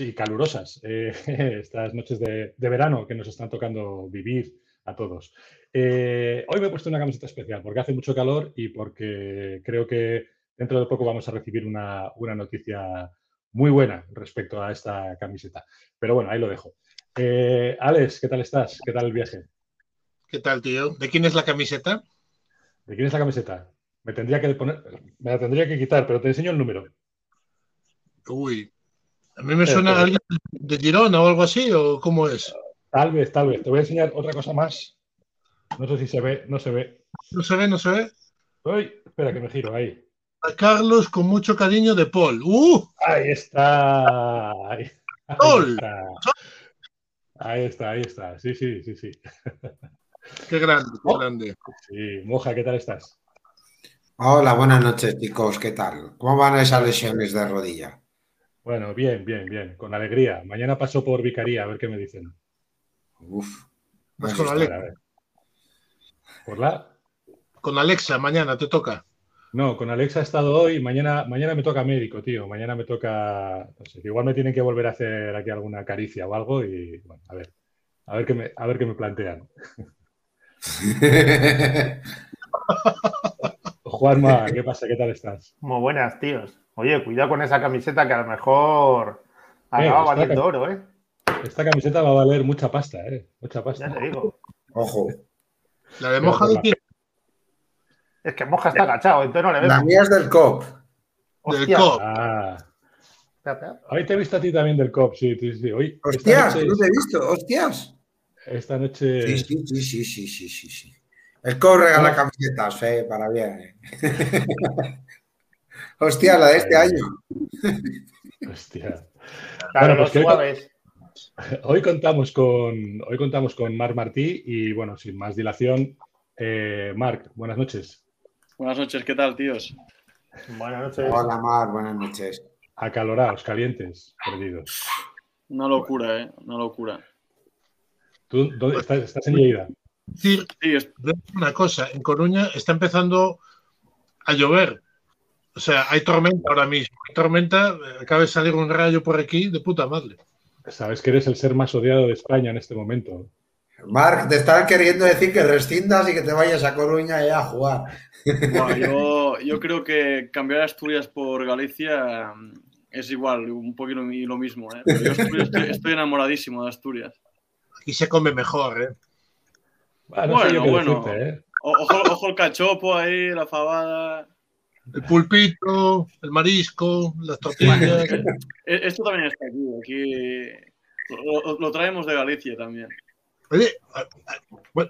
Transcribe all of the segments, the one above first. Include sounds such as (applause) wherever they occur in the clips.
y calurosas. eh, (laughs) estas noches de, de verano que nos están tocando vivir a todos. Eh, hoy me he puesto una camiseta especial porque hace mucho calor y porque creo que dentro de poco vamos a recibir una, una noticia muy buena respecto a esta camiseta. Pero bueno, ahí lo dejo. Eh, Alex, ¿qué tal estás? ¿Qué tal el viaje? ¿Qué tal, tío? ¿De quién es la camiseta? ¿De quién es la camiseta? Me tendría que poner, me la tendría que quitar, pero te enseño el número. Uy, a mí me suena a alguien de Girona o algo así, ¿o cómo es? Tal vez, tal vez. Te voy a enseñar otra cosa más. No sé si se ve, no se ve. No se ve, no se ve. Uy, espera que me giro ahí. A Carlos con mucho cariño de Paul. ¡Uh! Ahí está. Ahí, ahí ¡Gol! está. Ahí está, ahí está. Sí, sí, sí, sí. ¡Qué grande, qué grande! Sí, Moja, ¿qué tal estás? Hola, buenas noches, chicos. ¿Qué tal? ¿Cómo van esas lesiones de rodilla? Bueno, bien, bien, bien. Con alegría. Mañana paso por Vicaría a ver qué me dicen. Uf. Vas con Alexa. ¿Por la? Con Alexa, mañana te toca. No, con Alexa he estado hoy. Mañana, mañana me toca médico, tío. Mañana me toca. No sé, igual me tienen que volver a hacer aquí alguna caricia o algo. Y bueno, a ver. A ver qué me, a ver qué me plantean. (laughs) Juanma, ¿qué pasa? ¿Qué tal estás? Muy buenas, tíos. Oye, cuidado con esa camiseta que a lo mejor acaba valiendo oro, ¿eh? Esta camiseta va a valer mucha pasta, ¿eh? Mucha pasta. Ya te digo. Ojo. La de Moja de la- quién? Es que Moja está agachado, entonces no le La vemos. mía es del COP. Del Hostia. COP. Ah, hoy te he visto a ti también del COP, sí, sí, sí. Hoy, Hostias, noche, no te he visto. Hostias. esta noche Sí, sí, sí, sí, sí, sí, sí, sí. El COP regala camisetas, eh, para bien. eh. (laughs) Hostia, la de este año. hostia. Claro, Bueno, pues hoy- suaves. (laughs) Hoy contamos con, hoy contamos con Marc Martí y bueno, sin más dilación, eh, Marc, buenas noches. Buenas noches, ¿qué tal, tíos? Buenas noches. Hola, Mar, buenas noches. Acalorados, calientes, perdidos. Una locura, ¿eh? Una locura. ¿Tú dónde estás, estás en Lleida? Sí, es- una cosa, en Coruña está empezando a llover. O sea, hay tormenta ahora mismo. Hay tormenta, eh, acaba de salir un rayo por aquí de puta madre. Sabes que eres el ser más odiado de España en este momento. Marc, te están queriendo decir que rescindas y que te vayas a Coruña y a jugar. yo, (laughs) yo creo que cambiar Asturias por Galicia mm, es igual, un poquito lo mismo, ¿eh? Pero yo Asturias estoy, estoy enamoradísimo de Asturias. Aquí se come mejor, ¿eh? Ah, no Bueno, bueno. decirte, ¿eh? O- Ojo, ojo el cachopo ahí, la fabada. El pulpito, el marisco, las tortillas. (laughs) E- Esto también está aquí, aquí lo, traemos de Galicia también. Oye,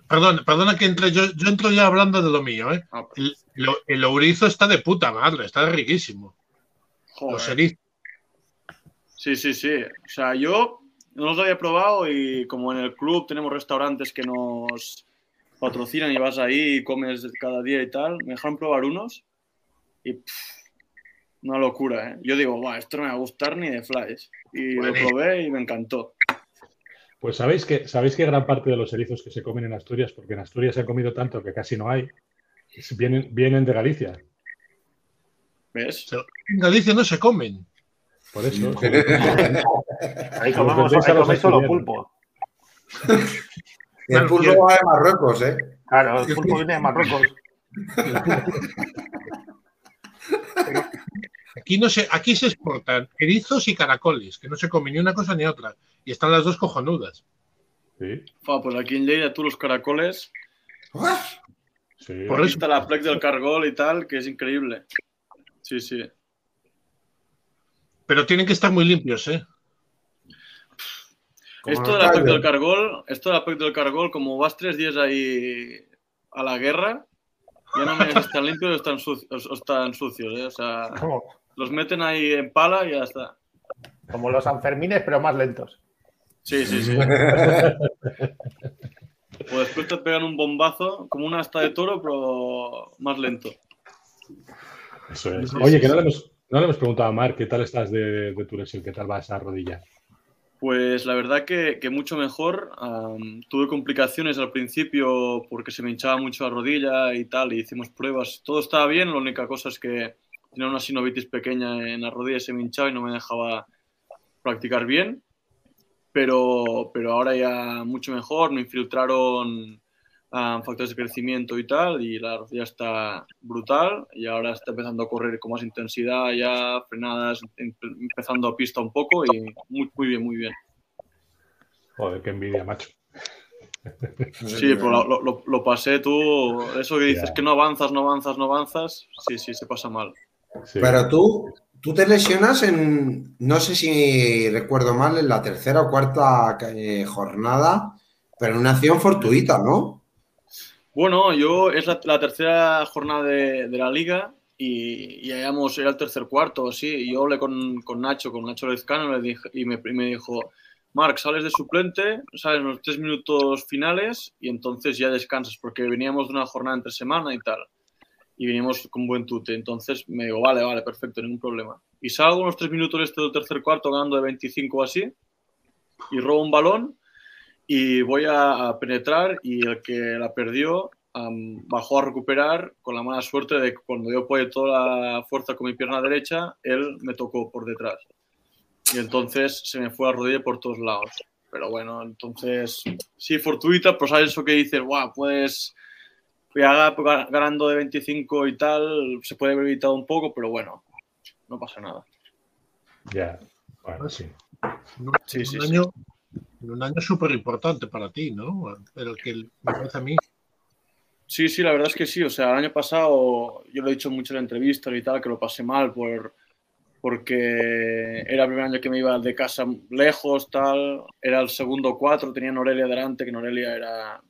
perdón, perdona que entre, yo, yo entro ya hablando de lo mío, ¿eh? Ah, El, lo- el ourizo está de puta madre, está riquísimo. Los joder. erizos. Sí, sí, sí. O sea, yo no los había probado y como en el club tenemos restaurantes que nos patrocinan y vas ahí y comes cada día y tal, me dejaron probar unos y pff, una locura, ¿eh? Yo digo, "Buah, esto no me va a gustar ni de flies. Y lo probé y me encantó. Pues sabéis que, sabéis que gran parte de los erizos que se comen en Asturias, porque en Asturias se han comido tanto que casi no hay, vienen, vienen de Galicia. ¿Ves? En Galicia no se comen. Por eso. (laughs) Ahí comemos, ahí coméis solo pulpo. El pulpo va de Marruecos, ¿eh? Claro, el pulpo viene de Marruecos. (laughs) Aquí no se, aquí se exportan erizos y caracoles, que no se comen ni una cosa ni otra. Y están las dos cojonudas. Sí, Fa, pues aquí en Lleida tú los caracoles. Por eso. está la plex del cargol y tal, que es increíble. Sí, sí. Pero tienen que estar muy limpios, ¿eh? Como Esto los de la PEC callos. del cargol, esto de la PEC del cargol, como vas tres días ahí a la guerra, ya no me están limpios o están sucios, o están sucios, ¿eh? O sea, los meten ahí en pala y ya está. como los Sanfermines, pero más lentos. Sí, sí, sí. O después te pegan un bombazo, como una asta de toro, pero más lento. Eso es. Sí, Oye, sí, que no le, hemos, no le hemos preguntado a Marc qué tal estás de, de tu lesión, qué tal va esa rodilla. Pues la verdad que, que mucho mejor. Tuve complicaciones al principio porque se me hinchaba mucho la rodilla y tal, y hicimos pruebas. Todo estaba bien, la única cosa es que tenía una sinovitis pequeña en la rodilla y se me hinchaba y no me dejaba practicar bien, pero, pero ahora ya mucho mejor, me infiltraron ah, factores de crecimiento y tal, y la rodilla está brutal, y ahora está empezando a correr con más intensidad, ya frenadas, em- empezando a pista un poco, y muy, muy bien, muy bien. Joder, qué envidia, macho. Sí, pero lo, lo- lo pasé tú, eso que dices que no avanzas, no avanzas, no avanzas, sí, sí, se pasa mal. Sí. Pero tú, tú te lesionas en, no sé si recuerdo mal, en la tercera o cuarta eh, jornada, pero en una acción fortuita, ¿no? Bueno, yo es la, la tercera jornada de, de la liga y, y era el tercer cuarto, así, y yo hablé con, con Nacho, con Nacho Lezcano, le dije, y me, y me dijo, Marc, sales de suplente, sales en los tres minutos finales y entonces ya descansas, porque veníamos de una jornada entre semana y tal, y veníamos con buen tute, entonces me digo, vale, vale, perfecto, ningún problema. Y salgo en los tres minutos este del tercer cuarto ganando de 25 o así, y robo un balón y voy a, a penetrar y el que la perdió am, bajó a recuperar con la mala suerte de que cuando yo apoyé toda la fuerza con mi pierna derecha, él me tocó por detrás. Y entonces se me fue a rodilla por todos lados. Pero bueno, entonces, sí, fortuita, pues sabes eso que dices, guau, puedes, ya ganando de 25 y tal, se puede haber evitado un poco, pero bueno, no pasa nada. Ya, bueno, sí. En un, Sí, en sí, un sí. año, en un año súper importante para ti, ¿no? Pero que me parece a mí. Sí, sí, la verdad es que sí. O sea, el año pasado, yo lo he dicho mucho en entrevistas y tal, que lo pasé mal por, porque era el primer año que me iba de casa lejos, tal. Era el segundo cuatro, tenía Norelia delante, que Norelia era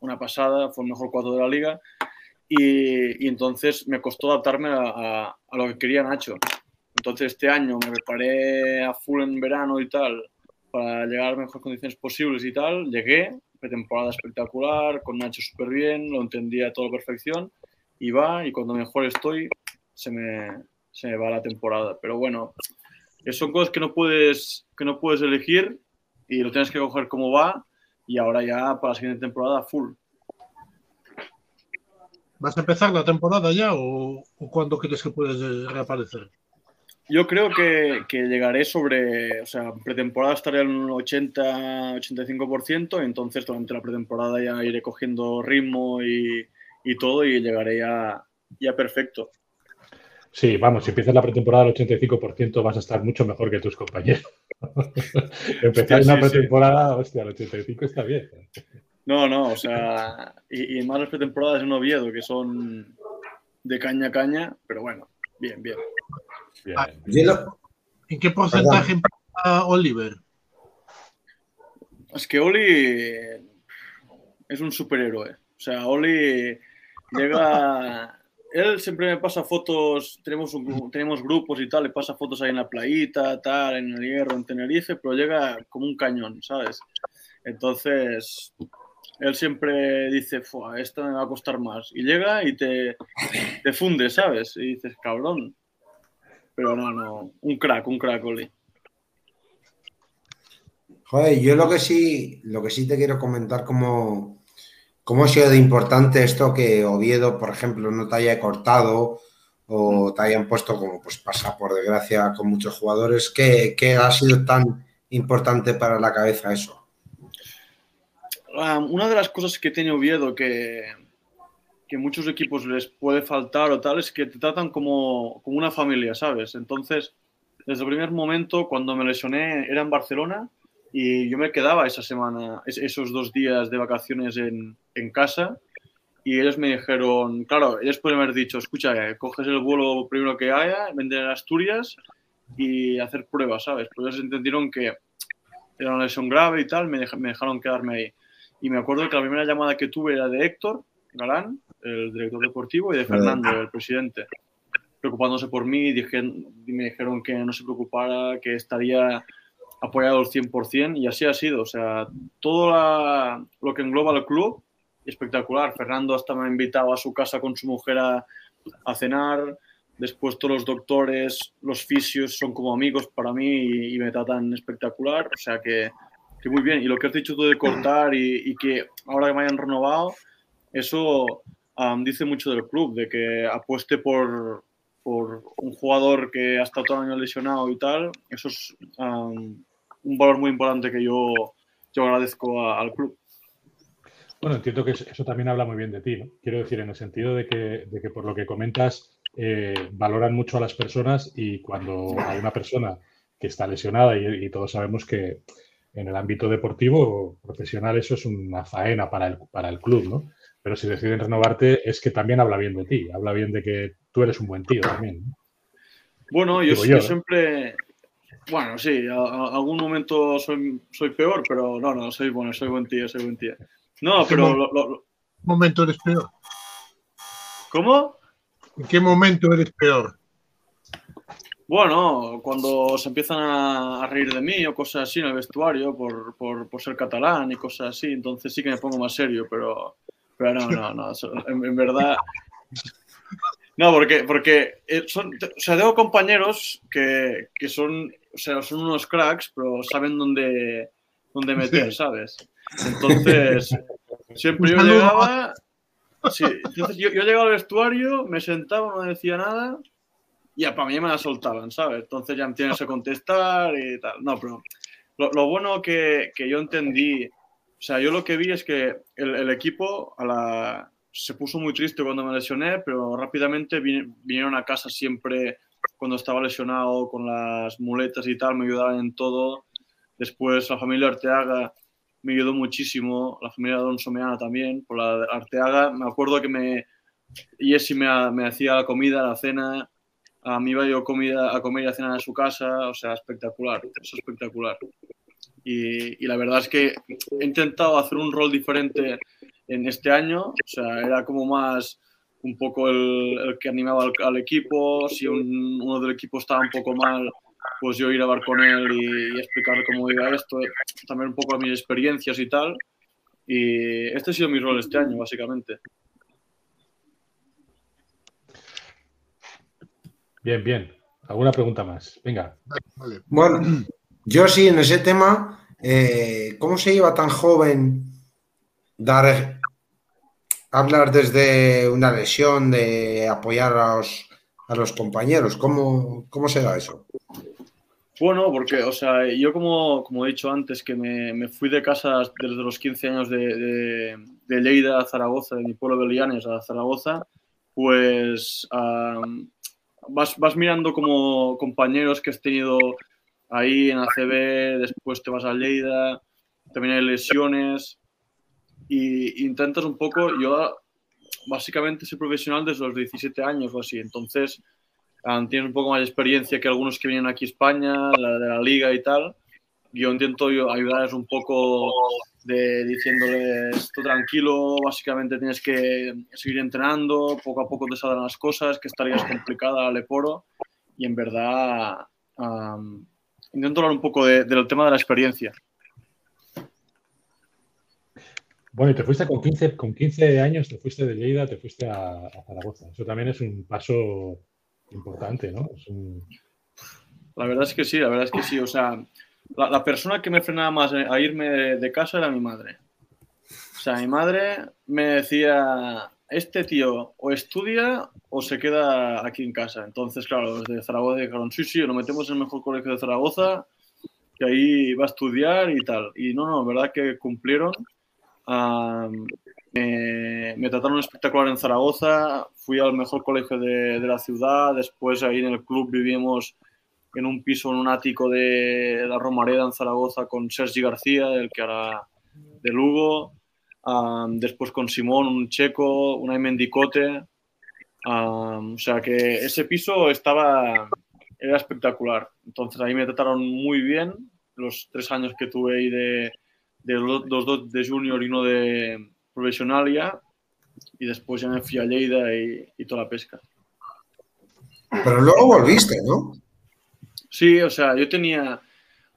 una pasada, fue el mejor cuatro de la liga. Y, entonces me costó adaptarme a, lo que quería Nacho. Entonces este año me preparé a full en verano y tal para llegar a las mejores condiciones posibles y tal. Llegué, pretemporada espectacular, con Nacho súper bien, lo entendía a la perfección. Y va, y cuando mejor estoy, se me, se me va la temporada. Pero bueno, eh, son cosas que no puedes, que no puedes elegir y lo tienes que coger como va. Y ahora ya para la siguiente temporada, full. ¿Vas a empezar la temporada ya o, o cuándo crees que puedes eh, reaparecer? Yo creo que, que llegaré sobre, o sea, pretemporada estaré en un 80-85%, entonces durante la pretemporada ya iré cogiendo ritmo y, y todo y llegaré ya, ya perfecto. Sí, vamos, si empiezas la pretemporada al 85% vas a estar mucho mejor que tus compañeros. (laughs) Empezar Hostia, una sí, sí. pretemporada, hostia, al 85 está bien. No, no, o sea, y, y más las pretemporadas en Oviedo, que son de caña a caña, pero bueno, bien, bien. Bien. Ah, ¿En qué porcentaje empieza Oliver? Es que Oli es un superhéroe. O sea, Oli llega. Él siempre me pasa fotos, tenemos, tenemos grupos y tal, le pasa fotos ahí en la playita, tal, en el hierro, en Tenerife, pero llega como un cañón, ¿sabes? Entonces, él siempre dice, "Fua, esto me va a costar más. Y llega y te, te funde, ¿sabes? Y dices, cabrón. Pero no, no, un crack, un crack, Oli. Joder, yo lo que sí, lo que sí te quiero comentar como cómo ha sido de importante esto que Oviedo, por ejemplo, no te haya cortado o te hayan puesto como pues pasa por desgracia con muchos jugadores, que, ha sido tan importante para la cabeza eso. Ah, una de las cosas que tiene Oviedo que, que muchos equipos les puede faltar o tal es que te tratan como, como una familia, ¿sabes? Entonces, desde el primer momento, cuando me lesioné, era en Barcelona y yo me quedaba esa semana, es- esos dos días de vacaciones en, en casa y ellos me dijeron, claro, ellos pueden haber dicho, escucha, eh, coges el vuelo primero que haya, vender a Asturias y hacer pruebas, ¿sabes? Pero ellos entendieron que era una lesión grave y tal, me, dej- me dejaron quedarme ahí. Y me acuerdo que la primera llamada que tuve era de Héctor Galán, el director deportivo, y de Fernando, el presidente, preocupándose por mí. Dije, y me dijeron que no se preocupara, que estaría apoyado al 100%, y así ha sido. O sea, todo la- lo que engloba el club, espectacular. Fernando hasta me ha invitado a su casa con su mujer a, a cenar. Después todos los doctores, los fisios son como amigos para mí y, y me tratan espectacular. O sea que, que muy bien. Y lo que has dicho tú de cortar y, y que ahora que me hayan renovado, eso am, dice mucho del club, de que apueste por, por un jugador que ha estado todo el año lesionado y tal, eso es um, un valor muy importante que yo, yo agradezco a- al club. Bueno, entiendo que eso también habla muy bien de ti, ¿no? Quiero decir, en el sentido de que, de que por lo que comentas, eh, valoran mucho a las personas y cuando hay una persona que está lesionada y, y todos sabemos que en el ámbito deportivo o profesional eso es una faena para el, para el club, ¿no? Pero si deciden renovarte es que también habla bien de ti, habla bien de que tú eres un buen tío también. ¿no? Bueno, yo, ¿eh? Bueno, sí, a, a- algún momento soy, soy peor, pero no, no, soy bueno, soy buen tío, soy buen tío. No, pero. lo- lo- lo- ¿En qué momento eres peor? ¿Cómo? ¿En qué momento eres peor? Bueno, cuando se empiezan a, a reír de mí o cosas así en el vestuario por, por, por ser catalán y cosas así, entonces sí que me pongo más serio, pero, pero no, no, no, en, en verdad. (laughs) No, porque, porque eh, son, o sea, tengo compañeros que, que son, o sea, son unos cracks, pero saben dónde, dónde meter, ¿sabes? Entonces, siempre yo llegaba, sí, entonces yo, yo llegaba al vestuario, me sentaba, no decía nada, y ya para mí me la soltaban, ¿sabes? Entonces ya me tienes que contestar y tal. No, pero lo, lo bueno que, que yo entendí, o sea, yo lo que vi es que el, el equipo a la, se puso muy triste cuando me lesioné, pero rápidamente vin- vinieron a casa siempre cuando estaba lesionado con las muletas y tal, me ayudaban en todo. Después la familia Arteaga me ayudó muchísimo, la familia Alonso Meana también, por la Arteaga. Me acuerdo que me, Jessy me, me hacía la comida, la cena, a mí iba yo comida, a comer y a cenar a su casa, o sea, espectacular, es espectacular. Y, y la verdad es que he intentado hacer un rol diferente en este año, o sea, era como más un poco el, el que animaba al, al equipo, si un- uno del equipo estaba un poco mal, pues yo ir a hablar con él y, y explicarle cómo iba esto, también un poco mis experiencias y tal. Y este ha sido mi rol este año, básicamente. Bien, bien. ¿Alguna pregunta más? Venga. Vale. Bueno, yo sí, en ese tema, eh, ¿cómo se lleva tan joven dar hablar desde una lesión, de apoyar a los, a los compañeros? ¿Cómo, ¿Cómo se da eso? Bueno, porque, o sea, yo como, como he dicho antes, que me, me fui de casa desde los 15 años de, de, de Lleida a Zaragoza, de mi pueblo de Lianes a Zaragoza, pues am, vas, vas mirando como compañeros que has tenido ahí en ACB, después te vas a Lleida, también hay lesiones, y intentas un poco, yo básicamente soy profesional desde los 17 años o así, entonces ah, tienes un poco más de experiencia que algunos que vienen aquí a España, la de la liga y tal. Yo intento ayudarles un poco de diciéndoles, tú tranquilo, básicamente tienes que seguir entrenando, poco a poco te saldrán las cosas, que esta liga es complicada, Leporo, y en verdad am, intento hablar un poco de- del tema de la experiencia. Bueno, y te fuiste con 15, con 15 años, te fuiste de Lleida, te fuiste a, Zaragoza. Eso también es un paso importante, ¿no? La verdad es que sí, la verdad es que sí. O sea, la, persona que me frenaba más a irme de, de casa era mi madre. O sea, mi madre me decía, este tío o estudia o se queda aquí en casa. Entonces, claro, desde Zaragoza dijeron, sí, sí, lo metemos en el mejor colegio de Zaragoza, que ahí va a estudiar y tal. Y no, no, verdad que cumplieron. Am, me, me trataron espectacular en Zaragoza, fui al mejor colegio de, de la ciudad, después ahí en el club vivimos en un piso, en un ático de la Romareda en Zaragoza con Sergi García, el que era de Lugo, Am, después con Simón, un checo, una Mendicote, Am, o sea que ese piso estaba, era espectacular, entonces ahí me trataron muy bien los tres años que tuve ahí de, de los los dos de junior y uno de profesional ya, y después ya me fui a Lleida y, y toda la pesca. Pero luego volviste, ¿no? Sí, o sea, yo tenía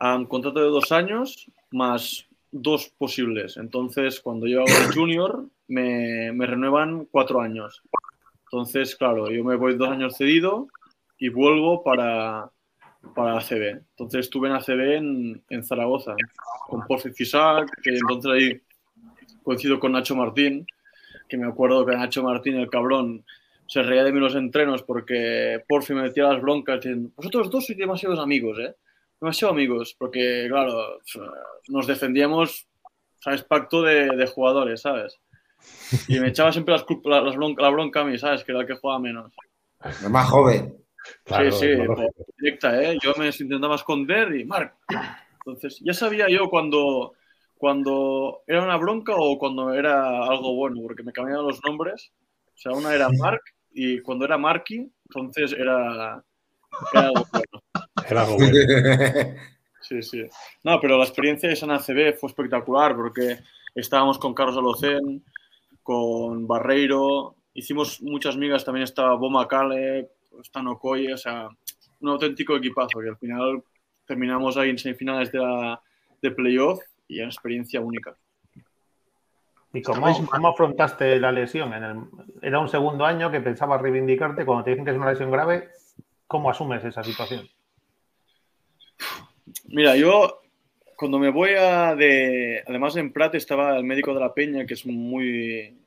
un contrato de dos años más dos posibles. Entonces, cuando yo hago el (coughs) junior, me, me renuevan cuatro años. Entonces, claro, yo me voy dos años cedido y vuelvo para, para ACB. Entonces, estuve en ACB en, en Zaragoza, con Porfi Fisac, que entonces ahí coincido con Nacho Martín, que me acuerdo que Nacho Martín, el cabrón, se reía de mí en los entrenos porque por fin me metía las broncas diciendo, vosotros dos sois demasiados amigos, ¿eh? Demasiado amigos, porque claro, nos defendíamos, ¿sabes? Pacto de, de jugadores, ¿sabes? Y me echaba siempre las, la, las bronca, la bronca a mí, ¿sabes? Que era el que jugaba menos. El más joven. Claro, sí, sí, es lo por- lógico. directa, ¿eh? Yo me intentaba esconder y Marc. Entonces, ya sabía yo cuando, cuando era una bronca o cuando era algo bueno, porque me cambiaban los nombres. O sea, una era Marc y cuando era Marky, entonces era, era algo bueno. Era algo bueno. (laughs) Sí, sí. No, pero la experiencia de San ACB fue espectacular porque estábamos con Carlos Alocén, con Barreiro, hicimos muchas migas, también estaba Boma Cale, Stan Okoye, o sea, un auténtico equipazo que al final terminamos ahí en semifinales de, la, de playoff y una experiencia única. ¿Y cómo, cómo afrontaste la lesión? En el- era un segundo año que pensabas reivindicarte. Cuando te dicen que es una lesión grave, ¿cómo asumes esa situación? Mira, yo cuando me voy a de. Además, en Prat estaba el médico de la Peña, que es muy.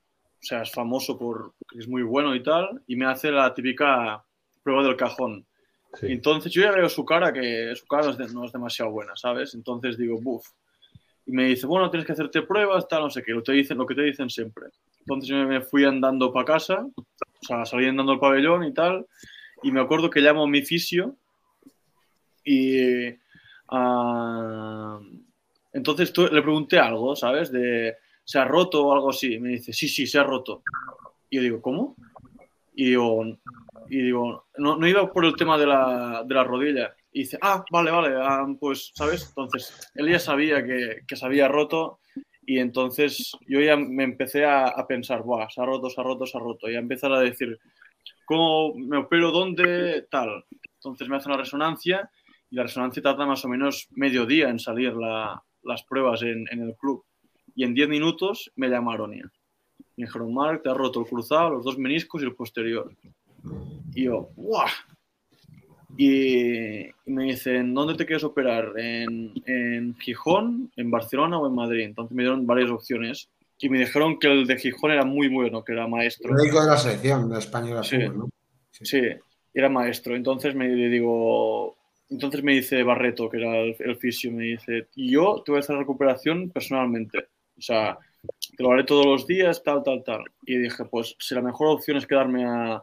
O sea, es famoso por. que es muy bueno y tal, y me hace la típica prueba del cajón. Sí. Entonces yo ya veo su cara, que su cara no es, demasiado buena, ¿sabes? Entonces digo, buf. Y me dice, bueno, tienes que hacerte pruebas, tal, no sé qué, lo, te dicen, lo que te dicen siempre. Entonces yo me fui andando para casa, o sea, salí andando al pabellón y tal, y me acuerdo que llamo a mi fisio y ah, entonces tú- le pregunté algo, ¿sabes? De, ¿se ha roto o algo así? Y me dice, sí, sí, se ha roto. Y yo digo, ¿cómo? Y digo, y digo no, no iba por el tema de la, de la rodilla. Y dice, ah, vale, vale, ah, pues, ¿sabes? Entonces, él ya sabía que, que se había roto y entonces yo ya me empecé a, a pensar, Buah, se ha roto, se ha roto, se ha roto. Y a empezar a decir, ¿cómo me opero? ¿Dónde? Tal. Entonces me hace una resonancia y la resonancia tarda más o menos medio día en salir la- las pruebas en, en el club. Y en 10 minutos me llamaron ya. Me dijeron, Marc, te has roto el cruzado, los dos meniscos y el posterior. Y yo, ¡guau! Y, me dicen, ¿dónde te quieres operar? ¿En, ¿En Gijón, en Barcelona o en Madrid? Entonces me dieron varias opciones. Y me dijeron que el de Gijón era muy bueno, que era maestro. El médico de la selección de España de Sí. ¿no? Sí, era maestro. Entonces me digo, entonces me dice Barreto, que era el, el fisio, me dice, y yo te voy a hacer la recuperación personalmente. O sea, te lo haré todos los días, tal, tal, tal. Y dije, pues si la mejor opción es quedarme a,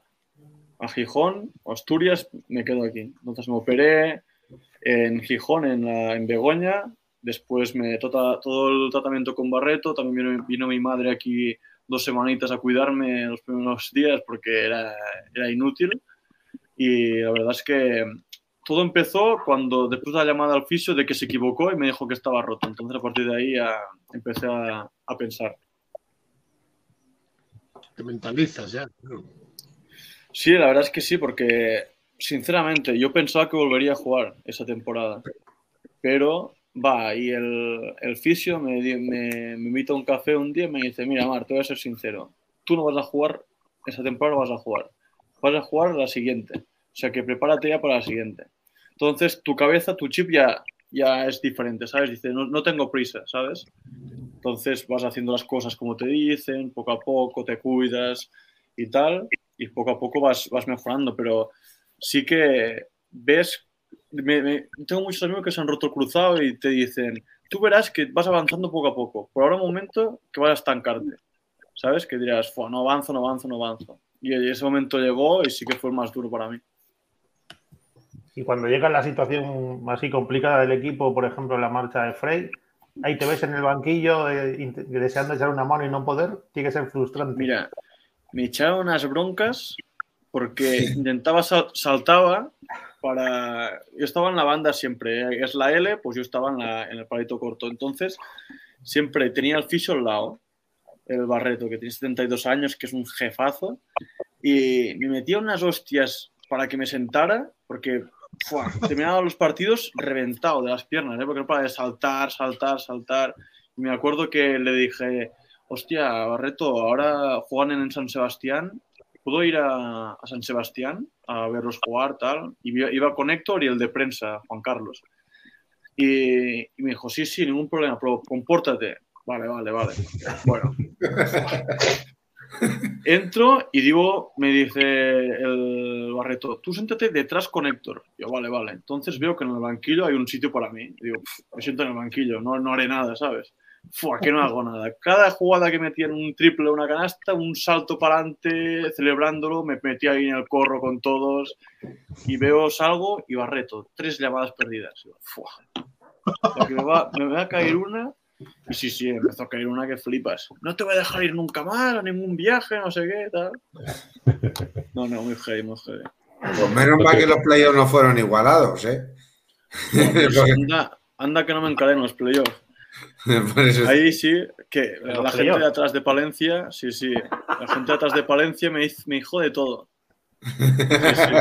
a Gijón Asturias, me quedo aquí. Entonces me operé en Gijón, en, la, en Begoña. Después me tota- todo el tratamiento con Barreto. También vino, vino mi madre aquí dos semanitas a cuidarme los primeros días porque era, era inútil. Y la verdad es que todo empezó cuando después de la llamada al fisio de que se equivocó y me dijo que estaba roto. Entonces a partir de ahí empecé a, a pensar. Te mentalizas ya. Sí, la verdad es que sí, porque sinceramente yo pensaba que volvería a jugar esa temporada. Pero va, y el, el fisio me, me invita a un café un día y me dice, mira, Mar, te voy a ser sincero, tú no vas a jugar, esa temporada no vas a jugar, vas a jugar la siguiente. O sea que prepárate ya para la siguiente. Entonces tu cabeza, tu chip ya, ya es diferente, ¿sabes? Dice, no, no tengo prisa, ¿sabes? Entonces vas haciendo las cosas como te dicen, poco a poco te cuidas y tal, y poco a poco vas, vas mejorando, pero sí que ves, me- me- tengo muchos amigos que se han roto el cruzado y te dicen, tú verás que vas avanzando poco a poco, por ahora un momento que vas a estancarte, ¿sabes? Que dirás, "Fua, no avanzo, no avanzo, no avanzo. Y ese momento llegó y sí que fue el más duro para mí. Y cuando llega la situación así complicada del equipo, por ejemplo, la marcha de Frey, ahí te ves en el banquillo eh, deseando echar una mano y no poder, tiene que ser frustrante. Mira, me echaron unas broncas porque intentaba, sal- saltaba para... Yo estaba en la banda siempre, ¿eh? es la L, pues yo estaba en, la- en el palito corto. Entonces, siempre tenía el fisio al lado, el Barreto, que tiene 72 años, que es un jefazo, y me metía unas hostias para que me sentara, porque ¡fua! terminaba los partidos reventado de las piernas, ¿eh? porque no para de saltar, saltar, saltar. Y me acuerdo que le dije, hostia, Barreto, ahora juegan en San Sebastián, ¿puedo ir a, a San Sebastián a verlos jugar, tal? Y iba- con Héctor y el de prensa, Juan Carlos. Y, y me dijo, sí, sí, ningún problema, pero compórtate. Vale, vale, vale. Bueno, (laughs) Entro y digo, me dice el Barreto, tú siéntate detrás con Héctor. Yo, vale, vale. Entonces veo que en el banquillo hay un sitio para mí. Digo, "Pf, me siento en el banquillo, no, no haré nada, ¿sabes? Fua, que no hago nada. Cada jugada que metía en un triple o una canasta, un salto para adelante, celebrándolo, me metí ahí en el corro con todos y veo, salgo y Barreto, tres llamadas perdidas. "Fua, que me, va, me va a caer una y sí, sí, empezó a caer una que flipas. No te voy a dejar ir nunca más a ningún viaje, no sé qué, tal. No, no, muy heavy, muy heavy. Pues menos mal que los playoffs no fueron igualados, ¿eh? No, pues (laughs) anda, anda que no me encaré en los playoffs. (laughs) Ahí sí, que la gente de atrás de Palencia, sí, sí, la gente de atrás de Palencia me, hizo- me dijo de todo. Sí, sí.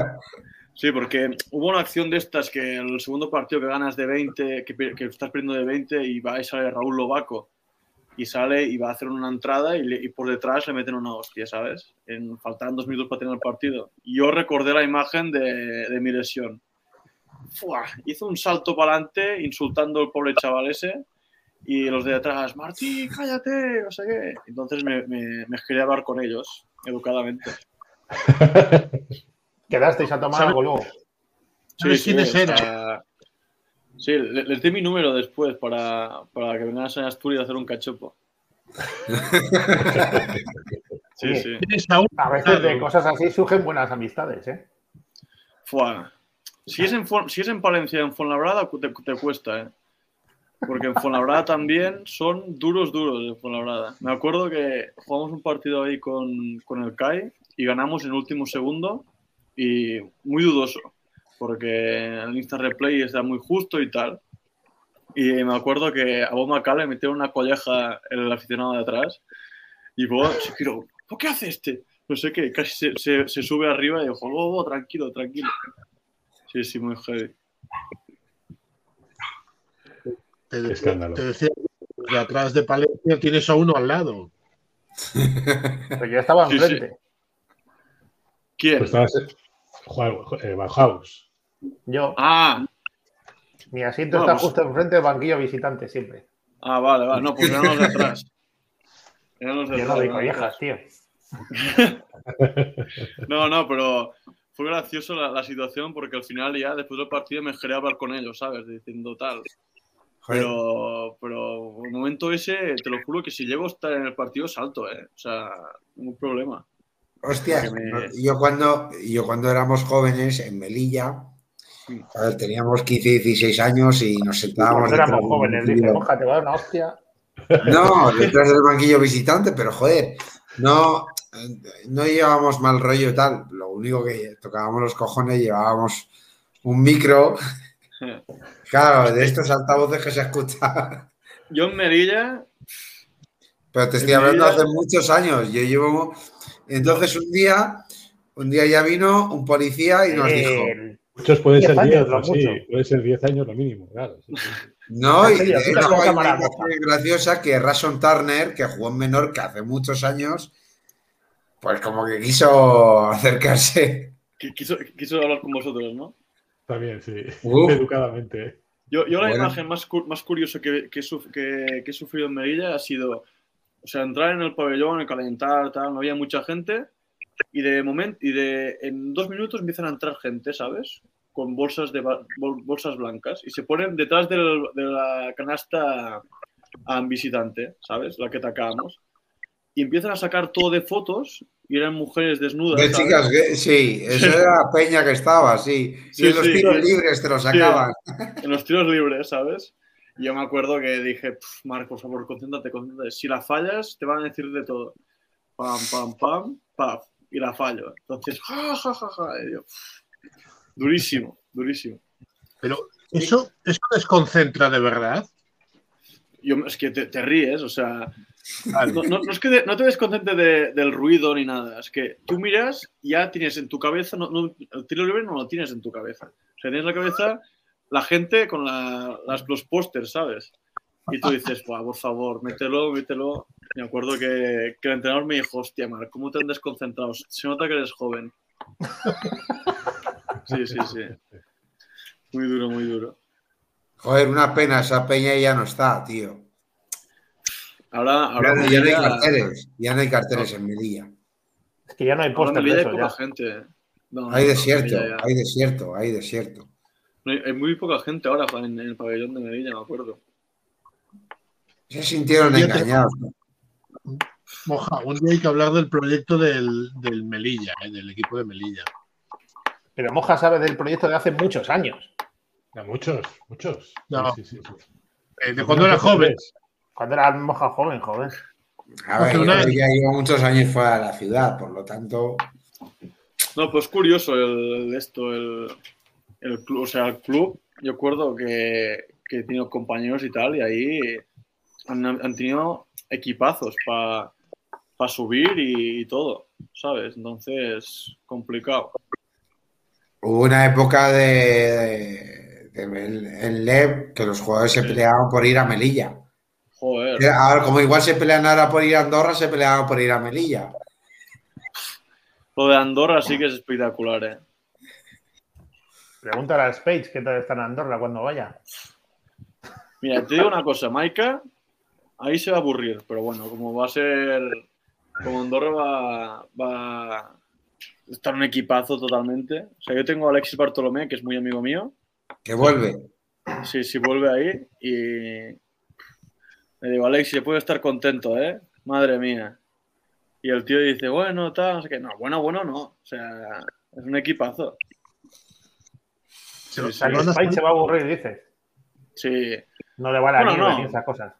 Sí, porque hubo una acción de estas que el segundo partido que ganas de 20, que, que estás perdiendo de 20 y va y sale Raúl Lobaco y sale y va a hacer una entrada y, le- y por detrás le meten una hostia, ¿sabes? En, faltaban dos minutos para tener el partido. Y yo recordé la imagen de, de mi lesión. Fua, hizo un salto para adelante insultando al pobre chaval ese y los de atrás, Martí, cállate, no sé qué. Entonces me, me, me quería hablar con ellos, educadamente. (laughs) Quedasteis a tomar ¿Sabe? algo luego. Sí, le- les di mi número después para, para que vengan a Asturias a hacer un cachopo. (laughs) Sí, sí. A veces de cosas así surgen buenas amistades, ¿eh? Fua. Si es en, si es en Palencia, en Fuenlabrada, te, te cuesta, ¿eh? Porque en Fuenlabrada también son duros, duros en Fuenlabrada. Me acuerdo que jugamos un partido ahí con, con el CAI y ganamos en último segundo y muy dudoso, porque el Insta Replay está muy justo y tal. Y me acuerdo que a Bob Macal le metieron una colleja el aficionado de atrás y Bob se giró, ¿por qué hace este? No sé qué, casi se, se- se sube arriba y dijo, Bobo, tranquilo, tranquilo. Sí, sí, muy heavy. Te, decía- Escándalo. te decía, de atrás de Palencia tienes a uno al lado. Pero yo estaba Sí, sí. enfrente. ¿Quién? Pues estabas, eh, Bauhaus. Yo, Ah, mi asiento está justo enfrente del banquillo visitante siempre. ah, vale, vale. No, pues eran los de atrás. (laughs) Eran los de Yo atrás, no de collejas, atrás. tío. (laughs) No, no, pero fue gracioso la, la situación porque al final ya después del partido me quería hablar con ellos, ¿sabes? Diciendo tal. Pero, pero el momento ese, te lo juro que si llego a estar en el partido salto, ¿eh? O sea, ningún problema. Hostias, me- yo cuando, yo cuando éramos jóvenes en Melilla, Sí. a ver, teníamos 15, 16 años y nos sentábamos Cuando éramos jóvenes, dice, banquillo. Borja, te va a dar una hostia. (laughs) No, detrás del banquillo visitante, pero joder, no, no llevábamos mal rollo y tal. Lo único que tocábamos los cojones, llevábamos un micro. (laughs) Claro, de estos altavoces que se escucha. Yo en Merilla, Pero te estoy hablando Melilla- hace muchos años. Yo llevo. Entonces un día, un día ya vino un policía y nos dijo. Eh, Muchos pueden 10 ser años, 10, lo o sí, puede ser 10 años lo mínimo, claro. sí, sí. No, y serio, de quita hecho la hay cámara una historia graciosa que Rason Turner, que jugó en Menorca hace muchos años, pues como que quiso (laughs) acercarse. qui- quiso, quiso hablar con vosotros, ¿no? También, sí. Uf. (laughs) Educadamente. Yo, yo la Bueno. imagen más, cu- más curiosa que, que, suf- que- que he sufrido en Merilla ha sido, o sea, entrar en el pabellón, el calentar, tal, no había mucha gente y de momento y de en dos minutos empiezan a entrar gente, ¿sabes? Con bolsas de bol- bolsas blancas y se ponen detrás del- de la canasta a visitante, ¿sabes? La que atacábamos y empiezan a sacar todo de fotos y eran mujeres desnudas. De ¿sabes? chicas, que- sí, eso era Peña que estaba, sí. Sí, y en los tiros sí. libres te lo sacaban. en los tiros libres, ¿sabes? Y yo me acuerdo que dije, "Pf, Marc, por favor, concéntrate, concéntrate. Si la fallas, te van a decir de todo. Pam, pam, pam, paf. Y la fallo. Entonces, ja, ja, ja, ja. Y yo, "Pf". durísimo, durísimo. Pero eso, eso desconcentra de verdad. Yo, es que te, te ríes, o sea, Vale. no, no- no es que de- no te desconcentres de- del ruido ni nada, es que tú miras y ya tienes en tu cabeza, no, no- el tiro libre no lo tienes en tu cabeza. O sea, tienes en la cabeza la gente con la- las, los pósters, ¿sabes? Y tú dices, "Buah, por favor, mételo, mételo. Me acuerdo que, que el entrenador me dijo, hostia, Marc, ¿cómo te han desconcentrado? Se nota que eres joven. Sí, sí, sí. Muy duro, muy duro. Joder, una pena, esa Peña ya no está, tío. Ahora, ahora Ya, ya no hay Melilla- carteles, ya no hay carteles en Melilla. Es que ya no hay de Melilla hay poca ya. gente. No, Hay no, desierto, hay desierto, hay desierto. No hay, muy poca gente ahora en, en el pabellón de Melilla, me acuerdo. Se sintieron te- engañados. Moja, un día hay que hablar del proyecto del, del Melilla, eh, del equipo de Melilla. Pero Moja sabe del proyecto de hace muchos años. Ya, muchos, muchos. No. Sí, sí, sí, sí. Eh, de cuando era joven. Cuando era Moja joven, joven. A ver, yo ya llevo muchos años fuera de la ciudad, por lo tanto, No, pues curioso el, esto, el, el club, o sea, el club, yo acuerdo que, que he tenido compañeros y tal, y ahí han, han tenido equipazos para subir y, todo, ¿sabes? Entonces, complicado. hubo una época de, de- de- en LEV que los jugadores se peleaban por ir a Melilla. Joder. Ahora, como igual se pelean ahora por ir a Andorra, se peleaban por ir a Melilla. Lo de Andorra sí que es espectacular, ¿eh? Pregúntale a Spades qué tal está en Andorra cuando vaya. Mira, te digo una cosa, Maika, ahí se va a aburrir, pero bueno, como va a ser, como Andorra va, va a estar un equipazo totalmente. O sea, yo tengo a Alexis Bartolomé, que es muy amigo mío, Que vuelve. sí, sí vuelve ahí y le digo, Alexis, puede estar contento, ¿eh? Madre mía. Y el tío dice, bueno, tal, no sé qué. No, bueno, bueno, no. O sea, es un equipazo. Se- Sí, sí. que ¿Dónde Spades está? se va a aburrir, dices. Sí, No le vale a Bueno, nieve no. esas cosas.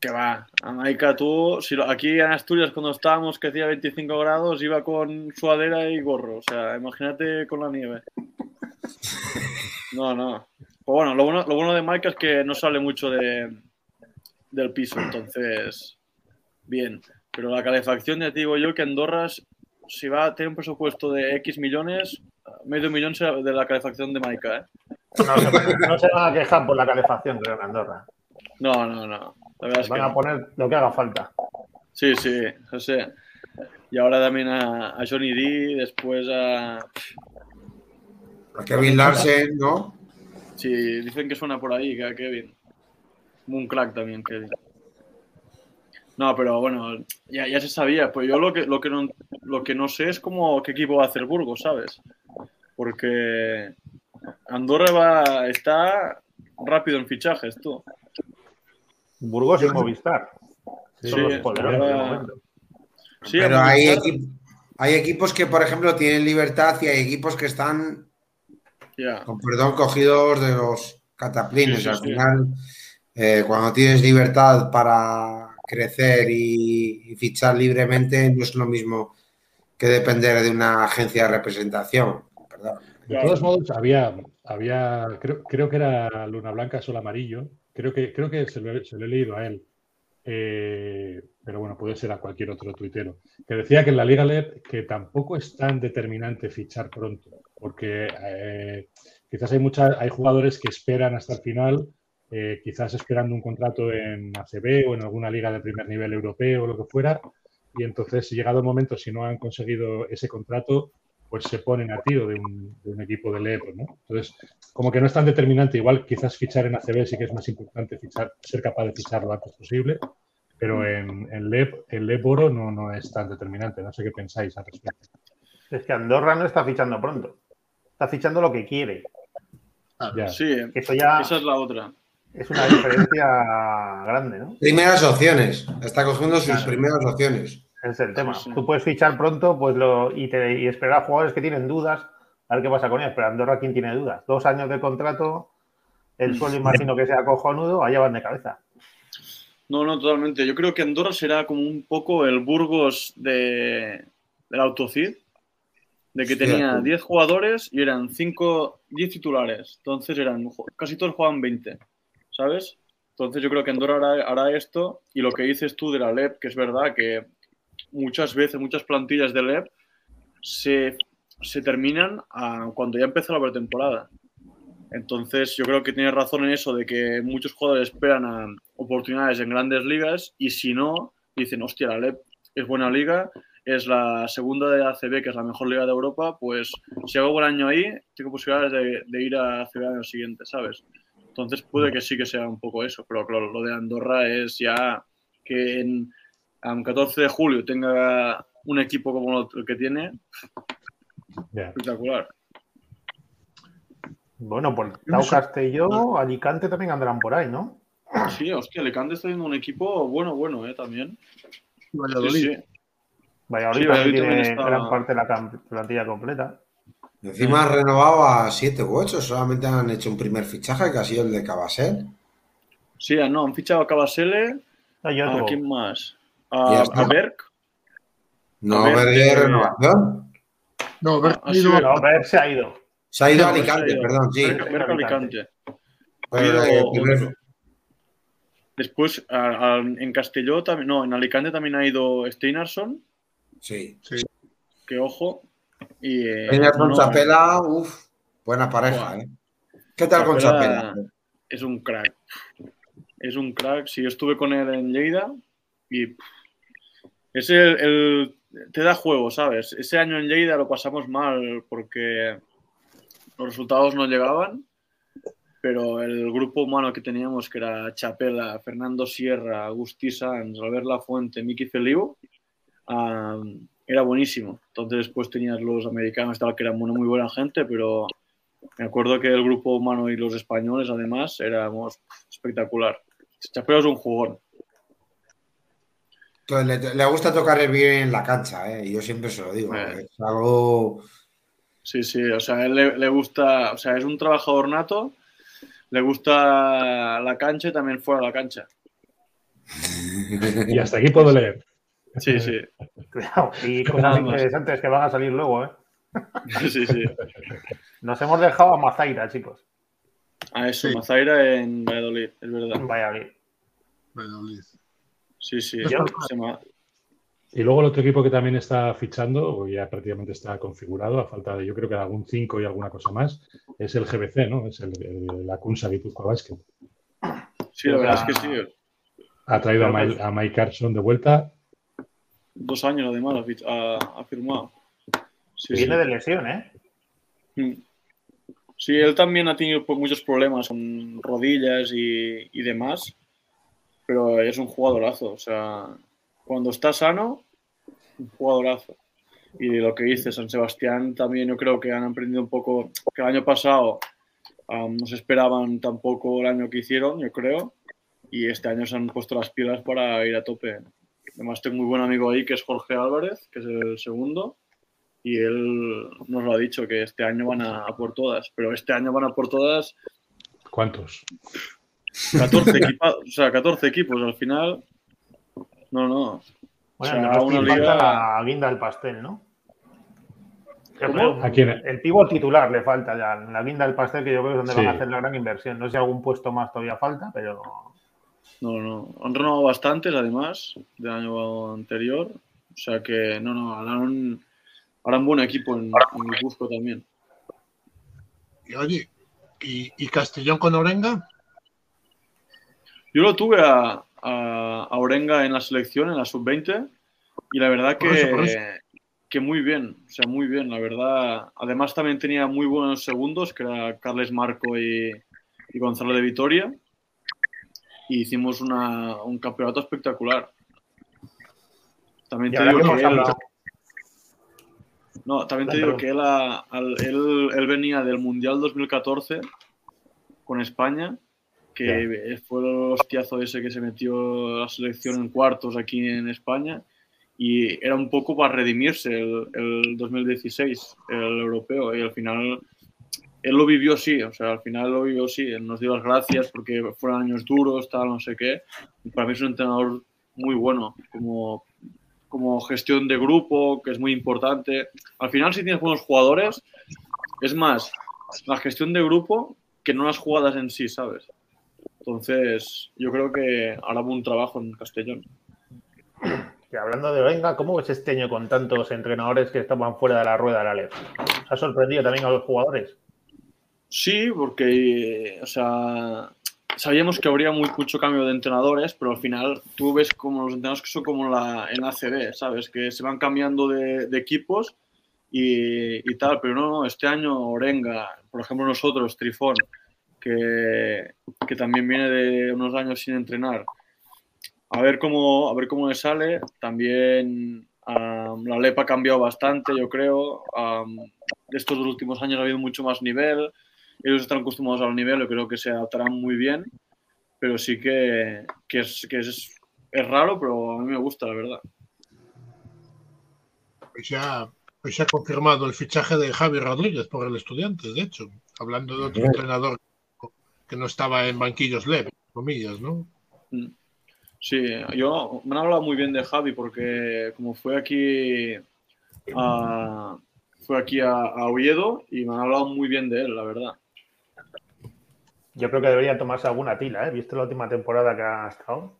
Que va, Amaica, tú, si lo- aquí en Asturias cuando estábamos que hacía 25 grados, iba con suadera y gorro. O sea, imagínate con la nieve. No, no. Pues bueno, lo bueno, lo bueno de Maika es que no sale mucho de, del piso, entonces, bien. Pero la calefacción, ya te digo yo que Andorra, si va a tener un presupuesto de X millones, medio millón será de la calefacción de Maika, ¿eh? No se, no se van a quejar por la calefacción, creo, en Andorra. No, no, no. La verdad es que Van a no. poner lo que haga falta. Sí, sí, no sé. Y ahora también a, a Johnny D, después a... A Kevin Larsen, ¿no? Sí, dicen que suena por ahí, que a Kevin. Un crack también, Kevin. No, pero bueno, ya, ya se sabía. Pues yo lo que, lo, que no, lo que no sé es cómo, qué equipo va a hacer Burgos, ¿sabes? Porque Andorra va, está rápido en fichajes, tú. Burgos y Movistar. Sí, Son los sí, poderosos de ahora- momento. Sí, Pero hay, equi- hay equipos que, por ejemplo, tienen libertad y hay equipos que están, con perdón, cogidos de los cataplines. Sí, sí, Al sí. final, eh, cuando tienes libertad para crecer y, fichar libremente, no es lo mismo que depender de una agencia de representación. De todos modos, había, había creo, creo que era Luna Blanca, Sol Amarillo. Creo que, creo que se lo, se lo he leído a él. Eh, pero bueno, puede ser a cualquier otro tuitero. Que decía que en la Liga LEP que tampoco es tan determinante fichar pronto. Porque eh, quizás hay, muchas, hay jugadores que esperan hasta el final, eh, quizás esperando un contrato en ACB o en alguna liga de primer nivel europeo o lo que fuera. Y entonces, llegado el momento, si no han conseguido ese contrato, pues se ponen a tiro de un, de un equipo de LEP, ¿no? Entonces, como que no es tan determinante, igual quizás fichar en ACB sí que es más importante fichar, ser capaz de fichar lo antes posible, pero en, en LEP, el LEP oro no, no es tan determinante, no sé qué pensáis al respecto. Es que Andorra no está fichando pronto. Está fichando lo que quiere. Ya. Sí, eso ya esa es la otra. Es una diferencia grande, ¿no? Primeras opciones. Está cogiendo sus Claro. primeras opciones. Ese es el tema. Sí. Tú puedes fichar pronto pues lo, y, te- y esperar a jugadores que tienen dudas, a ver qué pasa con ellos. Pero Andorra, ¿quién tiene dudas? Dos años de contrato, el sueldo imagino que sea cojonudo, allá van de cabeza. No, no, totalmente. Yo creo que Andorra será como un poco el Burgos de, del Autocid, de que tenía 10 jugadores y eran 5, 10 titulares. Entonces eran, casi todos jugaban 20, ¿sabes? Entonces yo creo que Andorra hará, hará esto y lo que dices tú de la LEP, que es verdad que muchas veces, muchas plantillas de LEP se, se terminan cuando ya empezó la pretemporada. Entonces, yo creo que tienes razón en eso de que muchos jugadores esperan oportunidades en grandes ligas y si no, dicen, hostia, la LEP es buena liga, es la segunda de ACB, que es la mejor liga de Europa, pues si hago buen año ahí, tengo posibilidades de, de ir a ACB en el siguiente, ¿sabes? Entonces puede que sí que sea un poco eso, pero claro, lo de Andorra es ya que en a 14 de julio tenga un equipo como el que tiene, espectacular. Bueno, pues Tau Castelló, Alicante también andarán por ahí, ¿no? Sí, hostia, Alicante está haciendo un equipo bueno, bueno, eh, también. Sí, Valladolid. sí. Valladolid Sí, también Valladolid tiene está- gran parte de la plantilla completa. Encima han renovado a 7 u 8, solamente han hecho un primer fichaje que ha sido el de Cabasel. Sí, ah, no, han fichado a Cabasele, Ah, yo ¿a otro. quién más? A, a Berg. No A de eh, renovación. No, ver, Ah, sí, se ha ido. Se ha ido a Alicante, ido. perdón, sí. Berg, Berg Alicante. Pero, eh. Después, a- a- en Castelló también, no, en Alicante también ha ido Steinarsson, sí. que ojo. Y, eh, Peña con no, Chapela, uff, buena pareja. ¿eh? ¿Qué tal con Chapela- es un crack. Es un crack. Sí, yo estuve con él en Lleida y pff, es el, el- te da juego, ¿sabes? Ese año en Lleida lo pasamos mal porque los resultados no llegaban, pero el grupo humano que teníamos, que era Chapela, Fernando Sierra, Agustí Sanz, Albert Lafuente, Miki Feliu, era buenísimo. Entonces después tenías los americanos, tal, que eran muy, muy buena gente, pero me acuerdo que el grupo humano y los españoles, además, éramos espectacular. Chapela es un jugón. Entonces, le, le gusta tocar el bien en la cancha, ¿eh? Y yo siempre se lo digo. Eh. Es algo. Sí, sí, o sea, a él le, le gusta, o sea, es un trabajador nato, le gusta la cancha y también fuera de la cancha. (laughs) Y hasta aquí puedo leer. Sí, sí, (laughs) Cuidado. Y cosas interesantes que van a salir luego, ¿eh? (laughs) sí, sí. Nos hemos dejado a Mazaira, chicos. A eso, Sí. Mazaira en Valladolid, es verdad. En Valladolid. Valladolid. Sí, sí. Y luego el otro equipo que también está fichando, o ya prácticamente está configurado, a falta de yo creo que de algún 5 y alguna cosa más, es el GBC, ¿no? Es el, el- la Kunsa Guipúzcoa Basket. Sí, la verdad es que sí. Ha traído a Mike, a Mike Carson de vuelta. Dos años además ha, firmado. Sí, Viene sí. de lesión, ¿eh? Mm. Sí, él también ha tenido pues, muchos problemas con rodillas y, y demás, pero es un jugadorazo. O sea, cuando está sano, un jugadorazo. Y lo que dice San Sebastián también yo creo que han aprendido un poco, que el año pasado um, no se esperaban tampoco el año que hicieron, yo creo, y este año se han puesto las pilas para ir a tope. Además tengo muy buen amigo ahí que es Jorge Álvarez, que es el segundo, y él nos lo ha dicho que este año van a, a por todas, pero este año van a por todas ¿Cuántos? 14, (laughs) equipa- o sea, 14 equipos al final. No, no. Bueno, O sea, una falta liga- la guinda del pastel, ¿no? ¿A quién? El pivo titular le falta ya. La guinda del pastel, que yo creo que es donde Sí. van a hacer la gran inversión. No sé si algún puesto más todavía falta, pero No, no. Han renovado bastantes, además, del año anterior. O sea que, no, no, harán, harán buen equipo en, en Guipúzcoa también. Y oye, ¿y, y Castellón con Orenga? Yo lo tuve a, a, a Orenga en la selección, en la sub-20, y la verdad que, Por eso, por eso. que muy bien, o sea, muy bien, la verdad. Además también tenía muy buenos segundos, que era Carles Marco y, y Gonzalo de Vitoria, y hicimos una, un campeonato espectacular. También te que digo que él, no, también te digo que él, a- al- él, él venía del Mundial 2014 con España, que fue el hostiazo ese que se metió la selección en cuartos aquí en España, y era un poco para redimirse el, el 2016, el europeo, y al final él lo vivió así, o sea, al final lo vivió así, él nos dio las gracias porque fueron años duros, tal, no sé qué. Y para mí es un entrenador muy bueno, como, como gestión de grupo, que es muy importante. Al final, si tienes buenos jugadores, es más la gestión de grupo que no las jugadas en sí, ¿sabes? Entonces, yo creo que hará buen trabajo en Castellón. Que hablando de Venga, ¿cómo ves este año con tantos entrenadores que estaban fuera de la rueda ley? ¿Os ha sorprendido también a los jugadores? Sí, porque, o sea, sabíamos que habría muy, mucho cambio de entrenadores, pero al final tú ves como los entrenadores que son como la, en ACB, ¿sabes? Que se van cambiando de, de equipos y, y tal, pero no, este año Orenga, por ejemplo nosotros, Trifón, que, que también viene de unos años sin entrenar, a ver cómo, a ver cómo le sale. También um, la LEP ha cambiado bastante, yo creo. Um, estos últimos años ha habido mucho más nivel. Ellos están acostumbrados al nivel, yo creo que se adaptarán muy bien. Pero sí que, que, es, que es, es raro, pero a mí me gusta, la verdad. Pues ya, pues se ha confirmado el fichaje de Javi Rodríguez por el estudiante, de hecho, hablando de otro entrenador que no estaba en banquillos leves, comillas, ¿no? Sí, yo me han hablado muy bien de Javi porque como fue aquí a, fue aquí a, a Oviedo y me han hablado muy bien de él, la verdad. Yo creo que debería tomarse alguna tila, ¿eh? ¿Viste la última temporada que ha estado?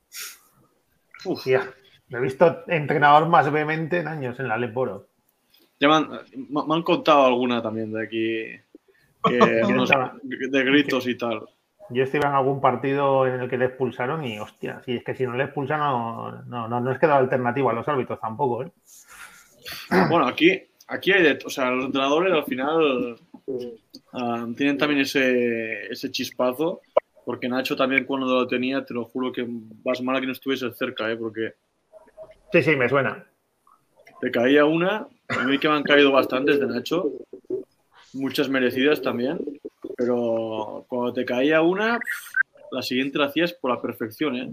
Uf, ya. Me he visto entrenador más vehemente en años en la Leporo. Ya me han, me han contado alguna también de aquí, que, (laughs) unos- de gritos y tal. Yo estuve en algún partido en el que le expulsaron y, hostia, si es que si no le expulsan no, no, no, no es que da alternativa a los árbitros tampoco, ¿eh? Bueno, aquí, aquí hay de, o sea, los entrenadores al final ah, tienen también ese, ese chispazo, porque Nacho también cuando lo tenía, te lo juro que vas mal a que no estuviese cerca, ¿eh? porque Sí, sí, me suena. te caía una, a mí que me han caído bastantes de Nacho, muchas merecidas también, pero cuando te caía una, la siguiente la hacías por la perfección, ¿eh?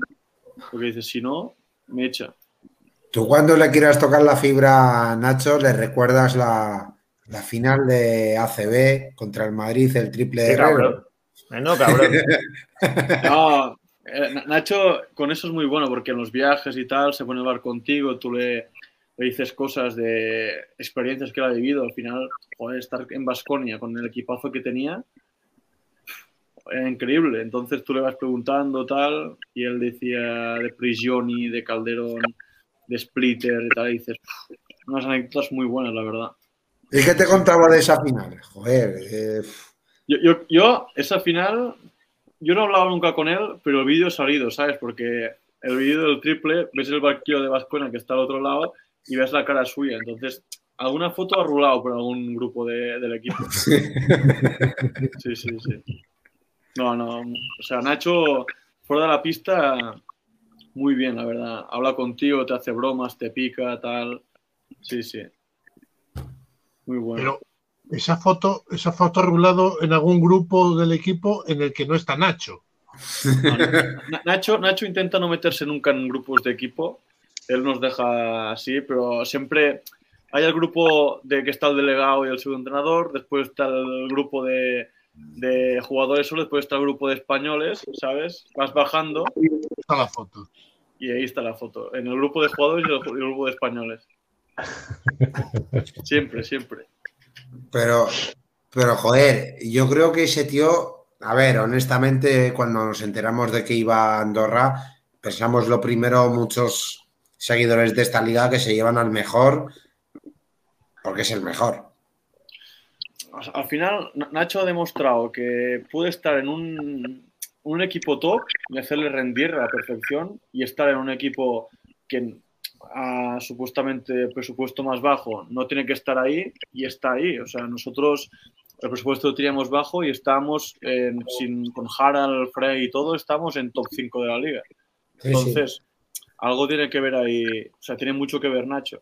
porque dices, si no, me echa. Tú cuando le quieras tocar la fibra a Nacho, le recuerdas la, la final de ACB contra el Madrid, el triple de cabrón. No, cabrón. (laughs) No, eh, Nacho con eso es muy bueno porque en los viajes y tal se pone a hablar contigo, tú le, le dices cosas de experiencias que él ha vivido. Al final, joder, estar en Basconia con el equipazo que tenía era increíble. Entonces tú le vas preguntando tal y él decía de Prigioni, de Calderón, de Splitter y tal. Y dices, "Pff, unas anécdotas muy buenas, la verdad. ¿Y qué te contaba de esa final? Joder, eh, Yo, yo, yo, esa final, yo no he hablado nunca con él, pero el vídeo ha salido, ¿sabes? Porque el vídeo del triple, ves el barquillo de Vasconia que está al otro lado y ves la cara suya. Entonces, alguna foto ha rulado por algún grupo de- del equipo. (laughs) Sí, sí, sí. No, no. O sea, Nacho, fuera de la pista, muy bien, la verdad. Habla contigo, te hace bromas, te pica, tal. Sí, sí. Muy bueno. Pero esa foto, esa foto ha rulado en algún grupo del equipo en el que no está Nacho. No, no. Na- Nacho, Nacho intenta no meterse nunca en grupos de equipo. Él nos deja así, pero siempre hay el grupo de que está el delegado y el subentrenador, después está el grupo de, de jugadores solo, después está el grupo de españoles, ¿sabes? Vas bajando Está la foto. y ahí está la foto. En el grupo de jugadores y el, y el grupo de españoles. (laughs) Siempre, siempre. pero, pero joder, yo creo que ese tío, a ver, honestamente, cuando nos enteramos de que iba a Andorra, pensamos lo primero muchos seguidores de esta liga que se llevan al mejor, porque es el mejor. Al final, Na- Nacho ha demostrado que puede estar en un, un equipo top y hacerle rendir a la perfección y estar en un equipo que a supuestamente presupuesto más bajo no tiene que estar ahí y está ahí. O sea, nosotros el presupuesto lo teníamos bajo y estábamos en- sin, con Harald, Frey y todo, estamos en top 5 de la liga. Entonces, algo tiene que ver ahí, o sea, tiene mucho que ver Nacho.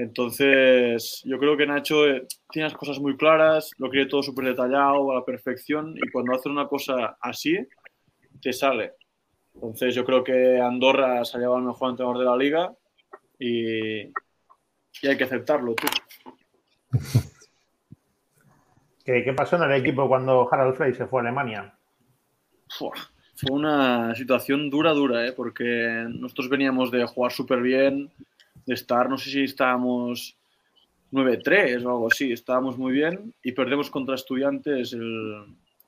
Entonces, yo creo que Nacho eh, tiene las cosas muy claras, lo quiere todo súper detallado, a la perfección, y cuando hace una cosa así, te sale. Entonces, yo creo que Andorra se ha llevado el mejor entrenador de la liga y, y hay que aceptarlo, tú. (laughs) ¿Qué, qué pasó en el equipo cuando Harald Frey se fue a Alemania? Fue una situación dura, dura, ¿eh? porque nosotros veníamos de jugar súper bien, de estar, no sé si estábamos 9-3 o algo así, estábamos muy bien y perdemos contra estudiantes el-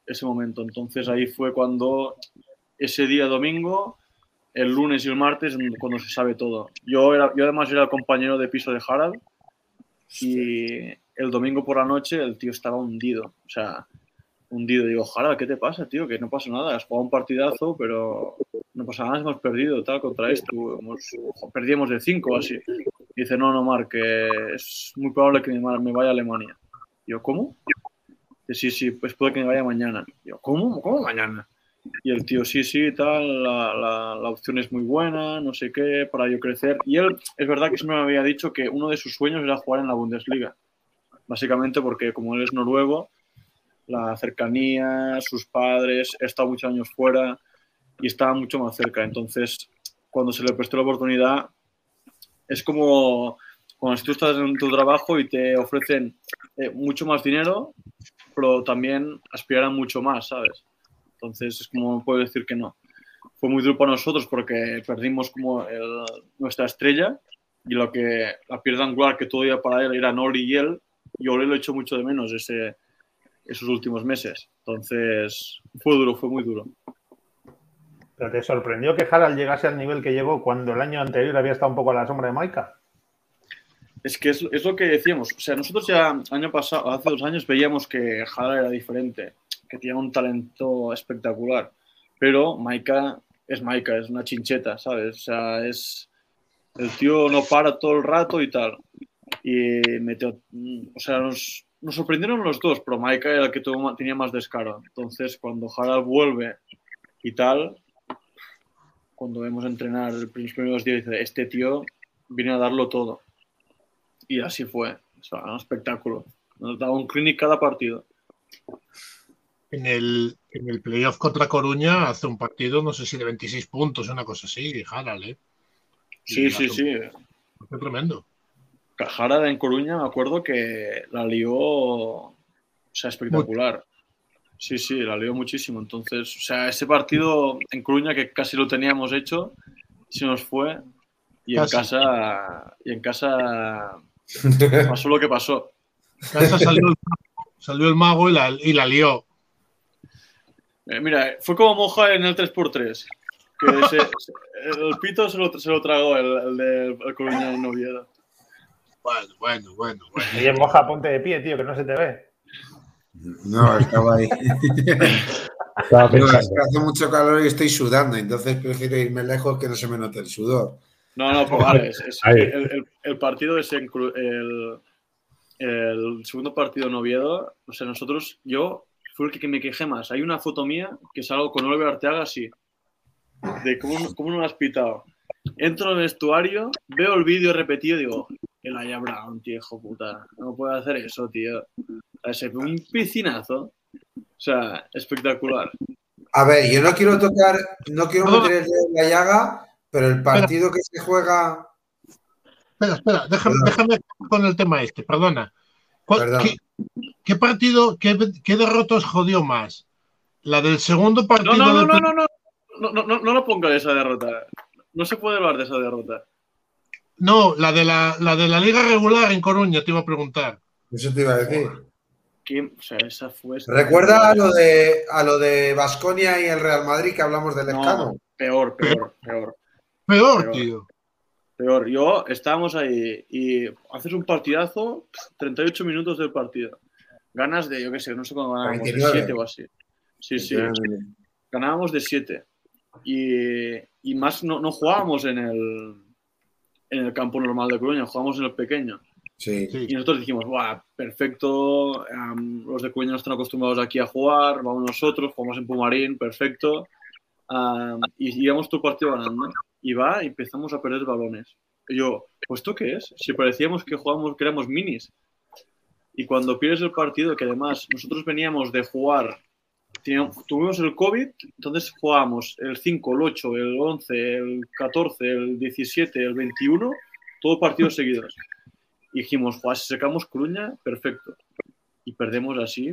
ese momento. Entonces ahí fue cuando ese día domingo, el lunes y el martes, cuando se sabe todo. Yo, era, yo además era el compañero de piso de Harald y el domingo por la noche el tío estaba hundido. O sea, hundido. Digo, Harald, ¿qué te pasa, tío? Que no pasa nada. Has jugado un partidazo, pero no pasa nada, hemos perdido tal contra esto. Hemos, perdíamos de 5 así. Y dice, no, no, Mar, que es muy probable que me, me vaya a Alemania. Yo, ¿cómo? Dice, sí, sí, pues puede que me vaya mañana. Yo, ¿cómo? ¿Cómo mañana? Y el tío, sí, sí, tal, la, la, la, opción es muy buena, no sé qué, para yo crecer. Y él, es verdad que siempre me había dicho que uno de sus sueños era jugar en la Bundesliga. Básicamente porque como él es noruego, la cercanía, sus padres, he estado muchos años fuera y estaba mucho más cerca. Entonces, cuando se le prestó la oportunidad, es como cuando tú estás en tu trabajo y te ofrecen eh, mucho más dinero, pero también aspiran mucho más, ¿sabes? Entonces, es como puedo decir que no. Fue muy duro para nosotros porque perdimos como nuestra estrella y lo que la piedra angular que todavía para él era Nori y él, yo le he hecho mucho de menos ese, esos últimos meses. Entonces, fue duro, fue muy duro. ¿Pero te sorprendió que Harald llegase al nivel que llegó cuando el año anterior había estado un poco a la sombra de Maika? Es que es, es, lo que decíamos. O sea, nosotros ya año pasado, hace dos años, veíamos que Harald era diferente, que tenía un talento espectacular. Pero Maika es Maika, es una chincheta, ¿sabes? O sea, es. El tío no para todo el rato y tal. Y metió. O sea, nos, sorprendieron los dos, pero Maika era el que tenía más descaro. Entonces, cuando Harald vuelve y tal, cuando vemos entrenar los primeros días, dice: Este tío viene a darlo todo. Y así fue. O sea, un espectáculo. Nos daba un clinic cada partido. En el, en el playoff contra Coruña hace un partido, no sé si de 26 puntos, una cosa así, Harald, ¿eh? Sí, sí, sí. Fue tremendo. Cajara en Coruña, me acuerdo que la lió, o sea, espectacular. Sí, sí, la lió muchísimo. Entonces, o sea, ese partido en Coruña que casi lo teníamos hecho, se nos fue. Y casi. en casa, y en casa (laughs) pasó lo que pasó. En casa salió el, salió el mago y la, y la lió. Eh, mira, fue como moja en el 3x3. Que se, el pito se lo, se lo tragó el, el de el Coruña en Oviedo. Bueno, bueno, bueno. bueno. Y en moja, ponte de pie, tío, que no se te ve. No, estaba ahí. (laughs) Estaba No, es pensando. que hace mucho calor y estoy sudando, entonces prefiero irme lejos que no se me note el sudor. No, no, pues vale. Es, es- Ahí. el, el- el partido es el, el segundo partido en Oviedo. O sea, nosotros, yo fue el que, me quejé más. Hay una foto mía que salgo con Oliver Arteaga así. De cómo, cómo no lo has pitado. Entro en el vestuario, veo el vídeo repetido y digo, el Aya Brown, tío, hijo puta. No puede hacer eso, tío. Ese fue un piscinazo. O sea, espectacular. A ver, yo no quiero tocar, no quiero No. meter el dedo en la llaga, pero el partido que se juega. Espera, espera, déjame, déjame con el tema este, perdona. ¿Cuál- Perdón. ¿Qué, qué partido, qué, qué derrota os jodió más? ¿La del segundo partido? No, no, no, del no, no, no, no, no, no, no lo ponga de esa derrota. No se puede hablar de esa derrota. No, la de la, la de la liga regular en Coruña, te iba a preguntar. Eso te iba a decir. ¿Quién? O sea, esa fue. Recuerda a lo de a lo de Basconia y el Real Madrid que hablamos del No, escano. peor, peor, peor, Peor, Peor. tío. peor. Yo estábamos ahí y haces un partidazo, 38 minutos del partido. Ganas de, yo qué sé, no sé cuándo ganábamos, de 29. 7 o así. Sí, sí, ganábamos de 7. Y, y más no, no jugábamos en el, en el campo normal de Coruña, jugábamos en el pequeño. Sí. Y nosotros dijimos, ¡buah, perfecto! am, los de Coruña no están acostumbrados aquí a jugar, vamos nosotros, jugamos en Pumarín, perfecto. Am, y íbamos todo el partido ganando. Y va y empezamos a perder balones. Y yo, ¿pues esto qué es? Si parecíamos que jugábamos, que éramos minis. Y cuando pierdes el partido, que además nosotros veníamos de jugar, teníamos- tuvimos el COVID, entonces jugábamos el 5, el 8, el 11, el 14, el 17, el 21, todos partidos seguidos. Y dijimos, "Buah, si sacamos Coruña, perfecto. Y perdemos así.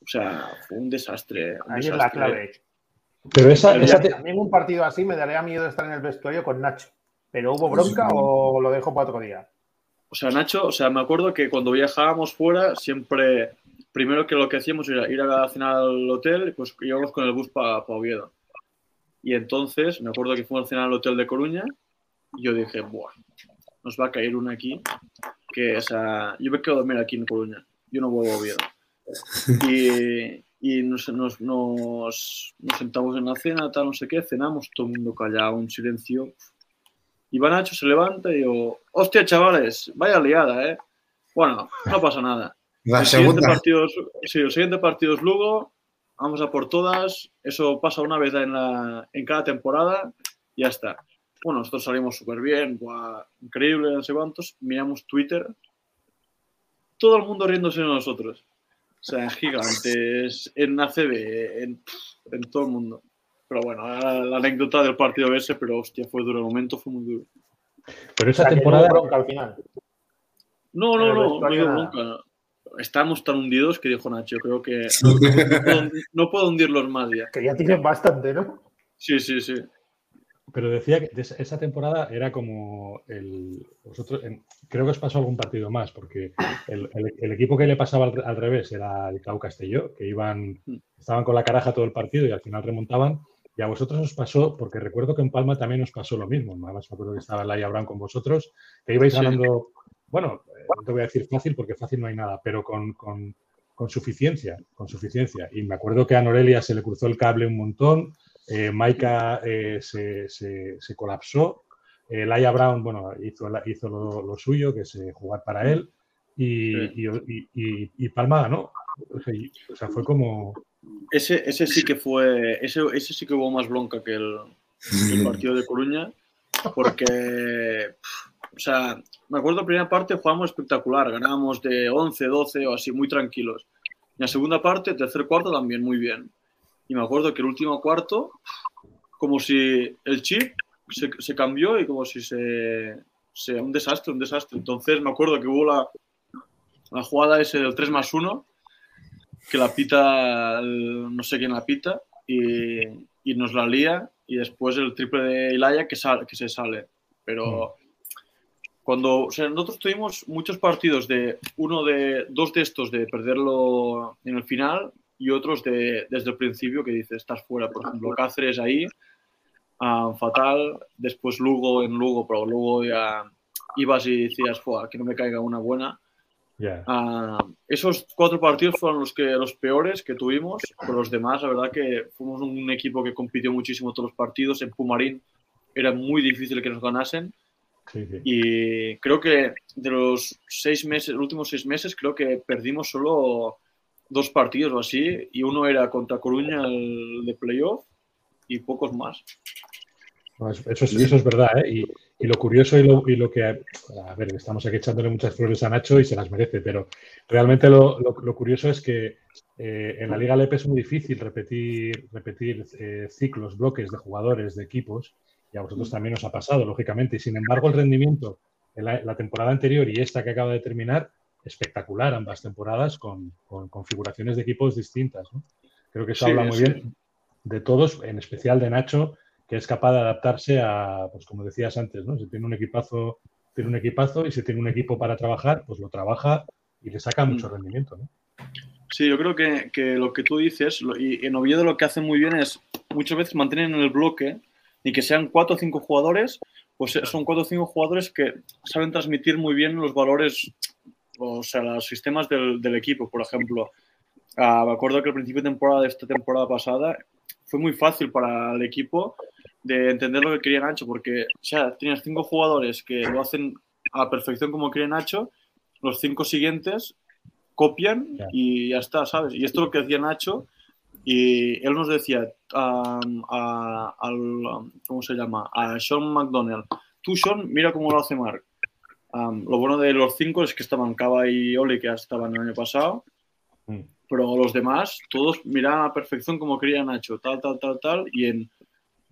O sea, fue un desastre. un Ahí es la clave. Pero esa, esa te- un partido así me daría miedo estar en el vestuario con Nacho. ¿Pero hubo bronca o lo dejo para otro día? O sea, Nacho, o sea, me acuerdo que cuando viajábamos fuera, siempre, primero que lo que hacíamos era ir a cenar al hotel, pues íbamos con el bus para Oviedo. Y entonces, me acuerdo que fuimos a cenar al hotel de Coruña, y yo dije, buah, nos va a caer una aquí, que, o sea, yo me quedo a dormir aquí en Coruña, yo no vuelvo a Oviedo. (laughs) Y, y nos, nos, nos, nos sentamos en la cena, tal, no sé qué, cenamos, todo el mundo callado, un silencio. Y va Nacho, se levanta y digo, hostia, chavales, vaya liada, ¿eh? Bueno, no pasa nada. La el, siguiente segunda. partido es, sí, el siguiente partido es Lugo, vamos a por todas, eso pasa una vez en, la, en cada temporada, y ya está. Bueno, nosotros salimos súper bien, guau, increíble, no sé cuántos, miramos Twitter, todo el mundo riéndose de nosotros. O sea, gigantes, en ACB, en, en todo el mundo. Pero bueno, la, la anécdota del partido ese, pero hostia, fue duro, el momento fue muy duro. Pero O esa sea, temporada, bronca al final. No, no, no, no bronca. Estamos tan hundidos que dijo Nacho, creo que no, (laughs) no puedo, no puedo hundirlos más ya. Que ya tienen bastante, ¿no? Sí, sí, sí. Pero decía que esa, temporada era como el. Vosotros, en- creo que os pasó algún partido más, porque el, el- el equipo que le pasaba al, al revés era el Cau Castelló, que iban, estaban con la caraja todo el partido y al final remontaban. Y a vosotros os pasó, porque recuerdo que en Palma también os pasó lo mismo. Además, me acuerdo que estaba Laia Brown con vosotros, que ibais Sí. ganando, bueno, eh, no te voy a decir fácil porque fácil no hay nada, pero con, con- con suficiencia, con suficiencia. Y me acuerdo que a Norelia se le cruzó el cable un montón, eh, Maika eh, se, se- se colapsó, eh, Laia Brown, bueno, hizo, hizo lo, lo suyo, que es eh, jugar para él, y, Sí. y- y- y- y Palma ganó. O sea, y- o sea, fue como... Ese, ese sí que fue, ese, ese sí que hubo más bronca que el, el (laughs) partido de Coruña, porque, o sea, me acuerdo la primera parte jugamos espectacular, ganábamos de 11, 12 o así, muy tranquilos. Y la segunda parte, tercer cuarto también muy bien. Y me acuerdo que el último cuarto, como si el chip se, se cambió y como si se, se... Un desastre, un desastre. Entonces me acuerdo que hubo la, la jugada ese del 3 más 1, que la pita, el- no sé quién la pita, y, y nos la lía, y después el triple de Ilaya que, sal- que se sale. Pero cuando, o sea, nosotros tuvimos muchos partidos de uno de, dos de estos de perderlo en el final y otros de, desde el principio que dices, estás fuera. Por ejemplo, Cáceres ahí, ah, fatal, después Lugo en Lugo, pero Lugo ya ibas y decías, "Fua, que no me caiga una buena. Ya. Ah, esos cuatro partidos fueron los, que, los peores que tuvimos, pero los demás, la verdad que fuimos un equipo que compitió muchísimo todos los partidos. En Pumarín era muy difícil que nos ganasen Sí, sí. y creo que de los seis meses, los últimos seis meses, creo que perdimos solo dos partidos o así y uno era contra Coruña el de playoff y pocos más. No, eso, eso es, eso es verdad, ¿eh? Y, y lo curioso y lo, y lo que... A ver, estamos aquí echándole muchas flores a Nacho y se las merece, pero realmente lo, lo- lo curioso es que eh, en la Liga LEP es muy difícil repetir, repetir eh, ciclos, bloques de jugadores, de equipos, y a vosotros también os ha pasado, lógicamente. Y sin embargo, el rendimiento en la, la temporada anterior y esta que acaba de terminar, espectacular ambas temporadas con, con configuraciones de equipos distintas. ¿no? Creo que eso Sí, habla muy bien de todos, en especial de Nacho, que es capaz de adaptarse a, pues como decías antes, ¿no? Si tiene un equipazo, tiene un equipazo y si tiene un equipo para trabajar, pues lo trabaja y le saca mucho Mm. rendimiento, ¿no? Sí, yo creo que, que lo que tú dices, y en Oviedo lo que hacen muy bien es muchas veces mantener en el bloque y que sean cuatro o cinco jugadores, pues son cuatro o cinco jugadores que saben transmitir muy bien los valores, o sea, los sistemas del, del equipo. Por ejemplo, ah, me acuerdo que al principio de temporada de esta temporada pasada fue muy fácil para el equipo de entender lo que quería Nacho, porque o sea, tienes cinco jugadores que lo hacen a la perfección como quiere Nacho, los cinco siguientes copian y ya está, ¿sabes? Y esto es lo que hacía Nacho y él nos decía um, a- al, ¿cómo se llama? A Sean McDonald, tú Sean, mira cómo lo hace Mark. Um, lo bueno de los cinco es que estaban Cava y Oli, que ya estaban el año pasado, Mm. pero los demás, todos miraban a la perfección como quería Nacho, tal, tal, tal, tal, y en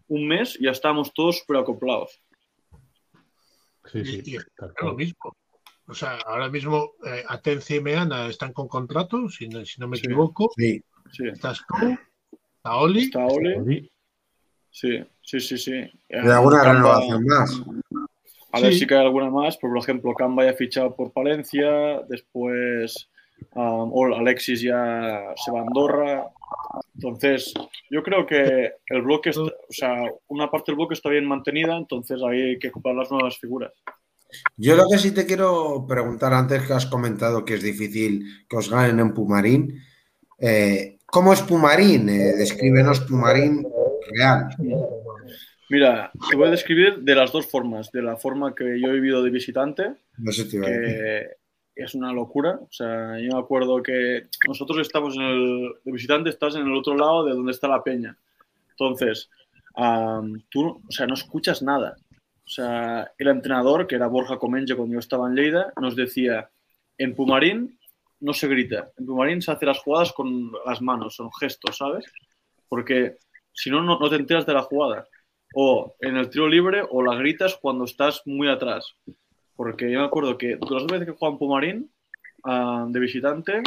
un mes ya estábamos todos super acoplados. Sí, sí. Y- lo mismo. O sea, ahora mismo eh, Atencia y Meana están con contrato, si no, si no me Sí. equivoco. Sí. Sí. Estás tú, está Oli. Está Oli, sí, sí, sí, sí. ¿Y alguna renovación más? A ver si cae alguna más. Por ejemplo, Camba ya ha fichado por Palencia. Después um, o Alexis ya se va a Andorra. Entonces, yo creo que el bloque, está- o sea, una parte del bloque está bien mantenida. Entonces, ahí hay que ocupar las nuevas figuras. Yo lo que sí te quiero preguntar antes que has comentado que es difícil que os ganen en Pumarín. eh, ¿Cómo es Pumarín? Eh, descríbenos Pumarín real. Mira, te voy a describir de las dos formas. De la forma que yo he vivido de visitante, No sé decir. que es una locura. O sea, yo me acuerdo que nosotros estamos en el de visitante, estás en el otro lado de donde está la peña. Entonces, am, tú, o sea, no escuchas nada. O sea, el entrenador, que era Borja Comenge cuando yo estaba en Lleida, nos decía, en Pumarín no se grita, en Pumarín se hace las jugadas con las manos, son gestos, ¿sabes? Porque si no no te enteras de la jugada. O en el tiro libre o la gritas cuando estás muy atrás. Porque yo me acuerdo que las dos veces que jugaba en Pumarín, ah, de visitante,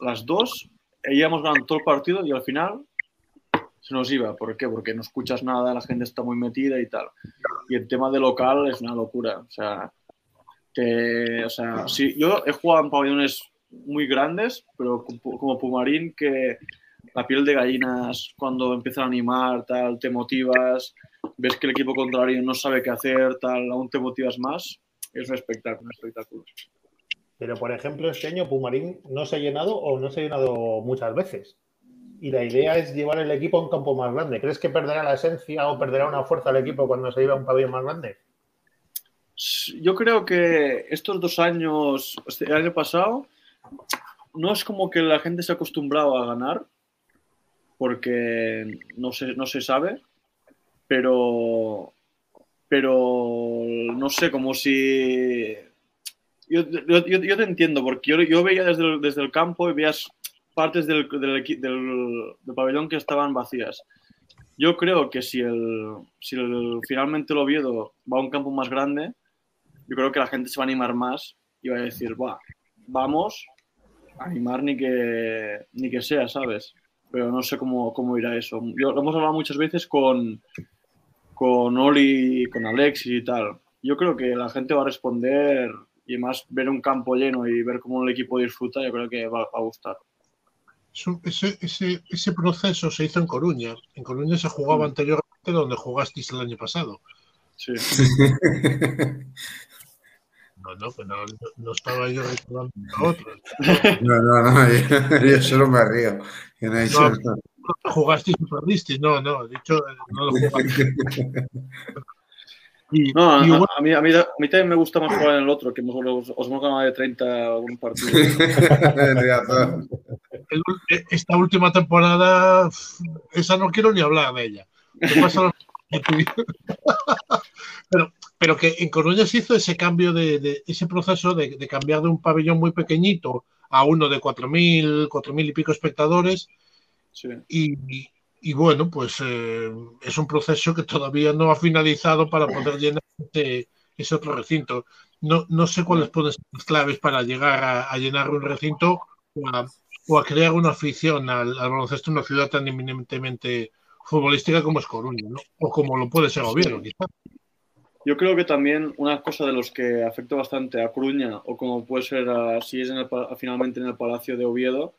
las dos, íbamos ganando todo el partido y al final se nos iba. ¿Por qué? Porque no escuchas nada, la gente está muy metida y tal. Y el tema de local es una locura. O sea, te- o sea sí, yo he jugado en pabellones muy grandes, pero como Pumarín, que la piel de gallinas cuando empiezan a animar, tal, te motivas, ves que el equipo contrario no sabe qué hacer, tal, aún te motivas más. Es un espectáculo, un espectáculo. Pero, por ejemplo, este año Pumarín no se ha llenado o no se ha llenado muchas veces. Y la idea es llevar el equipo a un campo más grande. ¿Crees que perderá la esencia o perderá una fuerza el equipo cuando se lleva a un pabellón más grande? Yo creo que estos dos años, este, el año pasado, no es como que la gente se ha acostumbrado a ganar, porque no se, no se sabe, pero, pero no sé, como si... Yo, yo- yo- te entiendo, porque yo, yo veía desde el, desde el campo y veías partes del, del, del- del pabellón que estaban vacías. Yo creo que si, el, si el- finalmente el Oviedo va a un campo más grande, yo creo que la gente se va a animar más y va a decir, va, vamos a animar ni que, ni que sea, ¿sabes? Pero no sé cómo, cómo irá eso. Yo, lo hemos hablado muchas veces con, con Oli, con Alexis y tal. Yo creo que la gente va a responder y más ver un campo lleno y ver cómo el equipo disfruta, yo creo que va, va a gustar. Eso- ese, ese, ese proceso se hizo en Coruña. En Coruña se jugaba Mm. anteriormente donde jugasteis el año pasado. Sí. (laughs) No, no, que no, no estaba yo recordando a otros. No, no, no, (laughs) yo, yo solo me río. Yo no he No. Jugasteis y perdisteis. No, no, he dicho, eh, no lo jugasteis. (laughs) Y, No, a, y bueno, a mí, a, mí, a mí también me gusta más jugar en el otro, que hemos, os, os hemos ganado de 30 algún partido. (laughs) El- esta última temporada, esa no quiero ni hablar de ella. ¿Qué pasa pero, pero que en Coruña se hizo ese cambio de, de- ese proceso de, de cambiar de un pabellón muy pequeñito a uno de 4.000, 4.000 y pico espectadores Sí. y, y- y bueno, pues eh, es un proceso que todavía no ha finalizado para poder llenar ese, ese otro recinto. No, no sé cuáles pueden ser las claves para llegar a, a llenar un recinto o a, o a crear una afición al, al baloncesto en una ciudad tan eminentemente futbolística como es Coruña, ¿no? O como lo puede ser Oviedo, quizá. Yo creo que también una cosa de los que afecta bastante a Coruña, o como puede ser ah, si es en el finalmente en el Palacio de Oviedo,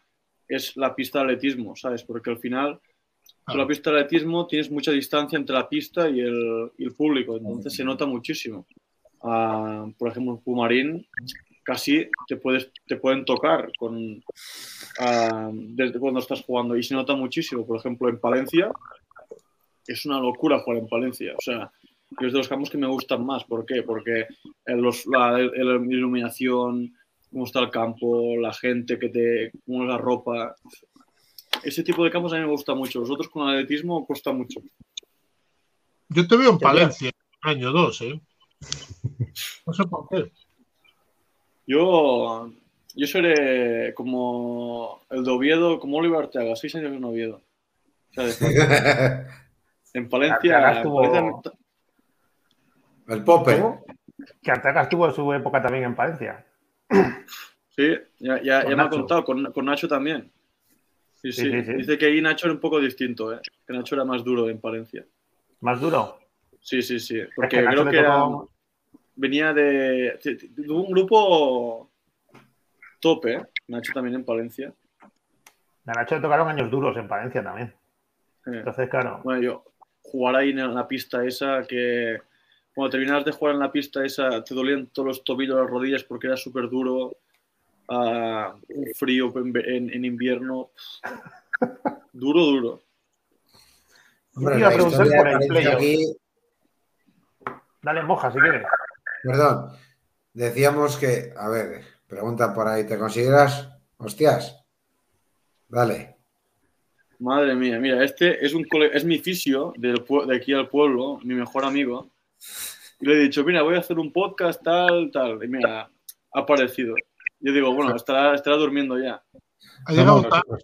es la pista de atletismo, ¿sabes? Porque al final, con la pista de atletismo tienes mucha distancia entre la pista y el, y el público, entonces se nota muchísimo. Ah, por ejemplo, en Pumarín casi te, puedes, te pueden tocar con, ah, desde cuando estás jugando y se nota muchísimo. Por ejemplo, en Palencia es una locura jugar en Palencia. O sea, y es de los campos que me gustan más. ¿Por qué? Porque el- los- la, iluminación, cómo está el campo, la gente que te, cómo es la ropa. Ese tipo de campos a mí me gusta mucho. Los otros con el atletismo cuesta mucho. Yo te veo en. Palencia, año 2, ¿eh? No sé por qué. Yo, yo seré como el de Oviedo, como Oliver Arteaga, seis años en Oviedo. O sea, Palencia, (laughs) en Palencia- El Popper. ¿Cómo? Que Arteaga estuvo en su época también en Palencia. Sí, ya, ya, Con ya me ha contado, con, con Nacho también. Sí, Sí, sí, sí, sí. Dice que ahí Nacho era un poco distinto, ¿eh? que Nacho era más duro en Palencia. Más duro. Sí, sí, sí. Es Porque que creo que era- tocó- venía de, de- de un grupo tope, ¿eh? Nacho también en Palencia. A Nacho le tocaron años duros en Palencia también. Eh, Entonces, claro. Bueno, yo jugar ahí en la pista esa que cuando terminabas de jugar en la pista esa te dolían todos los tobillos, las rodillas porque era súper duro. ah, un frío en, en- en invierno. Duro, duro. Hombre, Te iba a la preguntar historia por el playoff. aquí, Dale moja si quieres. perdón, decíamos que, a ver, Pregunta por ahí, ¿te consideras? Hostias. Dale. Madre mía, mira, este es un cole- es mi fisio del de aquí al pueblo, mi mejor amigo. Y le he dicho, mira, voy a hacer un podcast, tal, tal. Y mira, ha aparecido. Yo digo, bueno, estará, estará durmiendo ya. Ha llegado no, tarde.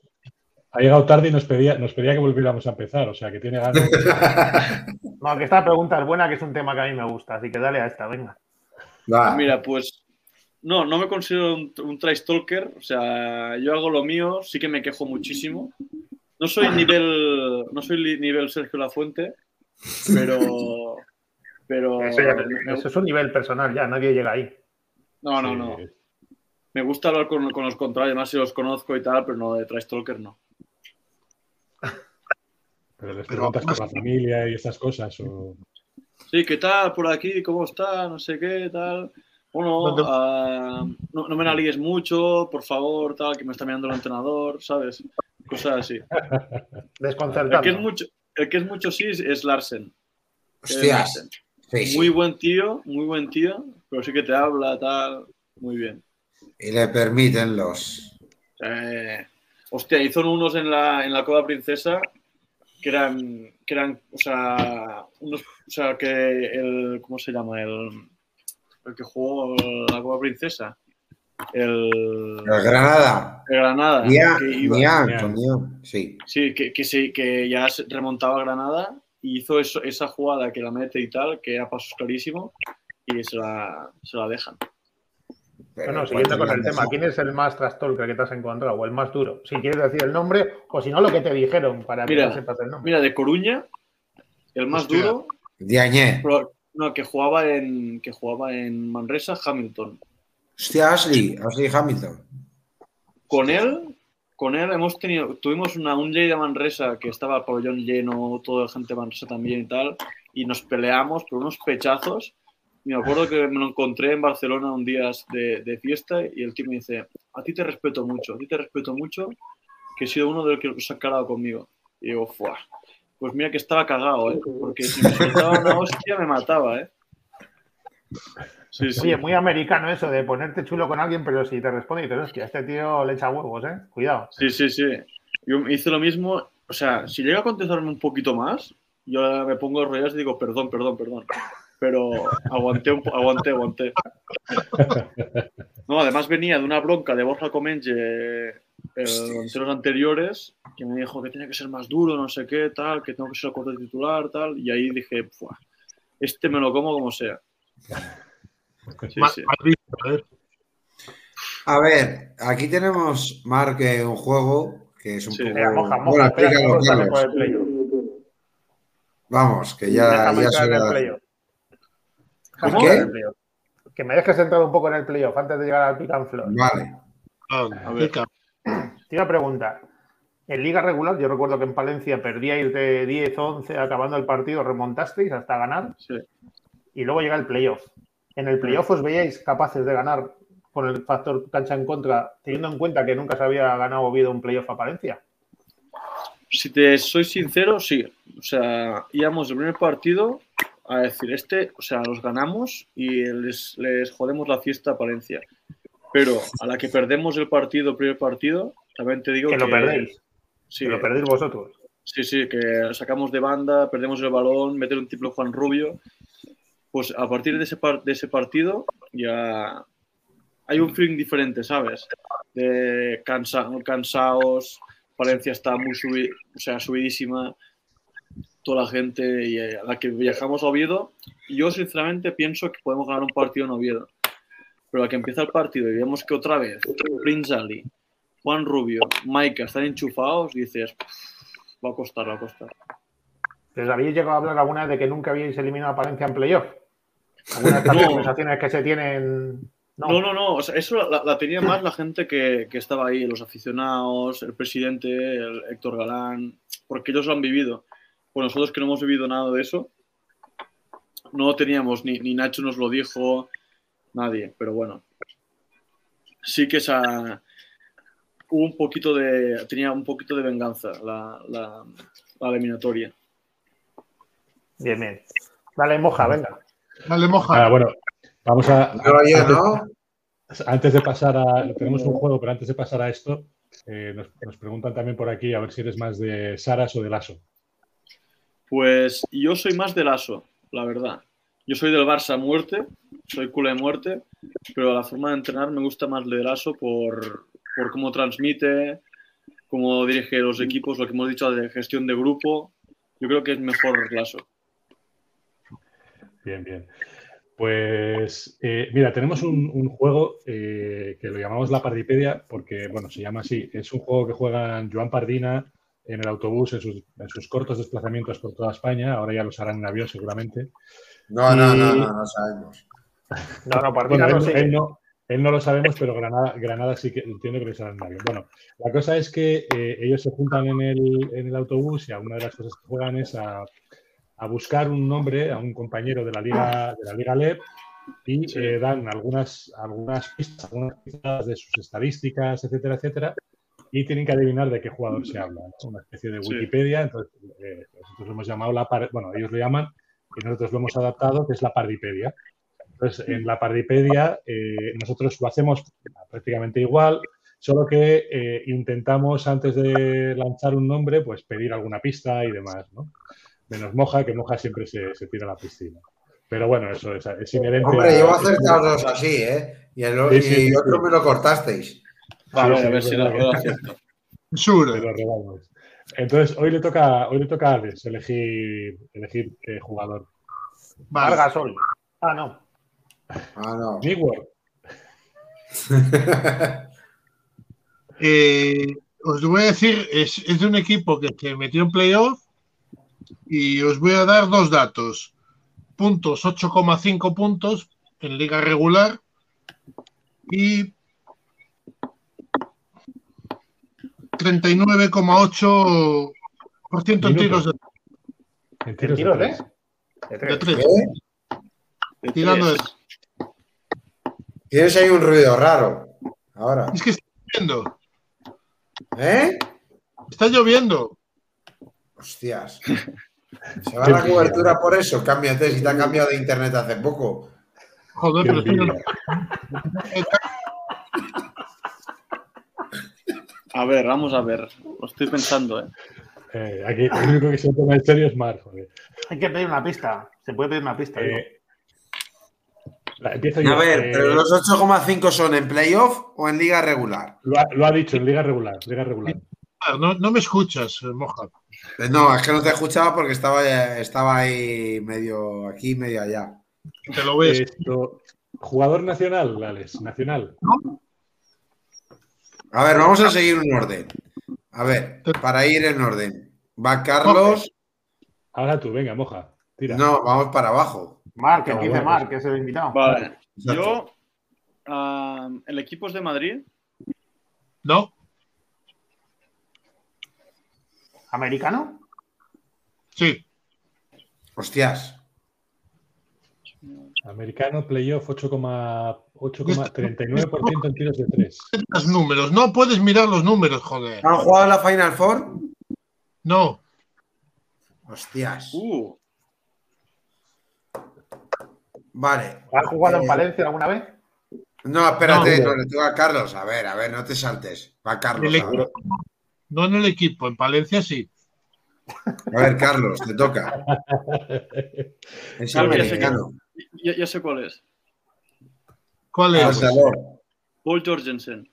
ha llegado tarde y nos pedía, nos pedía que volviéramos a empezar, o sea que tiene ganas. (laughs) No, que esta pregunta es buena, que es un tema que a mí me gusta, así que dale a esta, venga. Va. Mira, pues no, no me considero un, un. O sea, yo hago lo mío, sí que me quejo muchísimo. No soy nivel, no soy nivel Sergio Lafuente, pero, pero Eso, ya- me- eso es un nivel personal, ya, nadie llega ahí. no, no, no. Me gusta hablar con, con los contrarios, más si los conozco y tal, pero no de try stalker no. (laughs) Pero les preguntas por la familia y esas cosas. O... Sí, ¿qué tal por aquí? ¿Cómo está? No sé qué, tal. Bueno, ¿Dónde- ah, no, no me la líes mucho, por favor, tal, que me está mirando el entrenador, ¿sabes? Cosas así. (laughs) El Desconcertando. que es mucho, el que es mucho sí es- es Larsen. Es Hostias. Larsen. Sí, sí. Muy buen tío, muy buen tío, pero sí que te habla, tal, muy bien. Y le permiten los. Eh, hostia, hizo unos en la, en la Coda Princesa que eran, que eran, o sea, unos, o sea, que el, ¿cómo se llama? El, el que jugó la Coda Princesa. El, Granada. el Granada. Nian, que iba- Sí. Sí, que, que sí, que ya remontaba a Granada y hizo eso, esa jugada que la mete y tal, que a pasos clarísimo, y se la, se la dejan. Pero Bueno, siguiendo con ¿cuántos el tema? ¿quién es el más trastolker que te has encontrado o el más duro? Si quieres decir el nombre o si no lo que te dijeron para que Mira, no sepas el nombre. Mira, de Coruña, el más Hostia. duro, Diañé. no, que jugaba en que jugaba en Manresa, Hamilton. Hostia, Ashley. Ashley Hamilton. Con él, con él hemos tenido, tuvimos una, un Lleida Manresa que estaba el pabellón lleno, toda la gente Manresa también y tal, y nos peleamos por unos pechazos. Me acuerdo que me lo encontré en Barcelona un día de, fiesta y el tío me dice, a ti te respeto mucho, a ti te respeto mucho, que he sido uno de los que os ha cargado conmigo. Y digo, Fuah. pues mira que estaba cagado, ¿eh? porque si me soltaba una hostia me mataba, ¿eh? Sí, sí. Oye, muy americano eso de ponerte chulo con alguien, pero si te responde y dices, hostia, este tío le echa huevos, ¿eh? Cuidado. Sí, sí, sí. Yo hice lo mismo. O sea, si llega a contestarme un poquito más, yo me pongo a rollas y digo, perdón, perdón, perdón. Pero aguanté, un aguanté, aguanté. No, además venía de una bronca de Borja Comenge eh, ante los anteriores, que me dijo que tenía que ser más duro, no sé qué, tal, que tengo que ser el cuarto titular, tal. Y ahí dije, "Buah, este me lo como como sea. A ver, aquí tenemos, Mark, un juego que es un Sí. poco. Moja, Bueno, moja. explícalo, vamos Carlos. que ya, Déjame ya entrar en el será. playoff. ¿Por Déjame qué? entrar en el playoff. Que me dejes entrar un poco en el playoff antes de llegar al pick and floor. Vale. Anda, A ver. Te iba a preguntar. En liga regular, yo recuerdo que en Palencia perdíais de 10, 11, acabando el partido, remontasteis hasta ganar Sí. Y luego llega el playoff. En el playoff os veíais capaces de ganar con el factor cancha en contra, teniendo en cuenta que nunca se había ganado Oviedo un playoff a Palencia. Si te soy sincero, sí. O sea, íbamos el primer partido a decir, este, o sea, los ganamos y les, les jodemos la fiesta a Palencia. Pero a la que perdemos el partido, el primer partido, también te digo Que que... lo perdéis, Sí, que lo perdéis vosotros. sí, sí, que sacamos de banda, perdemos el balón, meter un triple Juan Rubio. Pues a partir de ese, de ese partido ya hay un feeling diferente, ¿sabes? De cansa cansados, Valencia está muy subi o sea, subidísima, toda la gente y eh, a la que viajamos a Oviedo, yo sinceramente pienso que podemos ganar un partido en Oviedo. Pero a que empieza el partido y vemos que otra vez Prince Ali, Juan Rubio, Maika están enchufados, dices, va a costar, va a costar. ¿Les habéis llegado a hablar alguna de que nunca habíais eliminado a Palencia en playoff? ¿Alguna de estas conversaciones que se tienen? No, no, no. O sea, eso la, la tenía más la gente que, que estaba ahí, los aficionados, el presidente, el Héctor Galán, porque ellos lo han vivido. Pues nosotros que no hemos vivido nada de eso, no lo teníamos, ni, ni Nacho nos lo dijo, nadie, pero bueno. Sí que esa, hubo un poquito de, tenía un poquito de venganza la, la, la eliminatoria. Bien, bien. Dale, moja, venga. Dale, moja. Ah, bueno, vamos a. No, yo no. Antes de pasar a. Tenemos un juego, pero antes de pasar a esto, eh, nos, nos preguntan también por aquí a ver si eres más de Saras o de Lasso. Pues yo soy más del ASO, la verdad. Yo soy del Barça a muerte, soy culo de muerte, pero la forma de entrenar me gusta más del ASO por, por cómo transmite, cómo dirige los equipos, lo que hemos dicho de gestión de grupo. Yo creo que es mejor el ASO. Bien, bien. Pues eh, mira, tenemos un, un juego eh, que lo llamamos la Pardipedia porque, bueno, se llama así. Es un juego que juegan Joan Pardina en el autobús en sus, en sus cortos desplazamientos por toda España. Ahora ya los harán en avión seguramente. No, no, Y- no, no, no sabemos. No, no, Pardina Bueno, no él, sigue. él no, él no lo sabemos, pero Granada, Granada sí que entiendo que lo harán en avión. Bueno, la cosa es que eh, ellos se juntan en el, en el autobús y a una de las cosas que juegan es a, a buscar un nombre a un compañero de la Liga, de la Liga LEP y Sí. eh, dan algunas, algunas pistas, algunas pistas de sus estadísticas, etcétera, etcétera, y tienen que adivinar de qué jugador se habla. Es una especie de Sí. Wikipedia, entonces eh, nosotros lo hemos llamado la par- bueno, ellos lo llaman y nosotros lo hemos adaptado, que es la Pardipedia. Entonces, en la Pardipedia eh, nosotros lo hacemos prácticamente igual, solo que eh, intentamos antes de lanzar un nombre, pues pedir alguna pista y demás, ¿no? Menos Moja, que Moja siempre se, se tira a la piscina. Pero bueno, eso es, es inherente Hombre, a- llevo acertados dos así, ¿eh? Y el, Sí, sí, y sí, otro sí. me lo cortasteis. Vale, sí, a ver si lo los regalos. Entonces, hoy le toca, hoy le toca a Alex elegir, elegir eh, jugador. Vale. Margasol. Ah, no. Ah, no. (laughs) Eh, os voy a decir, es, es de un equipo que se metió en playoff y os voy a dar dos datos. Puntos, 8,5 puntos en liga regular y 39,8% en tiros de, En tiros de ¿Tiros de? tres. De tres. tres. ¿Eh? Tirando de- tres. Tienes ahí un ruido raro. Ahora. Es que está lloviendo. ¿Eh? Está lloviendo. Hostias. (laughs) Se va la cobertura por eso. Cámbiate si te ha cambiado de internet hace poco. Joder, pero estoy-. A ver, vamos a ver. Lo estoy pensando, ¿eh? Eh, aquí el único que se toma en serio es Mar, joder. Hay que pedir una pista. Se puede pedir una pista. Eh, la- empiezo yo. A ver, Eh, ¿pero los 8,5 son en playoff o en liga regular? lo, ha, lo ha dicho en liga regular, liga regular. No, no me escuchas, Moja. Eh, No, es que no te escuchaba porque estaba, estaba ahí medio aquí, medio allá. Te lo ves. Esto, jugador nacional, Alex, nacional. A ver, vamos a seguir un orden. A ver, para ir en orden. Va Carlos. Ahora tú, venga, moja. Tira. No, vamos para abajo. Marc, que bueno, Marc, que es el invitado. Vale. Exacto. Yo, ah, el equipo es de Madrid. No, ¿Americano? sí. Hostias. Americano, playoff, 8,39% en tiros de tres. Los números. No puedes mirar los números, joder. ¿Han jugado la Final Four? No. Hostias. Uh, Vale. ¿Has jugado Eh, en Valencia alguna vez? No, espérate, No. no, le toca a Carlos. A ver, a ver, no te saltes. Va Carlos. El A ver, No en el equipo. En Palencia sí. A ver, Carlos, te toca. Es que ya sé americano. ya, ya sé cuál es. ¿Cuál es? Paul Jorgensen.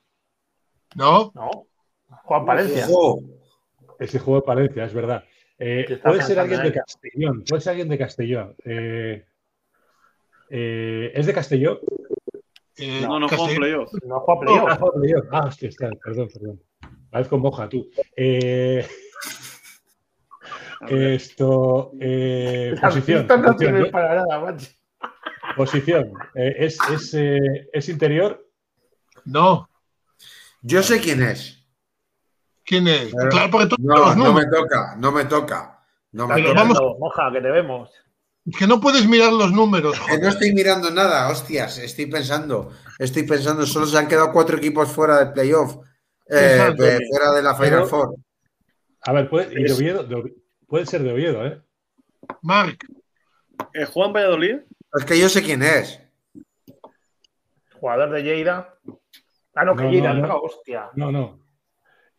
No. No. Juan Valencia. Ojo. Ese juego de Palencia, es verdad. Eh, Que puede ser alguien de. Castellón. Puede ser alguien de Castellón. Eh, eh, ¿Es de Castellón? Eh, No, no juega Castellón- playoff. No juega playoff. Ah, Castellón. Ah, hostia, está, perdón, perdón. Vez con moja, tú. Eh, esto. eh, posición. no Posición, para nada, macho. Posición. Eh, ¿es, es, eh, ¿Es interior? No. Yo sé quién es. ¿Quién es? Pero- claro, porque tú No, no me toca, no me toca. No me toca. vamos- Moja, que te vemos. Es que no puedes mirar los números, Que no estoy mirando nada, hostias, estoy pensando, estoy pensando, solo se han quedado cuatro equipos fuera del playoff, eh, eh, fuera de la Final Pero- Four. A ver, puede, y de Oviedo, de Oviedo- puede ser de Oviedo, ¿eh? Marc, Eh, ¿Juega en Valladolid? Es que yo sé quién es. jugador de Lleida. Ah, no, que No, Lleida, no, no, no. hostia. No, no.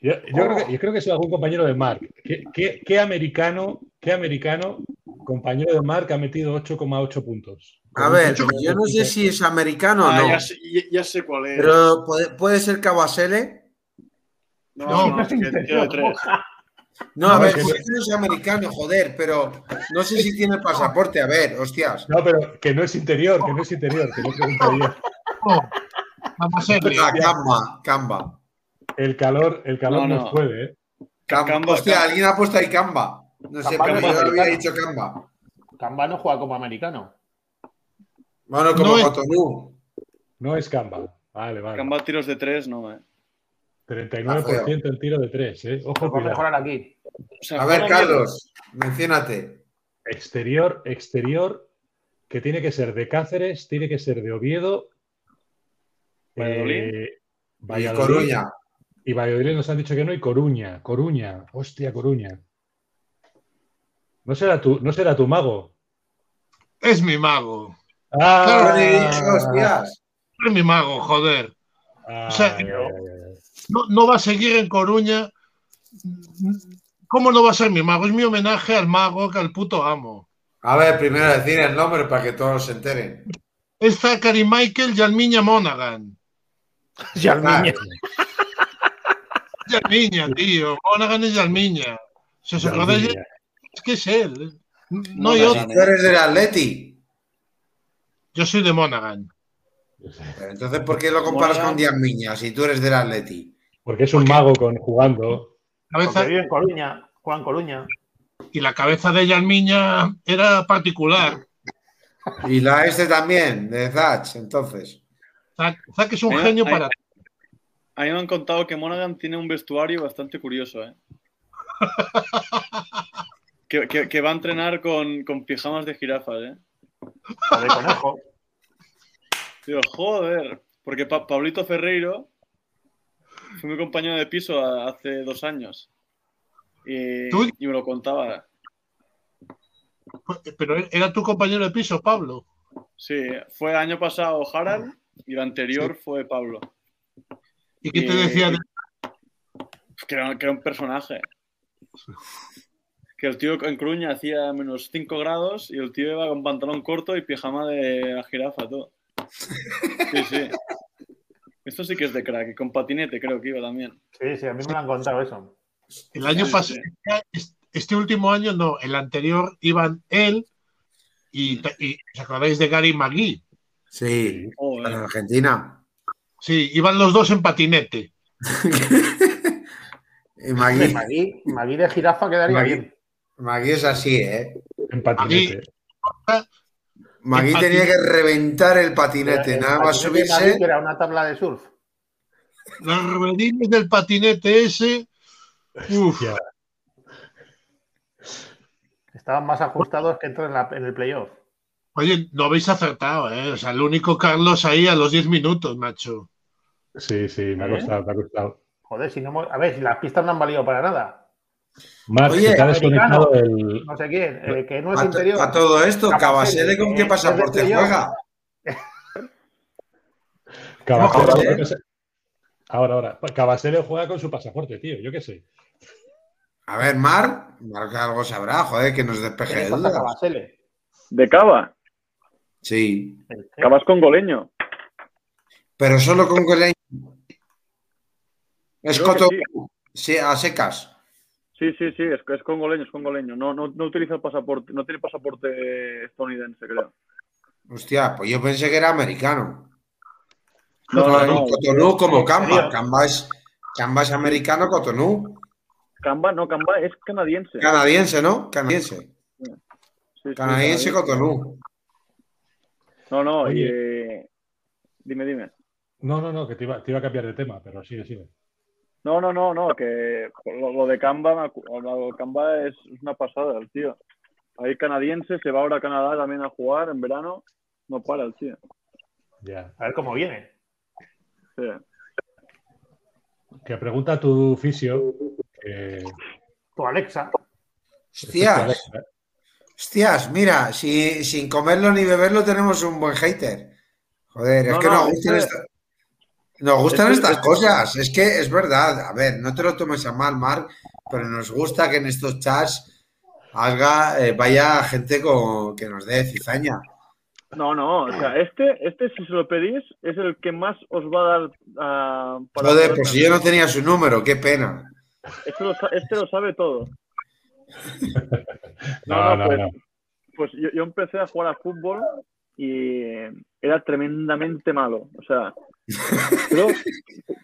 Yo, yo creo, que, yo creo que es algún compañero de Mark. ¿Qué, qué- qué americano, qué americano, compañero de Mark, ha metido 8,8 puntos? A ver, yo no sé si es americano o Ah, no, ya, sé, ya- ya sé cuál es. pero puede, puede ser Cabasele. No, No, no, (laughs) a ver, es que es americano, joder, pero no sé si tiene pasaporte. A ver, hostias. No, pero que no es interior, que no es interior, que no preguntaría. No, vamos a ser Ah, Camba, Camba. El calor, el calor No, nos no. puede, ¿eh? Camba. Camba, Hostia, Camba. alguien ha puesto ahí Camba. No sé, Camba pero no yo es había americano. dicho Camba. Camba no juega como americano. Bueno, como No es- Cotonú. No es Camba. Vale, vale. Camba tiros de tres, no, eh. 39% en tiro de 3, ¿eh? Ojo, cuidado. mejorar aquí. A ver, juega bien. Carlos, menciónate. Exterior, exterior, que tiene que ser de Cáceres, tiene que ser de Oviedo. Valladolid. eh, Y Valladolid. Coruña. Y Valladolid nos han dicho que no, y Coruña, Coruña, hostia, Coruña. No será tu, no será tu mago. Es mi mago. ¡Ah! Joder, hostias. Es mi mago, joder. Ah, O sea, ay, ay, ay. No, no va a seguir en Coruña. ¿Cómo no va a ser mi mago? Es mi homenaje al mago, que al puto amo. A ver, primero decir el nombre para que todos se enteren. Es Zachary Michael Yalmiña Monaghan. Ya el niño. Yalmiña, tío. Monaghan es Yalmiña. Si os acordáis, Yalmiña. es que es él. No otro. Si tú eres del Atleti. Yo soy de Monaghan. Entonces, ¿por qué lo comparas con Diamiña si tú eres del Atleti? Porque es un mago con jugando. Cabeza, vive en Coruña. Juega en Coruña. y la cabeza de Yalmiña era particular. Y la este también, de Zach, entonces. Zac, Zac es un genio hay- para. A mí me han contado que Monaghan tiene un vestuario bastante curioso, ¿eh? (laughs) que, que- que va a entrenar con, con pijamas de jirafas, ¿eh? O de conejo. Digo, joder, porque Pa- Pablito Ferreiro fue mi compañero de piso hace dos años. Y, ¿Tú? y me lo contaba. Pero era tu compañero de piso, Pablo. Sí, fue el año pasado Harald y el anterior fue Pablo. ¿Y qué te decía? de- Que era, que era un personaje. Que el tío en Coruña hacía menos 5 grados y el tío iba con pantalón corto y pijama de la jirafa, todo. Sí, sí. Esto sí que es de crack. Y con patinete creo que iba también. Sí, sí, a mí me lo han contado eso. El año pasado, este último año no, el anterior iban él y, y ¿os acordáis de Gary McGee? Sí, Joder. en Argentina. Sí, iban los dos en patinete. (laughs) Y Magui, Magui, Magui de jirafa quedaría Magui. bien. Magui es así, ¿eh? En patinete. Magui El tenía que reventar el patinete, El nada más patinete Magui, subirse. era una tabla de surf. Los ruedines del patinete ese. Uf, Estaban más ajustados que entrar en, la- en el playoff. oye, no habéis acertado, ¿eh? O sea, el único Carlos ahí a los 10 minutos, macho. Sí, sí, me ha ¿Eh? costado, me ha costado. Joder, si no hemos- A ver, si las pistas no han valido para nada. Marc, Oye, americano. desconectado el. No sé quién, eh, que no es A, interior. a todo esto, Cabasele, ¿con ¿eh? qué pasaporte Es de juega? Cabasele. (laughs) Ahora, ahora. Cabasele juega con su pasaporte, tío. Yo qué sé. A ver, Mar, Mar algo sabrá, joder, que nos ¿Qué despeje de dudas. Cabasele? De Cava. Sí, ¿El qué? Cavas con goleño. pero solo con goleño. Es que coto, sí. sí, a secas. Sí, sí, sí, es, es congoleño, es congoleño. No, no, no utiliza el pasaporte, no tiene pasaporte estadounidense, creo. Hostia, pues yo pensé que era americano. No, no, no. Cotonú como ¿En Camba. Camba es, Camba es americano, Cotonú. Camba, no, Camba es canadiense. Canadiense, ¿no? Canadiense. Sí, sí, Canadiense, canadiense. Cotonú. No, no, y, Oye. eh, dime, dime. No, no, no, que te iba, te iba a cambiar de tema, pero sigue, sigue. No, no, no, no, que lo, lo de acu- lo de es, es una pasada, el tío. Ahí canadiense, se va ahora a Canadá también a jugar en verano. No para el tío. Ya. A ver cómo viene. Sí. Que pregunta tu fisio. que- Tu Alexa. Hostias, hostias, mira, si, sin comerlo ni beberlo tenemos un buen hater. Joder, es No, que no, gustan, este- esta- nos gustan estas cosas. Es que es verdad. A ver, no te lo tomes a mal, Marc, pero nos gusta que en estos chats haga, eh, vaya gente con, que nos dé cizaña. No, no, o sea, este, este si se lo pedís es el que más os va a dar ah, para Joder, pues si yo no tenía su número, qué pena. Este lo, este lo sabe todo. (laughs) No, no, pues, no. pues yo, yo empecé a jugar a fútbol y era tremendamente malo. O sea, creo,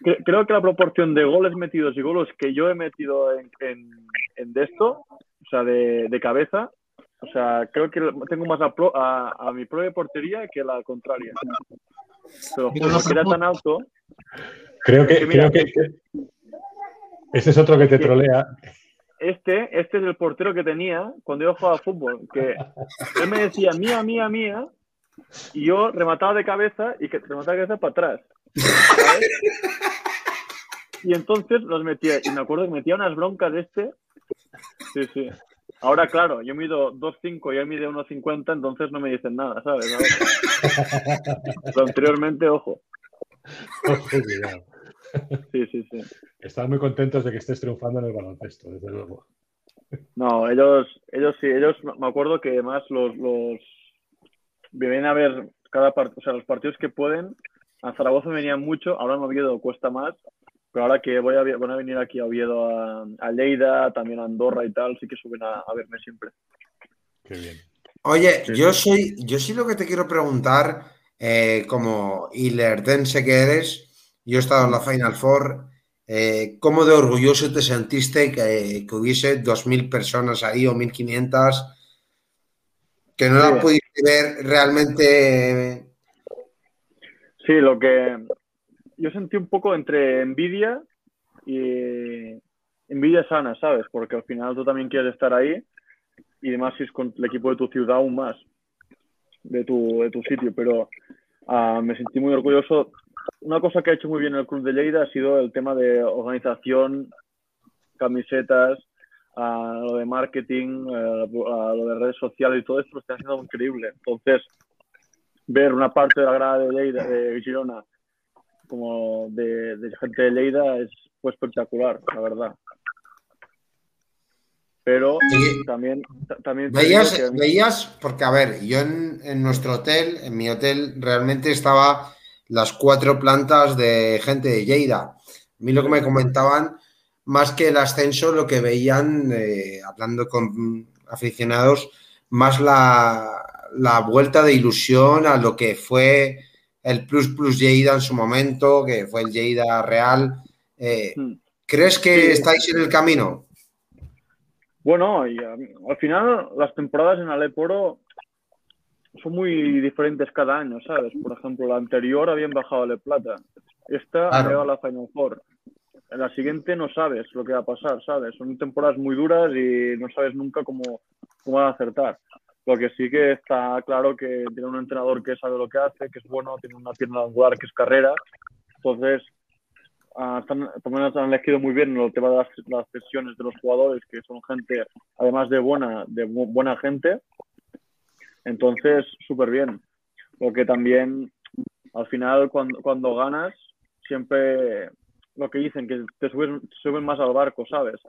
cre- creo que la proporción de goles metidos y goles que yo he metido en, en, en de esto, o sea, de, de cabeza, o sea, creo que tengo más a, pro- a, a mi propia portería que la contraria. Pero porque era tan alto. Creo que, que mira, creo que ese es otro que te que- trolea. Este, este es el portero que tenía cuando yo jugaba fútbol, que él me decía mía, mía, mía, (laughs) y yo remataba de cabeza y que remataba de cabeza para atrás. ¿sabes? (laughs) Y entonces los metía, y me acuerdo que metía unas broncas de este. Sí, sí. Ahora, claro, yo mido 2,5 y él mide 1,50, entonces no me dicen nada, ¿sabes? (laughs) Pero anteriormente, ojo. Cuidado. Sí, sí, sí. Están muy contentos de que estés triunfando en el baloncesto, desde luego. No, ellos, ellos sí, ellos me acuerdo que además los, los vienen a ver cada partido, o sea, los partidos que pueden. A Zaragoza venían mucho, ahora en Oviedo cuesta más, pero ahora que voy a, van a venir aquí a Oviedo, a, a Lleida, también a Andorra y tal, sí que suben a, a verme siempre. Qué bien. Oye, Sí, yo soy, yo sí lo que te quiero preguntar, eh, como ilerdense que eres, yo he estado en la Final Four, eh, ¿cómo de orgulloso te sentiste que, que hubiese 2.000 personas ahí o 1.500 que no Sí. la pudiste ver realmente? Sí, lo que yo sentí un poco entre envidia y envidia sana, ¿sabes? Porque al final tú también quieres estar ahí y además si es con el equipo de tu ciudad aún más, de tu, de tu sitio, pero ah, me sentí muy orgulloso. Una cosa que ha hecho muy bien el Club de Lleida ha sido el tema de organización, camisetas, ah, lo de marketing, ah, lo de redes sociales y todo esto lo está haciendo increíble. Entonces, ver una parte de la grada de Lleida, de Girona, como de, de gente de Lleida es fue espectacular, la verdad. Pero también, ta- también Veías, que a veías, porque a ver, yo en, en nuestro hotel, en mi hotel, realmente estaba las cuatro plantas de gente de Lleida. A mí lo que me comentaban, más que el ascenso, lo que veían, eh, hablando con aficionados, más la, la vuelta de ilusión a lo que fue el Plus Plus Lleida en su momento, que fue el Lleida Real. Eh, Mm. ¿Crees que estáis en el camino? Bueno, y a- al final las temporadas en Aleporo son muy diferentes cada año, ¿sabes? Por ejemplo, la anterior habían bajado a Le Plata. Esta ha Claro. llegado a la Final Four. En la siguiente no sabes lo que va a pasar, ¿sabes? Son temporadas muy duras y no sabes nunca cómo, cómo van a acertar. Lo que sí que está claro que tiene un entrenador que sabe lo que hace, que es bueno, tiene una pierna angular que es carrera. Entonces, ah, están, también han elegido muy bien el tema de las, las sesiones de los jugadores, que son gente, además de buena, de bu- buena gente. Entonces, súper bien. Porque también, al final, cuando, cuando ganas, siempre lo que dicen, que te suben, suben más al barco, ¿sabes?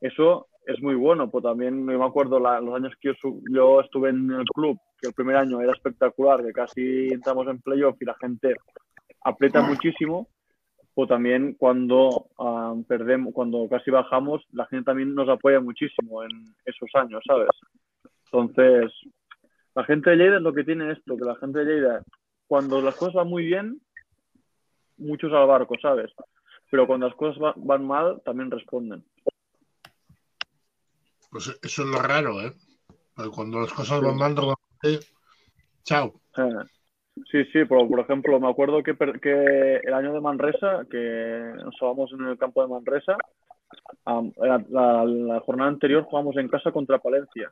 Eso es muy bueno, pues también me acuerdo la- los años que yo, yo estuve en el club, que el primer año era espectacular, que casi entramos en playoff y la gente aprieta muchísimo, pues también cuando ah, perdemos, cuando casi bajamos, la gente también nos apoya muchísimo en esos años, ¿sabes? Entonces, la gente de Lleida es lo que tiene esto, que la gente de Lleida, cuando las cosas van muy bien, muchos al barco, ¿sabes? Pero cuando las cosas va- van mal, también responden. Pues eso es lo raro, ¿eh? Cuando las cosas van mal, normalmente, chao. Eh, Sí, sí, por, por ejemplo, me acuerdo que, que el año de Manresa, que nos jugamos en el campo de Manresa, la, la- la jornada anterior jugamos en casa contra Palencia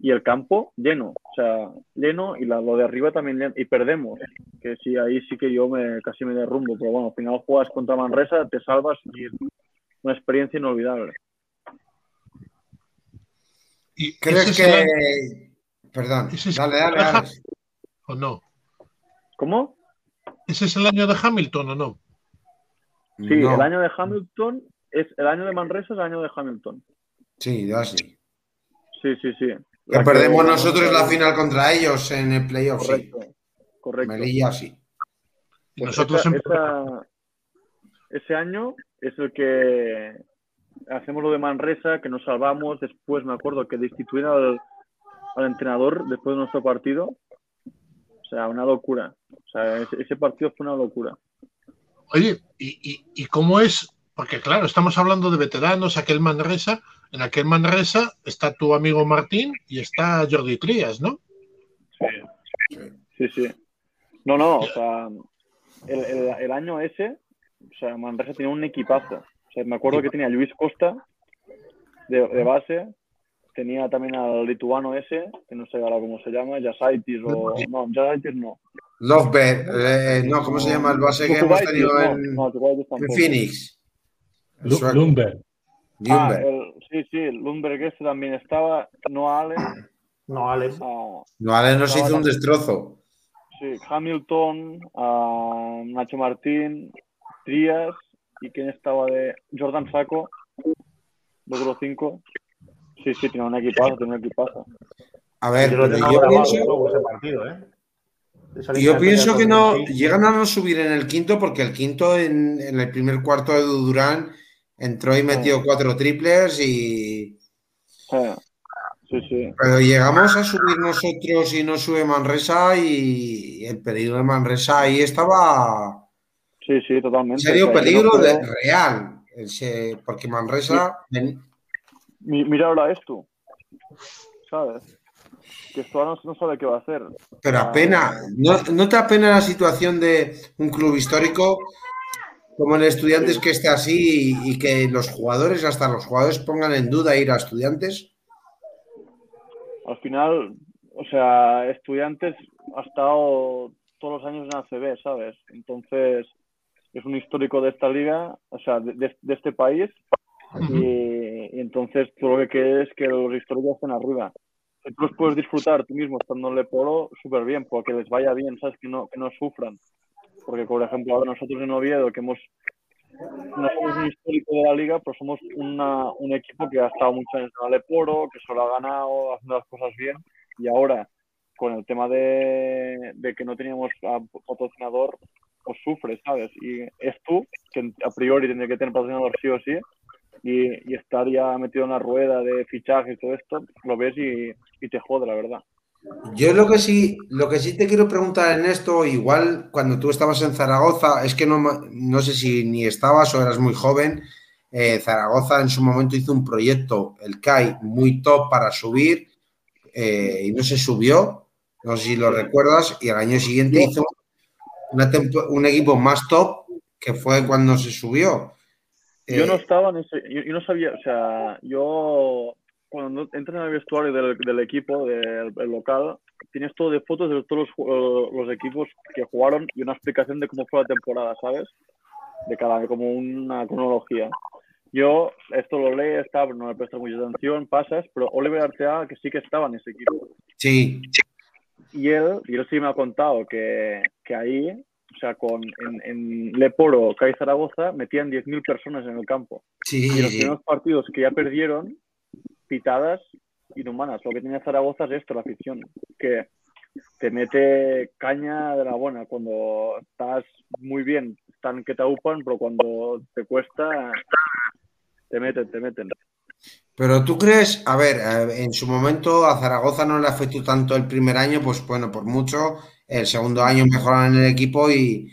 y el campo lleno, o sea, lleno y la- lo de arriba también lleno, y perdemos, que sí, ahí sí que yo me casi me derrumbo, pero bueno, al final juegas contra Manresa, te salvas y es una experiencia inolvidable. ¿Y ese ¿Crees es el año que... Perdón, ese es- dale, dale, o no? ¿Cómo? ¿Ese es el año de Hamilton o no? Sí, No. el año de Hamilton es el año de Manresa es el año de Hamilton. Sí, ya sí. Sí, sí, sí. Que La perdemos nosotros la final contra ellos en el playoff, sí. Correcto, correcto. Melilla, sí. Pues nosotros esa- esa- ese año es el que hacemos lo de Manresa, que nos salvamos. Después me acuerdo que destituyeron al, al entrenador después de nuestro partido. O sea, una locura. O sea, ese, ese partido fue una locura. Oye, ¿y, y, y cómo es? Porque claro, estamos hablando de veteranos, aquel Manresa. En aquel Manresa está tu amigo Martín y está Jordi Trías, ¿no? Sí, sí. No, no, o sea, el, el- el año ese, o sea, Manresa tenía un equipazo. O sea, me acuerdo que tenía a Luis Costa de, de base, tenía también al lituano ese, que no sé ahora cómo se llama, Jasaitis o... No, Jasaitis no. Lovebird, eh, no, ¿cómo se llama el base que hemos tenido no, en, no, en. Phoenix? Lumber. Ah, el- sí, sí, Lundberg ese también estaba, no Allen, No, Ale. ah, No, Ale nos hizo un destrozo. Sí, Hamilton, ah, Nacho Martín, Trías y quién estaba de Jordan Saco, número 5. Sí, sí, tiene un equipazo, tiene un equipazo. A ver, Yo yo pienso, luego ese partido, ¿eh? Yo pienso que no llegan a no subir en el quinto porque el quinto en, en el primer cuarto de Durán entró y metió cuatro triples y Sí, sí, sí. pero llegamos a subir nosotros y no sube Manresa y el peligro de Manresa ahí estaba Sí, sí, en totalmente. serio O sea, yo peligro no de creo- real ese- porque Manresa Mi- Mira ahora esto, ¿sabes? Que esto no, no sabe qué va a hacer. Pero apena, ¿no, no te apena la situación de un club histórico como el Estudiantes que esté así y, y que los jugadores, hasta los jugadores, pongan en duda ir a Estudiantes? Al final, o sea, estudiantes ha estado todos los años en ACB, ¿sabes? Entonces, es un histórico de esta liga, o sea, de, de- de este país, y, y entonces tú lo que quieres es que los históricos estén arriba. Que tú los puedes disfrutar tú mismo estando en Leporo súper bien, porque les vaya bien, ¿sabes? Que no, que no sufran. Porque, por ejemplo, ahora nosotros en Oviedo, que hemos no somos un histórico de la liga, pero somos una- un equipo que ha estado muchos años en Aleporo, que solo ha ganado, haciendo las cosas bien, y ahora, con el tema de, de que no teníamos a- patrocinador, pues sufre, ¿sabes? Y es tú, que a priori tendría que tener patrocinador sí o sí, y, y estar ya metido en la rueda de fichajes y todo esto, lo ves y, y te jode, la verdad. Yo lo que sí, lo que sí te quiero preguntar en esto, igual cuando tú estabas en Zaragoza, es que no, no sé si ni estabas o eras muy joven. eh, Zaragoza en su momento hizo un proyecto, el CAI, muy top para subir eh, y no se subió. No sé si lo recuerdas. Y al año siguiente hizo una un equipo más top que fue cuando se subió. Yo Eh, no estaba en ese, yo, yo no sabía, o sea, yo cuando entras en el vestuario del, del equipo, del, del local, tienes todo de fotos de todos los, ju- los equipos que jugaron y una explicación de cómo fue la temporada, ¿sabes? De cada, como una cronología. Yo esto lo lees, está, no me prestas mucha atención, pasas, pero Oliver Arteaga que sí que estaba en ese equipo. sí, Y él, y él sí me ha contado que, que ahí, o sea, con, en, en Leporo, CAI Zaragoza, metían 10.000 personas en el campo. sí, Y los primeros partidos que ya perdieron, pitadas inhumanas. Lo que tenía Zaragoza es esto, la afición, que te mete caña de la buena. Cuando estás muy bien, están que te aupan, pero cuando te cuesta, te meten, te meten. Pero tú crees, a ver, eh, en su momento a Zaragoza no le afectó tanto el primer año, pues bueno, por mucho, el segundo año mejoraron el equipo y,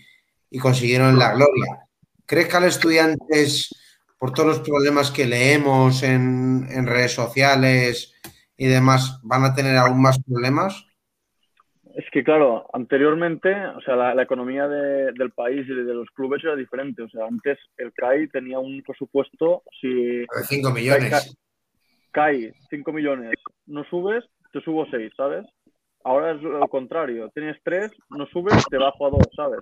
y consiguieron la gloria. ¿Crees que al Estudiantes, por todos los problemas que leemos en, en redes sociales y demás, van a tener aún más problemas? Es que, claro, anteriormente, o sea, la, la economía de- del país y de los clubes era diferente. O sea, antes el CAI tenía un presupuesto, si De 5 millones. cae 5 millones, no subes, te subo 6, ¿sabes? Ahora es lo contrario, tienes 3, no subes, te bajo a 2, ¿sabes?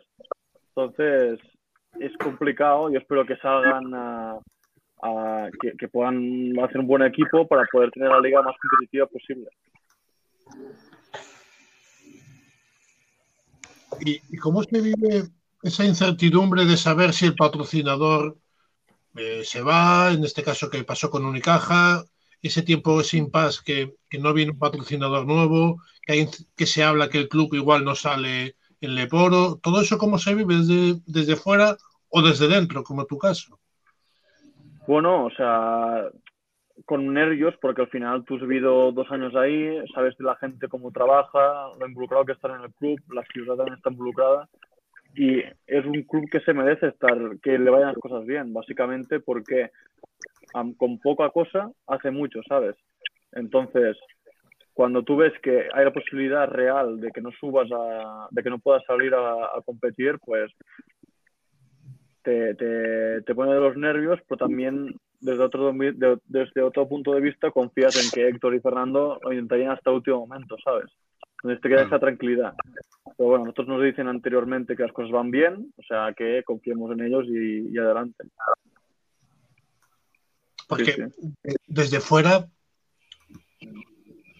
Entonces, es complicado. Yo espero que salgan a, que, puedan hacer un buen equipo para poder tener la liga más competitiva posible. ¿Y, cómo se vive esa incertidumbre de saber si el patrocinador eh, se va, en este caso que pasó con Unicaja, ese tiempo sin paz que, no viene un patrocinador nuevo, que se habla que el club igual no sale en Leporo, todo eso cómo se vive desde, desde fuera o desde dentro, como tu caso. Bueno, o sea, con nervios, porque al final tú has vivido dos años ahí, sabes de la gente cómo trabaja, lo involucrado que están en el club, la ciudad también está involucrada. Y es un club que se merece estar, que le vayan las cosas bien, básicamente porque con poca cosa hace mucho, ¿sabes? Entonces, cuando tú ves que hay la posibilidad real de que no subas a, de que no puedas salir a, a competir, pues te, te, te, pone de los nervios, pero también desde otro, de, desde otro punto de vista confías en que Héctor y Fernando lo intentarían hasta el último momento, ¿sabes? Entonces te queda esa tranquilidad. Pero bueno, nosotros nos dicen anteriormente que las cosas van bien, o sea que confiemos en ellos y, y adelante. Porque sí, sí. desde fuera,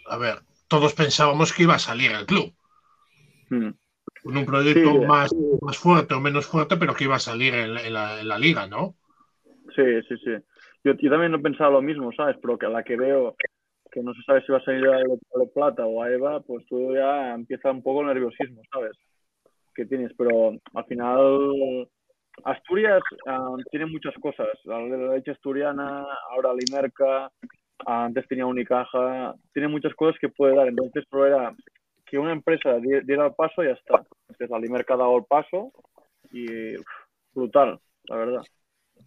a ver, todos pensábamos que iba a salir el club. Hmm. Con un proyecto sí, más, más fuerte o menos fuerte, pero que iba a salir en, en, la, en la, liga, ¿no? Sí, sí, sí. Yo, yo, también no pensaba lo mismo, ¿sabes? Pero que a la que veo que no se sabe si va a salir a de Plata o a Eva, pues tú ya empieza un poco el nerviosismo, ¿sabes? Que tienes, pero al final Asturias uh, tiene muchas cosas. La leche asturiana, ahora Limerca, antes tenía Unicaja, tiene muchas cosas que puede dar. Entonces, pero era que una empresa diera el paso y ya está. Entonces, la Limerca ha dado el paso y uf, brutal, la verdad.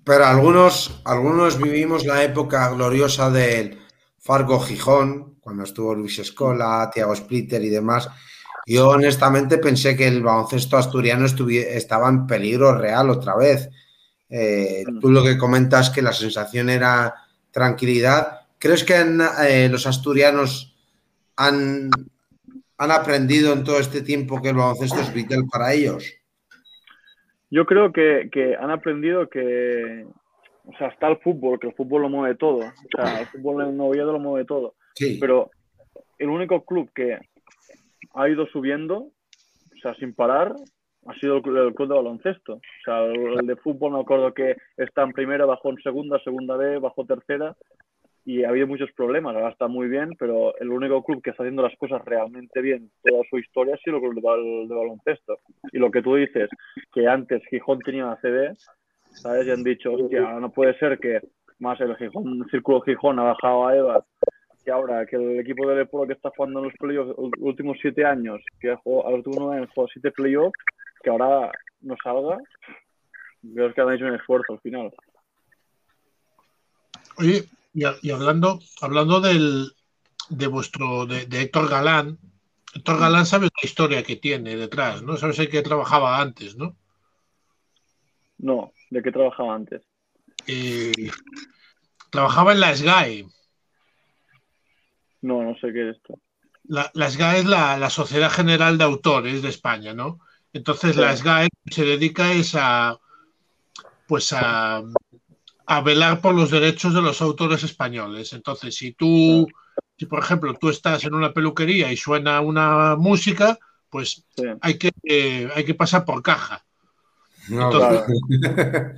Pero algunos, algunos vivimos la época gloriosa del Fargo Gijón, cuando estuvo Luis Escola, Thiago Splitter y demás. Yo honestamente pensé que el baloncesto asturiano estaba en peligro real otra vez. Eh, tú lo que comentas que la sensación era tranquilidad. ¿Crees que en, eh, los asturianos han, han aprendido en todo este tiempo que el baloncesto es vital para ellos? Yo creo que, que, han aprendido que, o sea, está el fútbol, que el fútbol lo mueve todo. O sea, el fútbol en Oviedo lo mueve todo. Sí. Pero el único club que ha ido subiendo, o sea, sin parar, ha sido el, el club de baloncesto. O sea, el, el, de fútbol me acuerdo que está en primera, bajó en segunda, segunda B, bajó tercera y ha habido muchos problemas. Ahora está muy bien, pero el único club que está haciendo las cosas realmente bien toda su historia ha sido el club de, baloncesto. Y lo que tú dices, que antes Gijón tenía una CD, ¿sabes? Y han dicho, hostia, no puede ser que más el Gijón, el Círculo Gijón ha bajado a Eva que ahora que el equipo de Leporo que está jugando en los playoffs los últimos siete años, que ha jugado, a siete playoffs, que ahora no salga, creo que han hecho un esfuerzo al final. Oye, y, y hablando, hablando del, de vuestro, de, de, Héctor Galán, Héctor Galán sabe la historia que tiene detrás, ¿no? Sabes el que trabajaba antes, ¿no? No, ¿de qué trabajaba antes? Eh, trabajaba en la SGAE. No, no sé qué es esto. La, la SGAE es la, la, Sociedad General de Autores de España, ¿no? Entonces sí. la SGAE se dedica es a pues a, a, velar por los derechos de los autores españoles. Entonces, si tú, si por ejemplo tú estás en una peluquería y suena una música, pues sí. hay, que, eh, hay que pasar por caja. No, entonces, claro.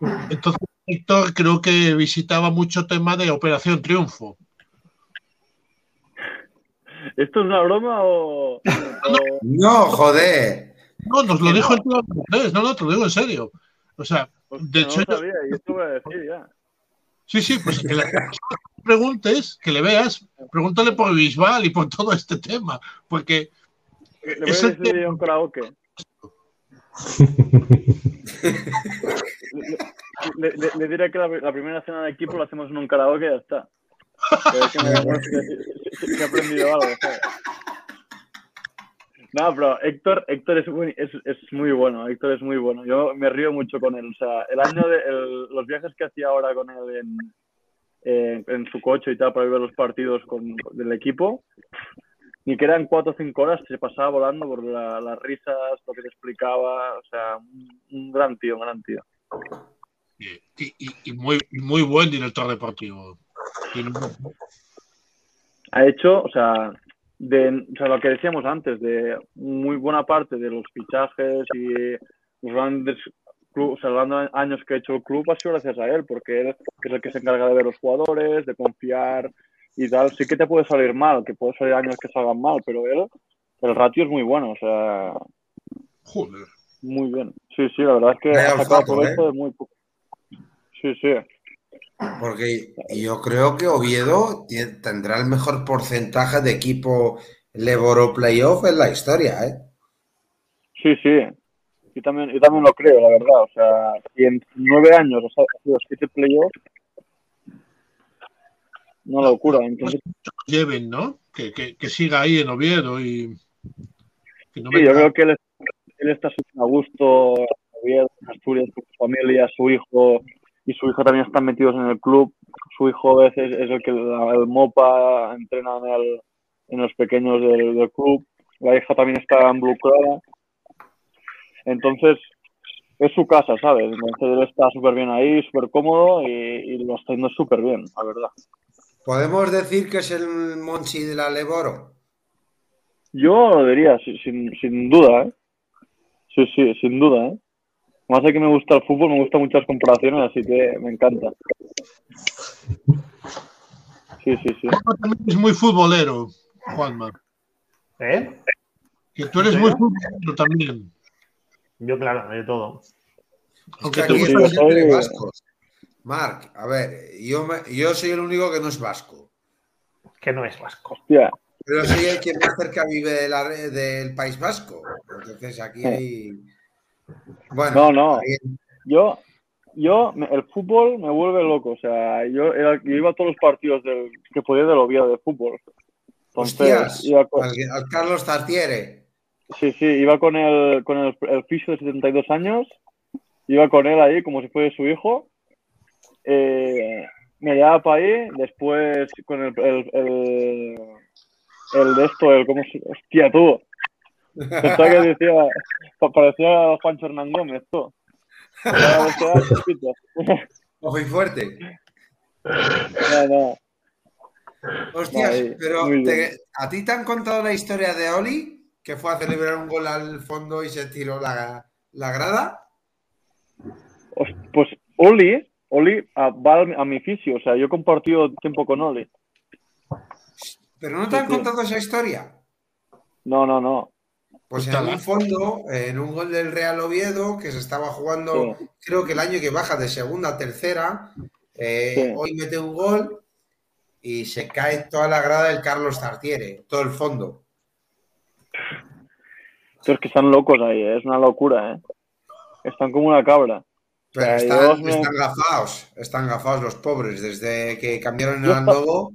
(laughs) entonces, Héctor creo que visitaba mucho tema de Operación Triunfo. ¿Esto es una broma o.? o... No, joder. No, nos lo dijo el tío Andrés, no, no, te lo digo en serio. O sea, de no hecho. Sabía, y esto voy a decir ya. Sí, sí, pues que le (laughs) preguntes, que le veas, pregúntale por Bisbal y por todo este tema, porque. Le voy a decir un karaoke. le, le, le, diré que la, la, primera cena de equipo la hacemos en un karaoke y ya está. Pero que, me, (laughs) que, que, he aprendido algo, ¿sabes? No, pero Héctor, Héctor es, muy, es, es, muy bueno, Héctor es muy bueno. Yo me río mucho con él. O sea, el año de el, los viajes que hacía ahora con él en, en, en, su coche y tal para ver los partidos con, del equipo, ni que eran cuatro o cinco horas, se pasaba volando por la, las risas, lo que te explicaba. O sea, un, un gran tío, un gran tío. Y, y, y muy, muy buen director deportivo. Ha hecho, o sea, de o sea, lo que decíamos antes, de muy buena parte de los fichajes y los grandes clubes, o sea, los grandes años que ha hecho el club ha sido gracias a él, porque él es el que se encarga de ver los jugadores, de confiar y tal. Sí que te puede salir mal, que puede salir años que salgan mal, pero él, el ratio es muy bueno, o sea, Joder. muy bien. Sí, sí, la verdad es que ha sacado provecho ¿eh? de muy poco. Sí, sí. Porque yo creo que Oviedo tendrá el mejor porcentaje de equipo Leboro Playoff en la historia, ¿eh? Sí, sí. Yo también, yo también lo creo, la verdad. O sea, si en nueve años o sea, ha sido siete playoffs, una locura. Entonces, Lleven, ¿no? Que, que, que siga ahí en Oviedo y. Que no sí, yo creo que él, él está súper a gusto en Oviedo, en Asturias, con su familia, su hijo y su hijo también están metidos en el club. Su hijo a veces es el que el MOPA entrena en, el- en los pequeños del, del club. La hija también está involucrada. Entonces, es su casa, ¿sabes? Entonces él está súper bien ahí, súper cómodo y, y lo está haciendo súper bien, la verdad. ¿Podemos decir que es el Monchi de la Leboro? Yo lo diría, sin, sin, sin duda, ¿eh? Sí, sí, sin duda, ¿eh? Más de que me gusta el fútbol, me gustan muchas comparaciones, así que me encanta. Sí, sí, sí. También es muy futbolero, Juanma. ¿Eh? Que tú eres ¿Sí, muy futbolero también. Yo, claro, de todo. Aunque Es que aquí yo soy- vascos. Marc, a ver, yo, me- yo soy el único que no es vasco, Que no es vasco. Hostia, pero soy el que más cerca vive de la del País Vasco. Entonces aquí hay... Bueno, No, no. yo, yo, el fútbol me vuelve loco, o sea, yo, era- yo iba a todos los partidos del, que podía del Oviedo de fútbol. Entonces, hostias, iba con, al, al Carlos Tartiere. sí, sí, iba con el, con el, el fisio de 72 años, iba con él ahí como si fuese su hijo, eh, me llevaba para ahí, después con el, el, el, el de esto, el, ¿cómo se, hostia, tú, pensaba que decía, pa- parecía Juancho Hernán Gómez, tú. Chiquito. Muy fuerte. No, no. Hostias, pero te-. ¿a ti te han contado la historia de Oli? Que fue a celebrar un gol al fondo y se tiró la, la grada. Pues Oli, Oli va a mi fisio, o sea, yo he compartido tiempo con Oli. Pero no te han sí. contado esa historia. No, no, no. Pues en un fondo, en un gol del Real Oviedo, que se estaba jugando, Sí. creo que el año que baja de segunda a tercera, eh, Sí. hoy mete un gol y se cae toda la grada del Carlos Tartiere, todo el fondo. Estos que están locos ahí, ¿eh? es una locura, ¿eh? Están como una cabra. Pero sea, están, yo me- están gafados, están gafados los pobres, desde que cambiaron el Yo.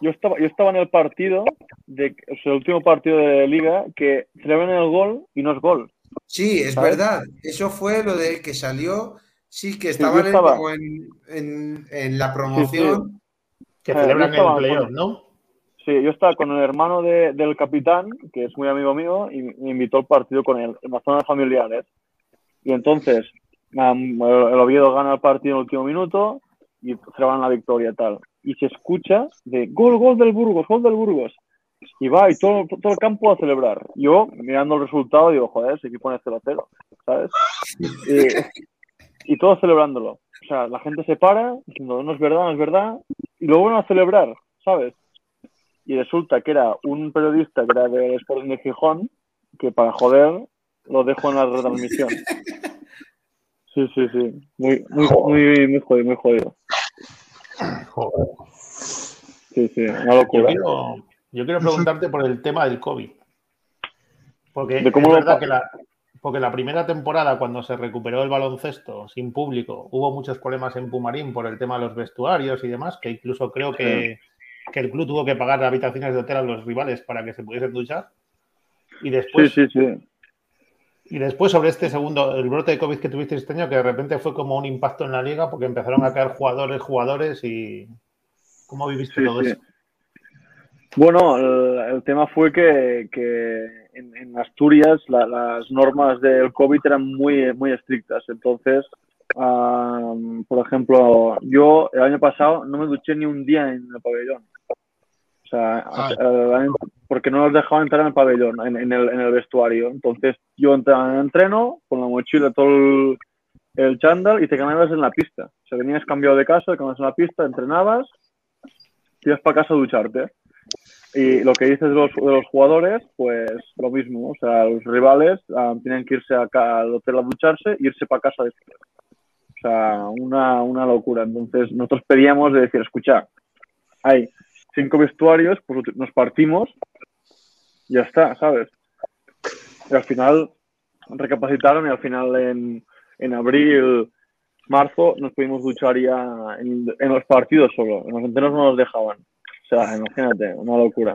Yo estaba, yo estaba en el partido, de, o sea, el último partido de liga, que celebran el gol y no es gol. Sí, es ¿Sabes? verdad. Eso fue lo de que salió. Sí, que estaban en- estaba- en, en- en la promoción. Que Eh, celebran estaba el playoff, con- ¿no? Sí, yo estaba con el hermano de- del capitán, que es muy amigo mío, y me invitó al partido con él, en las zonas familiares. Y entonces, am, el el Oviedo gana el partido en el último minuto y celebran la victoria y tal. Y se escucha de gol, gol del Burgos, gol del Burgos. Y va, y todo, todo el campo a celebrar. Yo, mirando el resultado, digo, joder, ese equipo pone 0-0, ¿sabes? Y, y todos celebrándolo. O sea, la gente se para, diciendo, no es verdad, no es verdad, y lo vuelven a celebrar, ¿sabes? y resulta que era un periodista que era del Sporting de Gijón que para joder lo dejo en la retransmisión. Sí, sí, sí. Muy, muy, muy, muy jodido, muy jodido. Joder. Sí, sí, una Yo locura. quiero, yo quiero preguntarte por el tema del COVID. Porque ¿De cómo es verdad que la, porque la primera temporada, cuando se recuperó el baloncesto sin público, hubo muchos problemas en Pumarín por el tema de los vestuarios y demás, que incluso creo que, que el club tuvo que pagar habitaciones de hotel a los rivales para que se pudiesen duchar. Y Sí, después, sí, sí. y después sobre este segundo, el brote de COVID que tuviste este año, que de repente fue como un impacto en la liga porque empezaron a caer jugadores, jugadores y... ¿Cómo viviste Sí, todo sí. eso? Bueno, el, el tema fue que, que en, en Asturias la- las normas del COVID eran muy, muy estrictas. Entonces, am, por ejemplo, yo el año pasado no me duché ni un día en el pabellón. O sea, Ah. año- porque no nos dejaban entrar en el pabellón, en, en el, en el vestuario. Entonces yo entraba en el entreno con la mochila, todo el, el chándal y te cambiabas en la pista. O sea, venías cambiado de casa, te cambiabas en la pista, entrenabas, ibas para casa a ducharte. Y lo que dices de los, de los jugadores, pues lo mismo. O sea, los rivales ah, tienen que irse acá al hotel a ducharse e irse para casa después. O sea, una, una locura. Entonces, nosotros pedíamos de decir, escucha, hay cinco vestuarios, pues nos partimos, y ya está, ¿sabes? Y al final recapacitaron y al final en, en abril, marzo, nos pudimos duchar ya en, los partidos solo. En los entrenos no nos dejaban. Sea, imagínate, una locura.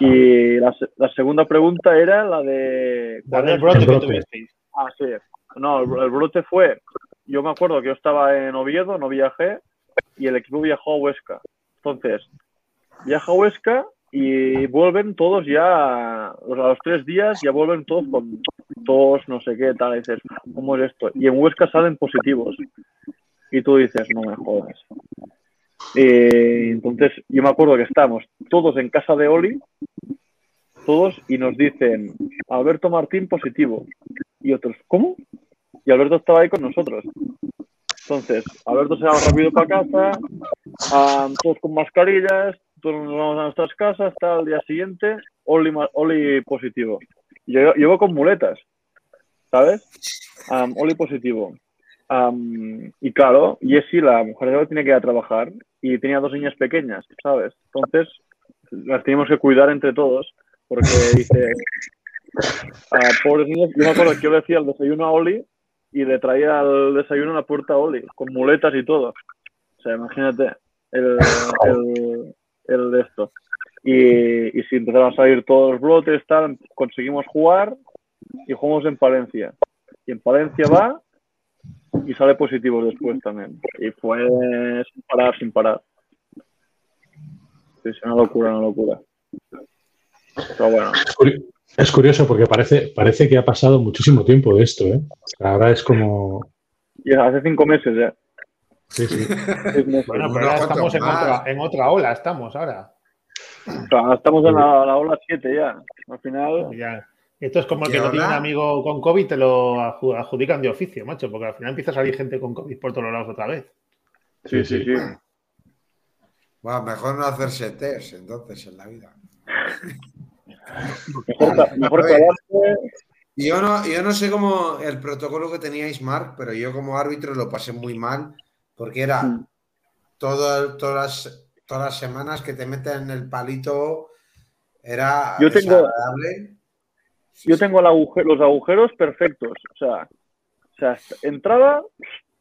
Y la, se- la segunda pregunta era la de... ¿cuál el brote que tuvisteis. Ah, sí. No, el, el brote fue. Yo me acuerdo que yo estaba en Oviedo, no viajé, y el equipo viajó a Huesca. Entonces, viaja a Huesca y vuelven todos ya, o sea, a los tres días ya vuelven todos con tos, no sé qué, tal. Y dices, ¿cómo es esto? Y en Huesca salen positivos. Y tú dices, no me jodas. Eh, entonces, yo me acuerdo que estábamos todos en casa de Oli, todos, y nos dicen, Alberto Martín positivo. Y otros, ¿cómo? Y Alberto estaba ahí con nosotros. Entonces, Alberto se va rápido para casa, ah, todos con mascarillas, todos nos vamos a nuestras casas, tal, al día siguiente, Oli, Oli positivo. Yo, llevo con muletas, ¿sabes? Am, Oli positivo. Y claro, Jessie, la mujer de Oli, tiene que ir a trabajar y tenía dos niñas pequeñas, ¿sabes? Entonces, las teníamos que cuidar entre todos, porque dice, (laughs) ah, pobres niños, yo me acuerdo que yo le decía el desayuno a Oli y le traía el desayuno a la puerta a Oli, con muletas y todo. O sea, imagínate el, el, el de esto. Y, y si empezaron a salir todos los brotes, tal, conseguimos jugar y jugamos en Palencia. Y en Palencia va y sale positivo después también. Y fue sin parar, sin parar. Sí, una locura, una locura. Pero bueno, Es curi- Es curioso porque parece, parece que ha pasado muchísimo tiempo de esto, ¿eh? Ahora es como. y hace cinco meses ya. Sí, sí. Bueno, pero ahora estamos en otra, en otra ola, estamos ahora. Estamos en la, la ola 7 ya. Al final, Ya. Esto es como el ¿Qué que no tiene un amigo con COVID, te lo adju- adjudican de oficio, macho, porque al final empieza a salir gente con COVID por todos lados otra vez. sí, sí, sí. Bueno, mejor no hacerse test entonces en la vida. Mejor, mejor Yo no, yo no sé cómo el protocolo que teníais, Marc, pero yo como árbitro lo pasé muy mal porque era Mm. todo, todas, las, todas las semanas que te meten en el palito, era Yo tengo- desagradable. Yo tengo el los agujeros perfectos. O sea, o sea, entraba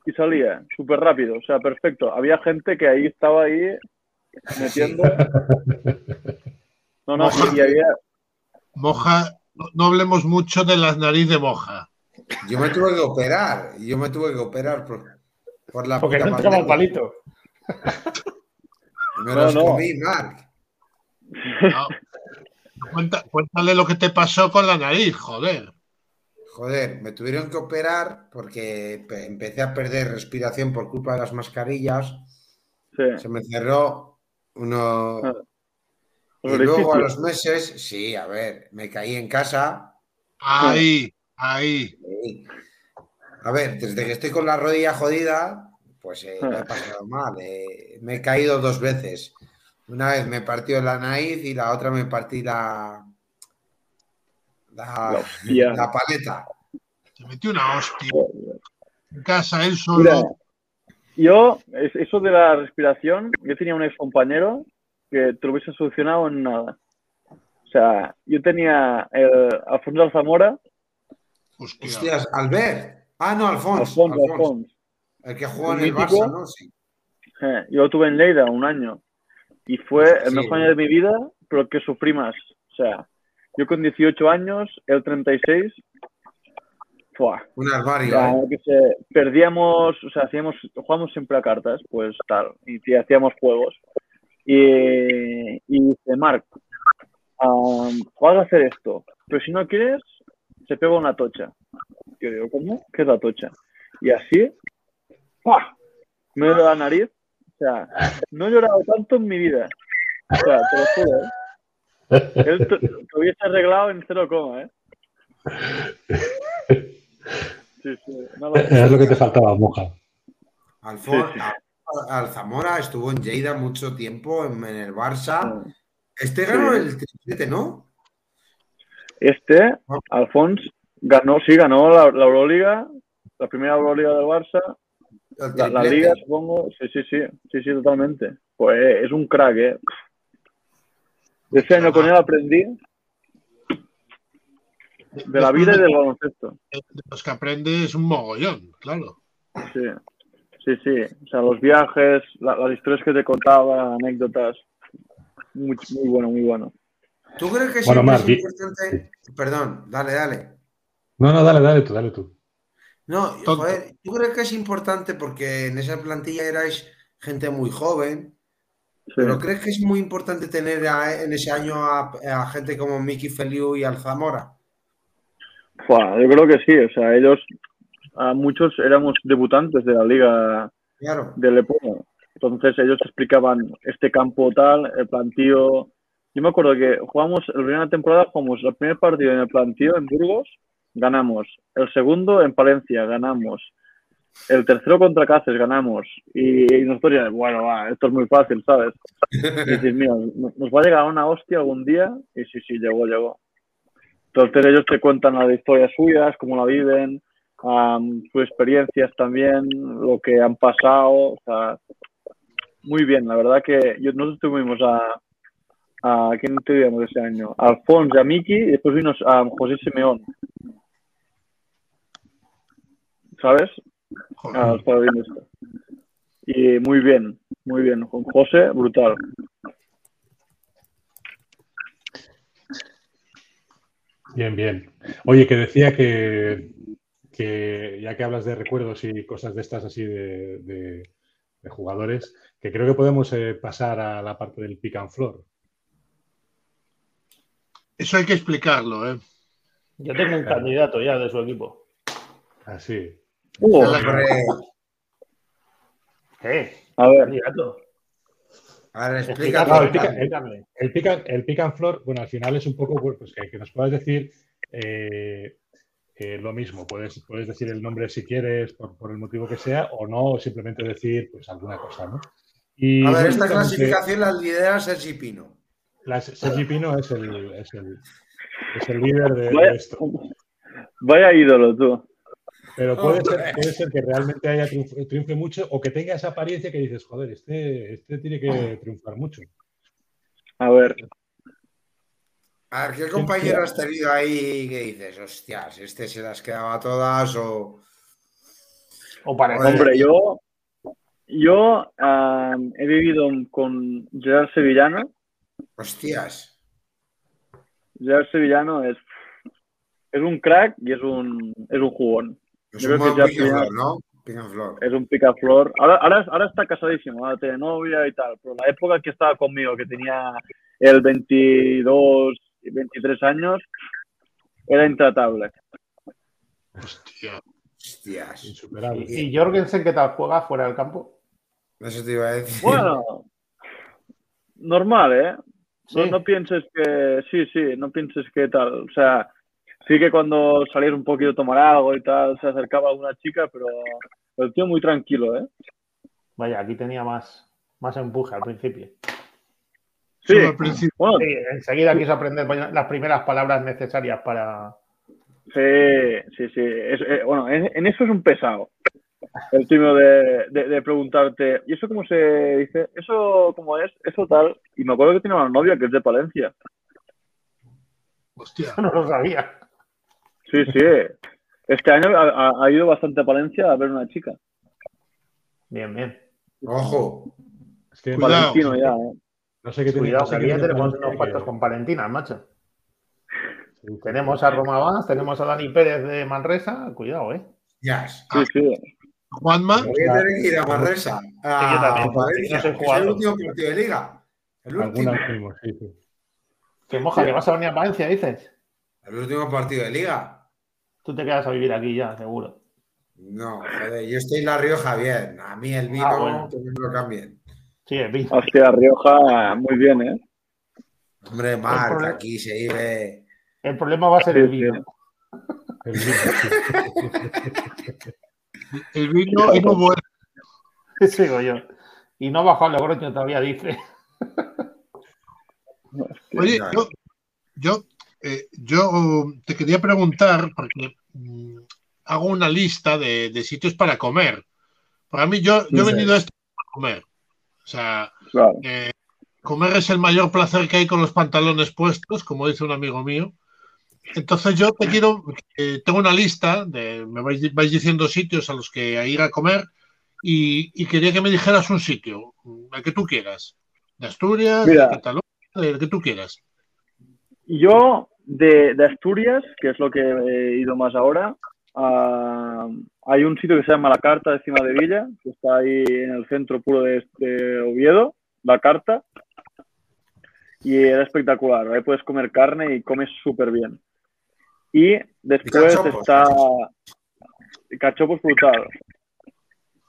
y salía súper rápido. O sea, perfecto. Había gente que ahí estaba ahí metiendo. No, no, y había. Moja, no, no hablemos mucho de las narices de Moja. Yo me tuve que operar, yo me tuve que operar por, por la Porque puta no entraba el palito. (laughs) Me No, los no. comí, Marc. No. Cuenta- cuéntale lo que te pasó con la nariz, joder. Joder, me tuvieron que operar porque pe- empecé a perder respiración por culpa de las mascarillas. Sí. Se me cerró uno. Ah, Y luego a los meses, sí, a ver, me caí en casa. Ahí, ahí. sí. A ver, desde que estoy con la rodilla jodida, pues eh, Ah. me he pasado mal. eh, me he caído dos veces. Una vez me partió la nariz y la otra me partí la. La, La hostia. la paleta. Te metió una hostia. En casa, él solo. Mira, yo, es- eso de la respiración, yo tenía un ex compañero que te lo hubiese solucionado en nada. O sea, yo tenía el Alfonso Alzamora, Hostia. Hostias, Albert. Ah, no, Alfonso. Alfonso, Alfonso. Alfonso. El que jugó en El. Barça, ¿no? Sí. Eh, yo lo tuve en Lleida un año y fue el Sí. mejor año de mi vida, pero que sufrí más. O sea, yo con 18 años, el 36, ¡fua! Un armario. Ya, ¿eh? que se, perdíamos, o sea, hacíamos, jugamos siempre a cartas, pues tal, y sí, hacíamos juegos. Y, y dice, Marc, um, vas a hacer esto, pero si no quieres, se pega una tocha. Yo digo, ¿cómo? ¿Qué es la tocha? Y así, ¡pah! Me dio la nariz. O sea, no he llorado tanto en mi vida. O sea, te lo juro, ¿eh? Él te, te hubiese arreglado en cero coma, ¿eh? Sí, sí. No lo- Es lo que te faltaba, moja. Alfon- Sí, sí. Al- Alzamora estuvo en Lleida mucho tiempo, en, en el Barça. Este ganó el triplete, ¿no? Este, Alfons, ganó, sí, ganó la, la Euroliga, la primera Euroliga del Barça, la, la. Liga, supongo. Sí, sí, sí, sí, sí, totalmente. Pues es un crack, ¿eh? Ese año con él aprendí de la vida y del baloncesto. De los que aprende es un mogollón, claro. Sí, sí, sí. O sea, los viajes, la- las historias que te contaba, anécdotas. Muy, muy bueno, muy bueno. ¿Tú crees que Bueno, Marc, es importante? Perdón, dale, dale. No, no, dale, dale tú, dale tú. No, Tonto. joder, ¿tú crees que es importante porque en esa plantilla erais gente muy joven? Sí. ¿Pero crees que es muy importante tener a- en ese año a, a gente como Miki Feliu y Alzamora? Fua, yo creo que sí. O sea, ellos, a muchos éramos debutantes de la liga Claro. del Lepono. Entonces ellos explicaban este campo tal, el plantío. Yo me acuerdo que jugamos, la primera temporada jugamos el primer partido en el plantío en Burgos, ganamos. El segundo en Palencia, ganamos. El tercero contra Cáceres, ganamos. Y, y nosotros ya, bueno, esto es muy fácil, ¿sabes? Y dices, mira, nos va a llegar una hostia algún día. Y sí, sí, llegó, llegó. Entonces ellos te cuentan las historias suyas, cómo la viven, sus experiencias también, lo que han pasado. O sea, muy bien, la verdad que yo, nosotros tuvimos a, a ¿quién tuvimos ese año? A Alfonso, a Miki y después vino a José Simeón. ¿Sabes? Joder. Ah, estaba viendo esto. Y muy bien, muy bien. Con José, brutal. Bien, bien. Oye, que decía que, que ya que hablas de recuerdos y cosas de estas así de, de- de jugadores, que creo que podemos eh, pasar a la parte del pick and floor. Eso hay que explicarlo, ¿eh? Yo tengo un Claro. candidato ya de su equipo. Así. Uh, a ver, a ver. No, el pica-. El pick, and, el pick and floor, bueno, al final es un poco pues, que, que nos puedas decir eh, eh, lo mismo. Puedes, puedes decir el nombre si quieres, por, por el motivo que sea, o no, o simplemente decir pues alguna cosa, ¿no? Y A ver, esta clasificación la lidera Sergi Pino. la- Sergi Pino es el, es el, es el líder de, esto. vaya ídolo tú. Pero (laughs) puede ser, puede ser que realmente haya triunfe, triunfe mucho o que tenga esa apariencia que dices, joder, este, este tiene que triunfar mucho. A ver, A ver, ¿qué compañero has tenido ahí que dices, hostias, este se las quedaba todas o... O para Hombre, hombre, yo, yo he vivido con Gerard Sevillano. Hostias. Gerard Sevillano es, es un crack y es un, es un jugón. Es Yo un. Es un picaflor. Ahora, ahora, ahora está casadísimo, ahora tiene novia y tal. Pero la época que estaba conmigo, que tenía el 22 y 23 años, era intratable. Hostia. Hostias. Insuperable. ¿Y Jorgensen qué tal juega fuera del campo? Eso te iba a decir. Bueno, normal, ¿eh? No, no pienses que, sí, sí, no pienses que tal. O sea, sí que cuando salías un poquito a tomar algo y tal, se acercaba a una chica, pero el tío muy tranquilo, ¿eh? Vaya, aquí tenía más, más empuje al principio. Sí, Solo al principio. bueno, Sí, enseguida quiso aprender las primeras palabras necesarias para. sí, sí, sí. Es- eh, bueno, en, en eso es un pesado. El tío de, de, de preguntarte, ¿y eso cómo se dice? ¿Eso cómo es? ¿Eso tal? Y me acuerdo que tiene una novia que es de Palencia. Hostia. No lo sabía. Sí, sí. Este año ha, ha- ha ido bastante a Palencia a ver una chica. Bien, bien. Ojo. Es que Cuidado. Valentino ya, ¿eh? no sé qué tiene. Cuidado, no que aquí ya tiene tenemos unos cuantos con Valentinas, macho. Sí, sí. Tenemos a Roma Vaz, tenemos a Dani Pérez de Manresa. Cuidado, ¿eh? Yes. Sí, sí. Juanma, Voy a tener que ir a Manresa. A yo también, porque Valencia. no Es el último partido de liga. El último. Sí, sí. Que moja, que vas a venir a Valencia, dices. El último partido de liga. Tú te quedas a vivir aquí ya, seguro. No, joder, yo estoy en La Rioja bien. A mí el vino Ah, bueno. que no me lo cambien. Sí, es bien. Hostia, Rioja, muy bien, ¿eh? Hombre, Marc, problema- aquí se vive. El problema va a ser el vino. El vino. (laughs) El vino y no vuelve. Sigo (laughs) yo. Y no el Logroño todavía, dice. Oye, yo, yo, eh, yo te quería preguntar, porque mm, hago una lista de, de sitios para comer. Para mí, yo, yo he venido a esto para comer. O sea, Claro. eh, comer es el mayor placer que hay con los pantalones puestos, como dice un amigo mío. Entonces yo te quiero, eh, tengo una lista, de, me vais, vais diciendo sitios a los que ir a comer y, y quería que me dijeras un sitio, el que tú quieras, de Asturias, Mira. de Cataluña, el que tú quieras. Yo, de, de Asturias, que es lo que he ido más ahora, ah, hay un sitio que se llama La Carta de Cima de Villa, que está ahí en el centro puro de, de Oviedo, La Carta, y era espectacular. Ahí puedes comer carne y comes súper bien. Y después cachopos, está... Cachopos brutal.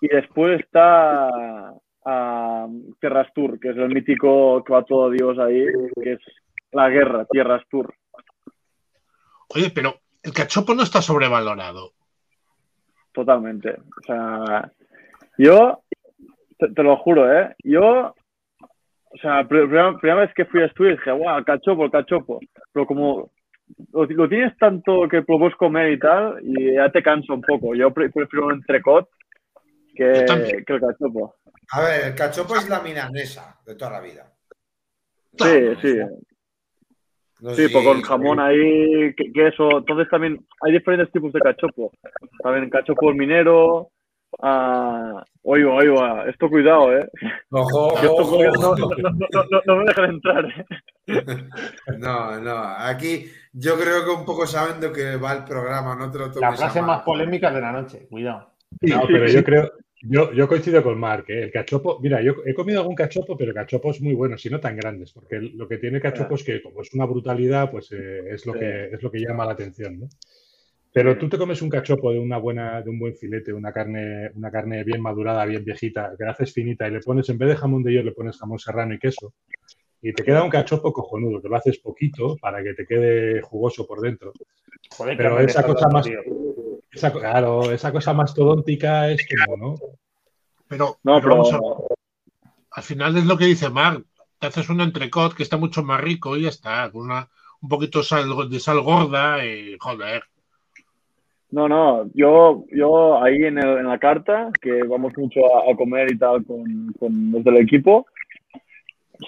Y después está ah, Terras Tour, que es el mítico que va todo Dios ahí, que es la guerra, Tierras Tour. Oye, pero el cachopo no está sobrevalorado. Totalmente. O sea, yo, te, te lo juro, ¿eh? Yo, o sea, pr- primera, primera vez que fui a Asturias dije, guau, el cachopo, el cachopo. Pero como lo, lo tienes tanto que lo puedes comer y tal, y ya te cansa un poco. Yo pre- prefiero un entrecot que el cachopo. A ver, el cachopo es la milanesa de toda la vida. Sí, sí. No Sí, sé pues si- con jamón ahí, que- queso. Entonces también hay diferentes tipos de cachopo. También cachopo minero. Ah, oigo, oigo, esto cuidado, ¿eh? Ojo, (laughs) ojo, no, no, no, no, no- no me dejan entrar, ¿eh? (laughs) No, no, aquí yo creo que un poco saben de que va el programa, no te lo tomes La frase mal. más polémica de la noche. Cuidado. No, pero yo creo, yo, yo coincido con Mark, ¿eh? el cachopo, mira, yo he comido algún cachopo, pero cachopos muy buenos y no tan grandes, porque lo que tiene cachopo es que como es una brutalidad, pues eh, es lo Sí. que es lo que llama la atención, ¿no? Pero tú te comes un cachopo de una buena, de un buen filete, una carne, una carne bien madurada, bien viejita, que la haces finita y le pones, en vez de jamón de york, le pones jamón serrano y queso. Y te queda un cachopo cojonudo, que lo haces poquito para que te quede jugoso por dentro. Joder, Pero esa cosa más- tío. Esa, claro, esa cosa mastodóntica es como, ¿no? Pero, No, pero vamos a- pero al final es lo que dice Marc. Te haces un entrecot que está mucho más rico y ya está, con una, un poquito sal- de sal gorda y joder. no, no, yo, yo ahí en, el- en la carta, que vamos mucho a, a comer y tal con, con los del equipo,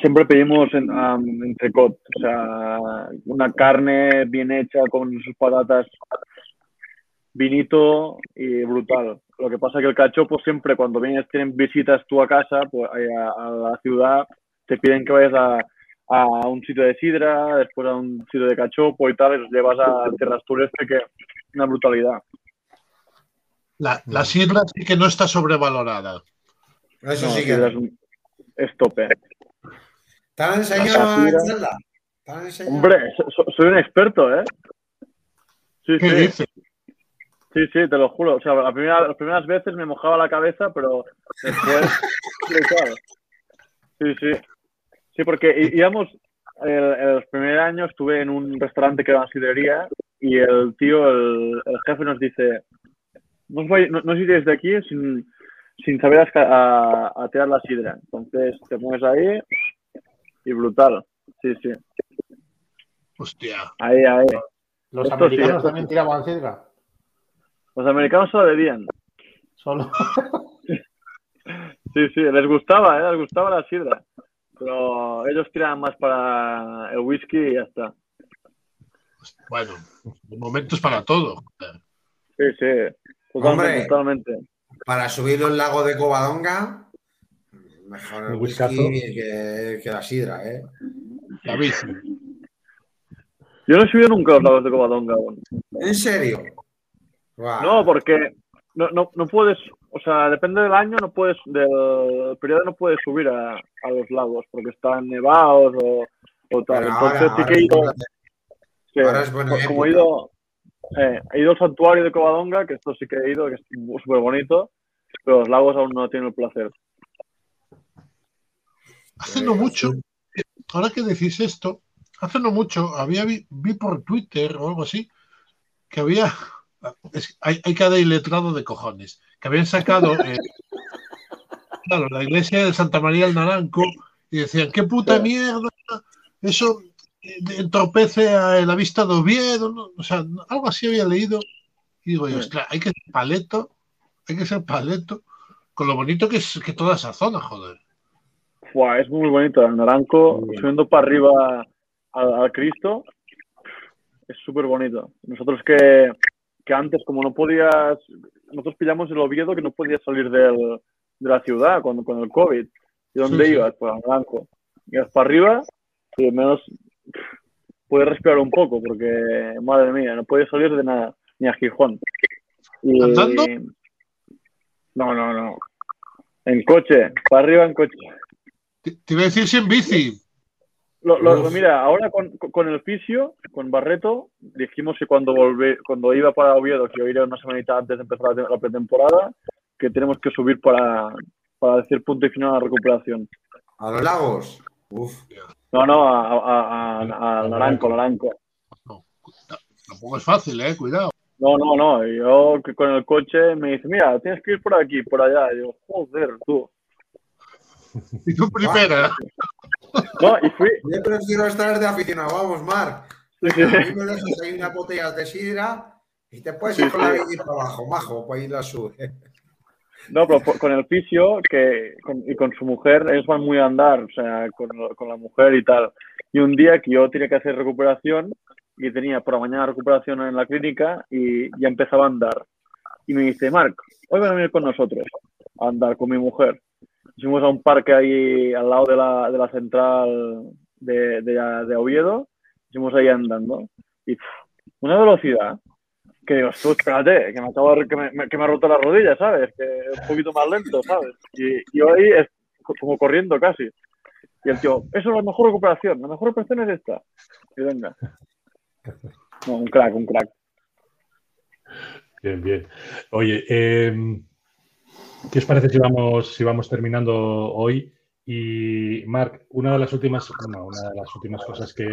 siempre pedimos en, am, entrecot, o sea, una carne bien hecha con sus patatas, vinito y brutal. Lo que pasa que el cachopo siempre cuando vienes, tienen visitas tú a casa, pues a, a la ciudad, te piden que vayas a, a un sitio de sidra, después a un sitio de cachopo y tal, y los llevas a Tierras Tour este, que una brutalidad. La, la sidra sí que no está sobrevalorada. Eso No, sí que. es, un- es tope. ¿Te han enseñado a sidra. echarla? ¿Te han enseñado? Hombre, so- so- soy un experto, ¿eh? Sí, ¿Qué sí, dices? Sí, sí, te lo juro. O sea, la primera- las primeras veces me mojaba la cabeza, pero después. (laughs) Sí, sí. Sí, porque íbamos, el, el primer año estuve en un restaurante que era una sidrería y el tío, el, el jefe nos dice, no os, vais- no, no os iréis de aquí sin, sin saber a, a, a tirar la sidra. Entonces te pones ahí y brutal. Sí, sí. Hostia. Ahí, ahí. Los Esto sí, americanos esto también tiraban sidra. Los americanos solo bebían. Solo. Sí, sí, les gustaba, ¿eh? les gustaba la sidra. Pero ellos tiraban más para el whisky y ya está. Bueno, de momento es para todo. Sí, sí. Totalmente, Hombre. totalmente. Para subir el lago de Covadonga, mejor el whisky que, que la sidra, ¿eh? David, Yo no he subido nunca los lagos de Covadonga. ¿En serio? No, porque no, no, no puedes, o sea, depende del año, no puedes, del periodo no puedes subir a, a los lagos porque están nevados o, o tal. Pero Entonces ahora- sí que he ido, sí, ahora es buena como época. he ido, eh, he ido al santuario de Covadonga, que esto sí que he ido, que es súper bonito, pero los lagos aún no tienen el placer. hace no mucho, ahora que decís esto, hace no mucho, había vi, vi por Twitter o algo así, que había, hay, hay cada iletrado de cojones, que habían sacado, eh, (laughs) claro, la iglesia de Santa María del Naranco y decían, qué puta mierda, eso eh, entorpece a la vista de Oviedo, ¿no? o sea, algo así había leído y digo yo, ostras, hay que ser paleto, hay que ser paleto con lo bonito que es que toda esa zona, joder. Fua, es muy bonito. El Naranco, subiendo para arriba al Cristo, es súper bonito. Nosotros que, que antes, como no podías, nosotros pillamos el Oviedo que no podías salir del- de la ciudad con, con el COVID. ¿Y dónde Sí, sí. ibas? Pues al Naranco. Ibas para arriba y al menos puedes respirar un poco, porque, madre mía, no puedes salir de nada, ni a Gijón. Y- ¿Andando? No, no, no. En coche, para arriba en coche. Te, te iba a decir si en bici. Lo, lo- mira, ahora con, con el fisio, con Barreto, dijimos que cuando volvé, cuando iba para Oviedo, que yo iría una semanita antes de empezar la, la pretemporada, que tenemos que subir para, para decir punto y final a la recuperación. A los lagos. Uf. No, no, a, a, a, a Naranco, Naranco. Tampoco es fácil, eh, cuidado. No, no, no. Yo con el coche me dice, mira, tienes que ir por aquí, por allá. Y yo, joder, tú. Y tú primera. No, y fui. Yo prefiero estar de aficionado. Vamos, Marc. Sí. A mí me dejas ahí una botella de sidra y te puedes ir con la bici para abajo, majo, para ir a sube. No, pero con el fisio que, con- y con su mujer, ellos van muy a andar, o sea, con, con la mujer y tal. Y un día que yo tenía que hacer recuperación y tenía por la mañana recuperación en la clínica y ya empezaba a andar. Y me dice, Marc, hoy van a venir con nosotros a andar con mi mujer. Fuimos a un parque ahí al lado de la, de la central de, de, de Oviedo, fuimos ahí andando. Y pff, una velocidad que digo, tú, espérate, que me acabo de, que me, que me ha roto la rodilla, ¿sabes? Que es un poquito más lento, ¿sabes? Y, yo ahí es co- como corriendo casi. Y el tío, eso es la mejor recuperación, la mejor recuperación es esta. Y venga. (laughs) No, un crack, un crack. Bien, bien. Oye, eh, ¿qué os parece si vamos, si vamos terminando hoy? Y Marc, una de las últimas, bueno, una de las últimas cosas que,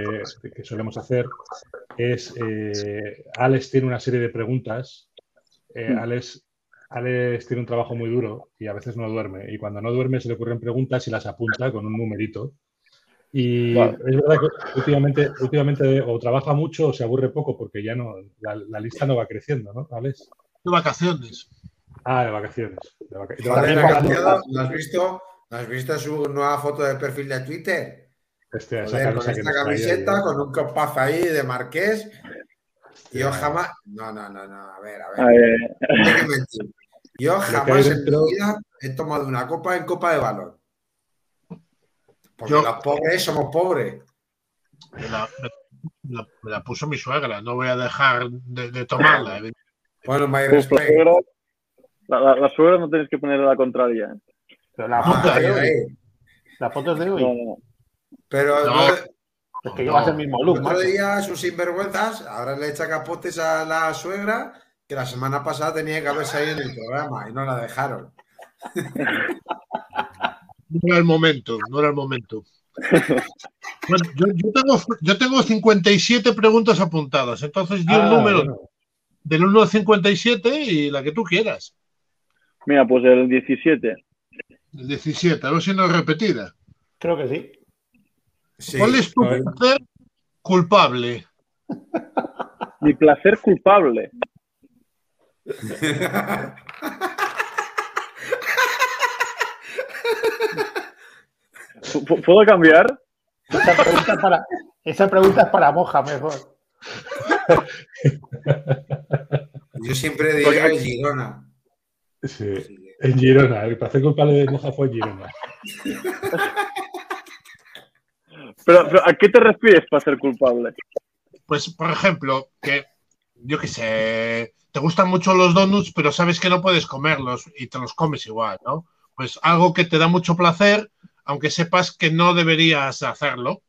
que solemos hacer es, eh, Alex tiene una serie de preguntas. Eh, Mm. Alex, Alex tiene un trabajo muy duro y a veces no duerme. Y cuando no duerme se le ocurren preguntas y las apunta con un numerito. Y Vale. es verdad que últimamente, últimamente o trabaja mucho o se aburre poco porque ya no, la, la lista no va creciendo, ¿no, Alex? De vacaciones. Ah, de vacaciones. De vaca- de Joder, vacaciones ¿no has visto? ¿No has visto su nueva foto de perfil de Twitter? Joder, con esta camiseta, con un compás ahí de Marqués. Yo Hostia. jamás. No, no, no, no. A ver, a ver. A ver, no hay que mentir. Yo jamás en dentro- mi vida he tomado una copa en copa de valor. Porque Yo- los pobres somos pobres. Me la, me la- me la puso mi suegra. No voy a dejar de, de tomarla. (laughs) Bueno, my respect. La, la- la suegra no tienes que poner la contraria. Pero la Ah, foto ahí, de hoy. La foto es de hoy. No, no. Pero No. Es que llevas No. el mismo look, otro día sus sinvergüenzas, ahora le echa capotes a la suegra, que la semana pasada tenía que haber salido en el programa y no la dejaron. No era el momento, no era el momento. Bueno, yo, yo tengo, yo tengo 57 preguntas apuntadas, entonces di un Ah, número bueno. del 1 al 57 y la que tú quieras. Mira, pues el 17. El 17, a ver si no es repetida. Creo que sí. Sí. ¿Cuál es tu placer culpable? (laughs) Mi placer culpable. ¿Pu- (laughs) pu- ¿Puedo cambiar? Esa pregunta, es para, esa pregunta es para Moja, mejor. Yo siempre digo Porque- el Girona. Sí. En Girona, el placer culpable de Moja fue en Girona. Pero, pero, ¿a qué te refieres para ser culpable? Pues, por ejemplo, que yo qué sé, te gustan mucho los donuts, pero sabes que no puedes comerlos y te los comes igual, ¿no? Pues algo que te da mucho placer, aunque sepas que no deberías hacerlo.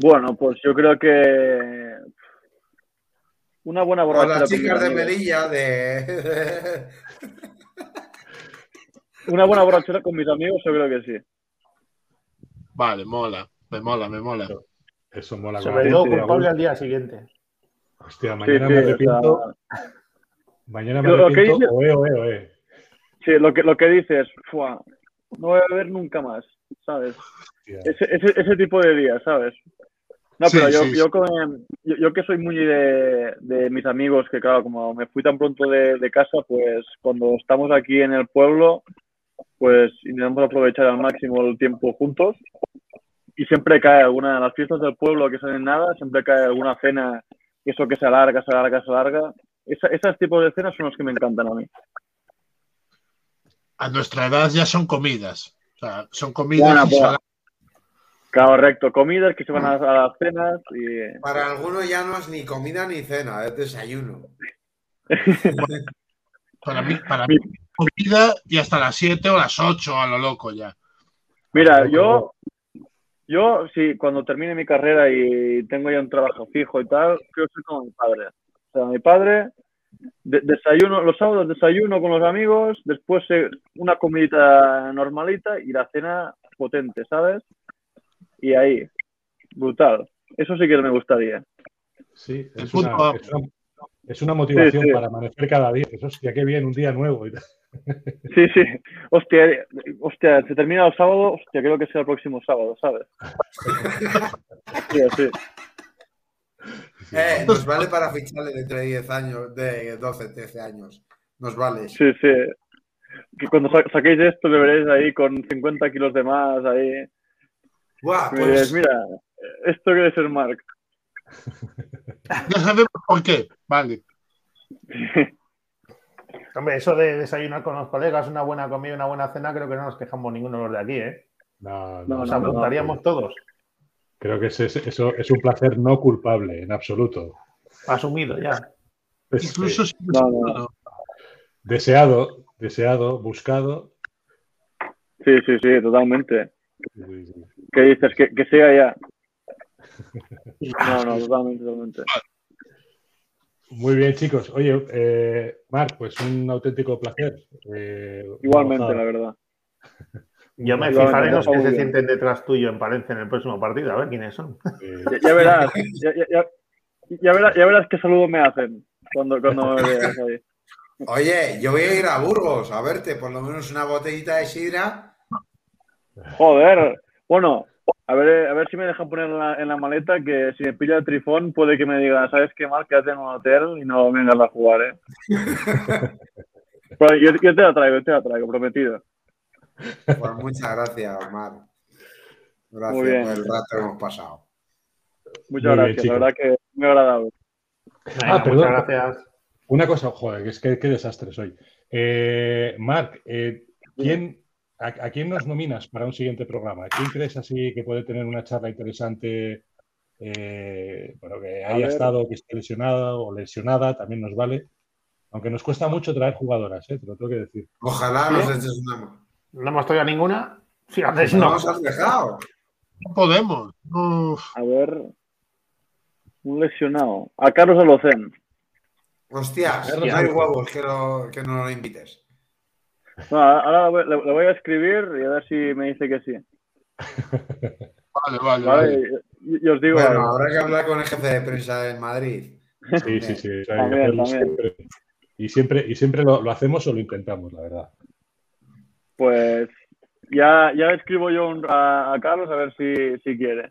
Bueno, pues yo creo que una buena O borrachera las chicas de. Melilla de. Una buena borrachera con mis amigos, yo creo que sí. Vale, mola. Me mola, me mola. Eso mola. Sobre todo culpable al día siguiente. Hostia, mañana Sí, me sí, o arrepiento. sea, Mañana me Lo- que arrepiento. Oe, oe, oe. sí, lo que, lo que dices, "Fua, no voy a ver nunca más, ¿sabes? Ese, ese, ese tipo de días, ¿sabes? No, Sí, pero yo, sí, yo, sí. con- yo, yo que soy muy de, de mis amigos, que claro, como me fui tan pronto de, de casa, pues cuando estamos aquí en el pueblo, pues intentamos aprovechar al máximo el tiempo juntos. Y siempre cae alguna, las fiestas del pueblo que son en nada, siempre cae alguna cena, eso que se alarga, se alarga, se alarga. Esa, esos tipos de cenas son los que me encantan a mí. A nuestra edad ya son comidas. O sea, son comidas Bueno, y pues. Correcto, comidas que se van a, a las cenas y... Para algunos ya no es ni comida ni cena, es desayuno. (laughs) Para mí, para mí, comida y hasta las 7 o las 8 a lo loco ya. Mira, yo, yo sí, cuando termine mi carrera y tengo ya un trabajo fijo y tal, quiero ser como mi padre. O sea, mi padre, de- desayuno, los sábados desayuno con los amigos, después eh, una comidita normalita y la cena potente, ¿sabes? Y ahí, brutal. Eso sí que me gustaría. Sí, es una, A. es una- es una motivación Sí, sí. para amanecer cada día. Eso hostia, qué bien, un día nuevo. (laughs) Sí, sí. Hostia, hostia, se termina el sábado, hostia, creo que sea el próximo sábado, ¿sabes? (laughs) Sí, sí. Eh, nos vale para ficharle dentro de 10 años, de 12, 13 años. Nos vale. Sí, sí. Que cuando sa- saquéis esto me veréis ahí con 50 kilos de más, ahí. Diréis, pues, mira, esto quiere ser Mark. Ya sabemos por qué. Vale. (laughs) Hombre, eso de desayunar con los colegas, una buena comida, una buena cena, creo que no nos quejamos ninguno de los de aquí, ¿eh? No, no, No, Nos no, no, apuntaríamos todos. Creo que ese- eso es un placer no culpable, en absoluto. Asumido ya. Es, Incluso si No, no. deseado, deseado, buscado. Sí, sí, sí, totalmente. Sí, sí. ¿Qué dices? Que, que siga ya. (laughs) No, no, totalmente, totalmente. Muy bien, chicos. Oye, eh, Marc, pues un auténtico placer. Eh, Igualmente, la verdad. (laughs) Yo me Igualmente, fijaré en los que se bien. sienten detrás tuyo en Palencia en el próximo partido, a ver quiénes son. Eh, Ya, ya verás, (laughs) ya, ya, ya, ya verás, ya verás qué saludo me hacen cuando, cuando me veas ahí. oye, yo voy a ir a Burgos a verte, por lo menos una botellita de sidra. Joder. Bueno, a ver, a ver si me dejan poner en la, en la maleta que si me pilla el trifón puede que me diga, ¿sabes qué, Marc? Quédate en un hotel y no vengas a jugar, ¿eh? (laughs) Pero yo, yo te la traigo, yo te la traigo, prometido. Pues muchas gracias, Omar. Gracias Muy bien. por el rato que hemos pasado. Muchas Muy gracias, la verdad que muy agradable. Venga, perdón. Muchas gracias. Una cosa, joder, que es que qué desastre soy. Eh, Marc, eh, ¿quién, a, a quién nos nominas para un siguiente programa? ¿Quién crees así que puede tener una charla interesante? eh, bueno, que haya estado, que esté lesionada o lesionada, también nos vale. Aunque nos cuesta mucho traer jugadoras, eh, te lo tengo que decir. Ojalá ¿Sí? nos eches una mano. ¿No hemos traído ninguna? Sí, antes No no. nos has dejado. No podemos. A ver, un lesionado. A Carlos. Hostias, Hostia. no hay huevos que, lo- que no lo invites. No, ahora le voy- le voy a escribir y a ver si me dice que sí. Vale, vale, Vale, vale. y, y os digo Bueno, algo. habrá que hablar con el jefe de prensa de Madrid. Sí, sí, sí. También, también. siempre. Y siempre, y siempre lo, lo hacemos o lo intentamos, la verdad. Pues ya, ya escribo yo un- a, a Carlos a ver si, si quiere.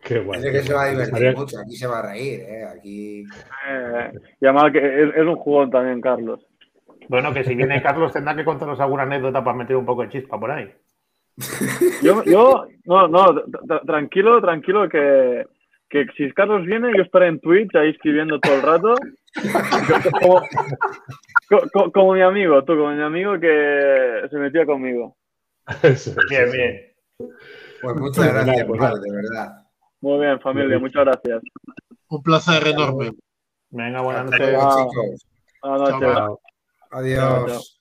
Qué bueno. Dice que se va a divertir mucho. Aquí se va a reír, ¿eh? Aquí. Eh, y además que es, es un jugón también, Carlos. Bueno, que si viene Carlos tendrá que contarnos alguna anécdota para meter un poco de chispa por ahí. Yo, yo no, no, tra- tranquilo, tranquilo, que, que si Carlos viene, yo estaré en Twitch ahí escribiendo todo el rato. Como, co- co- como mi amigo, tú, como mi amigo que se metía conmigo. Eso Bien, bien. Pues muchas gracias, pues de verdad. Muy bien, familia, muchas gracias. Un placer enorme. Venga, buenas noches. Buenas noches. Adiós.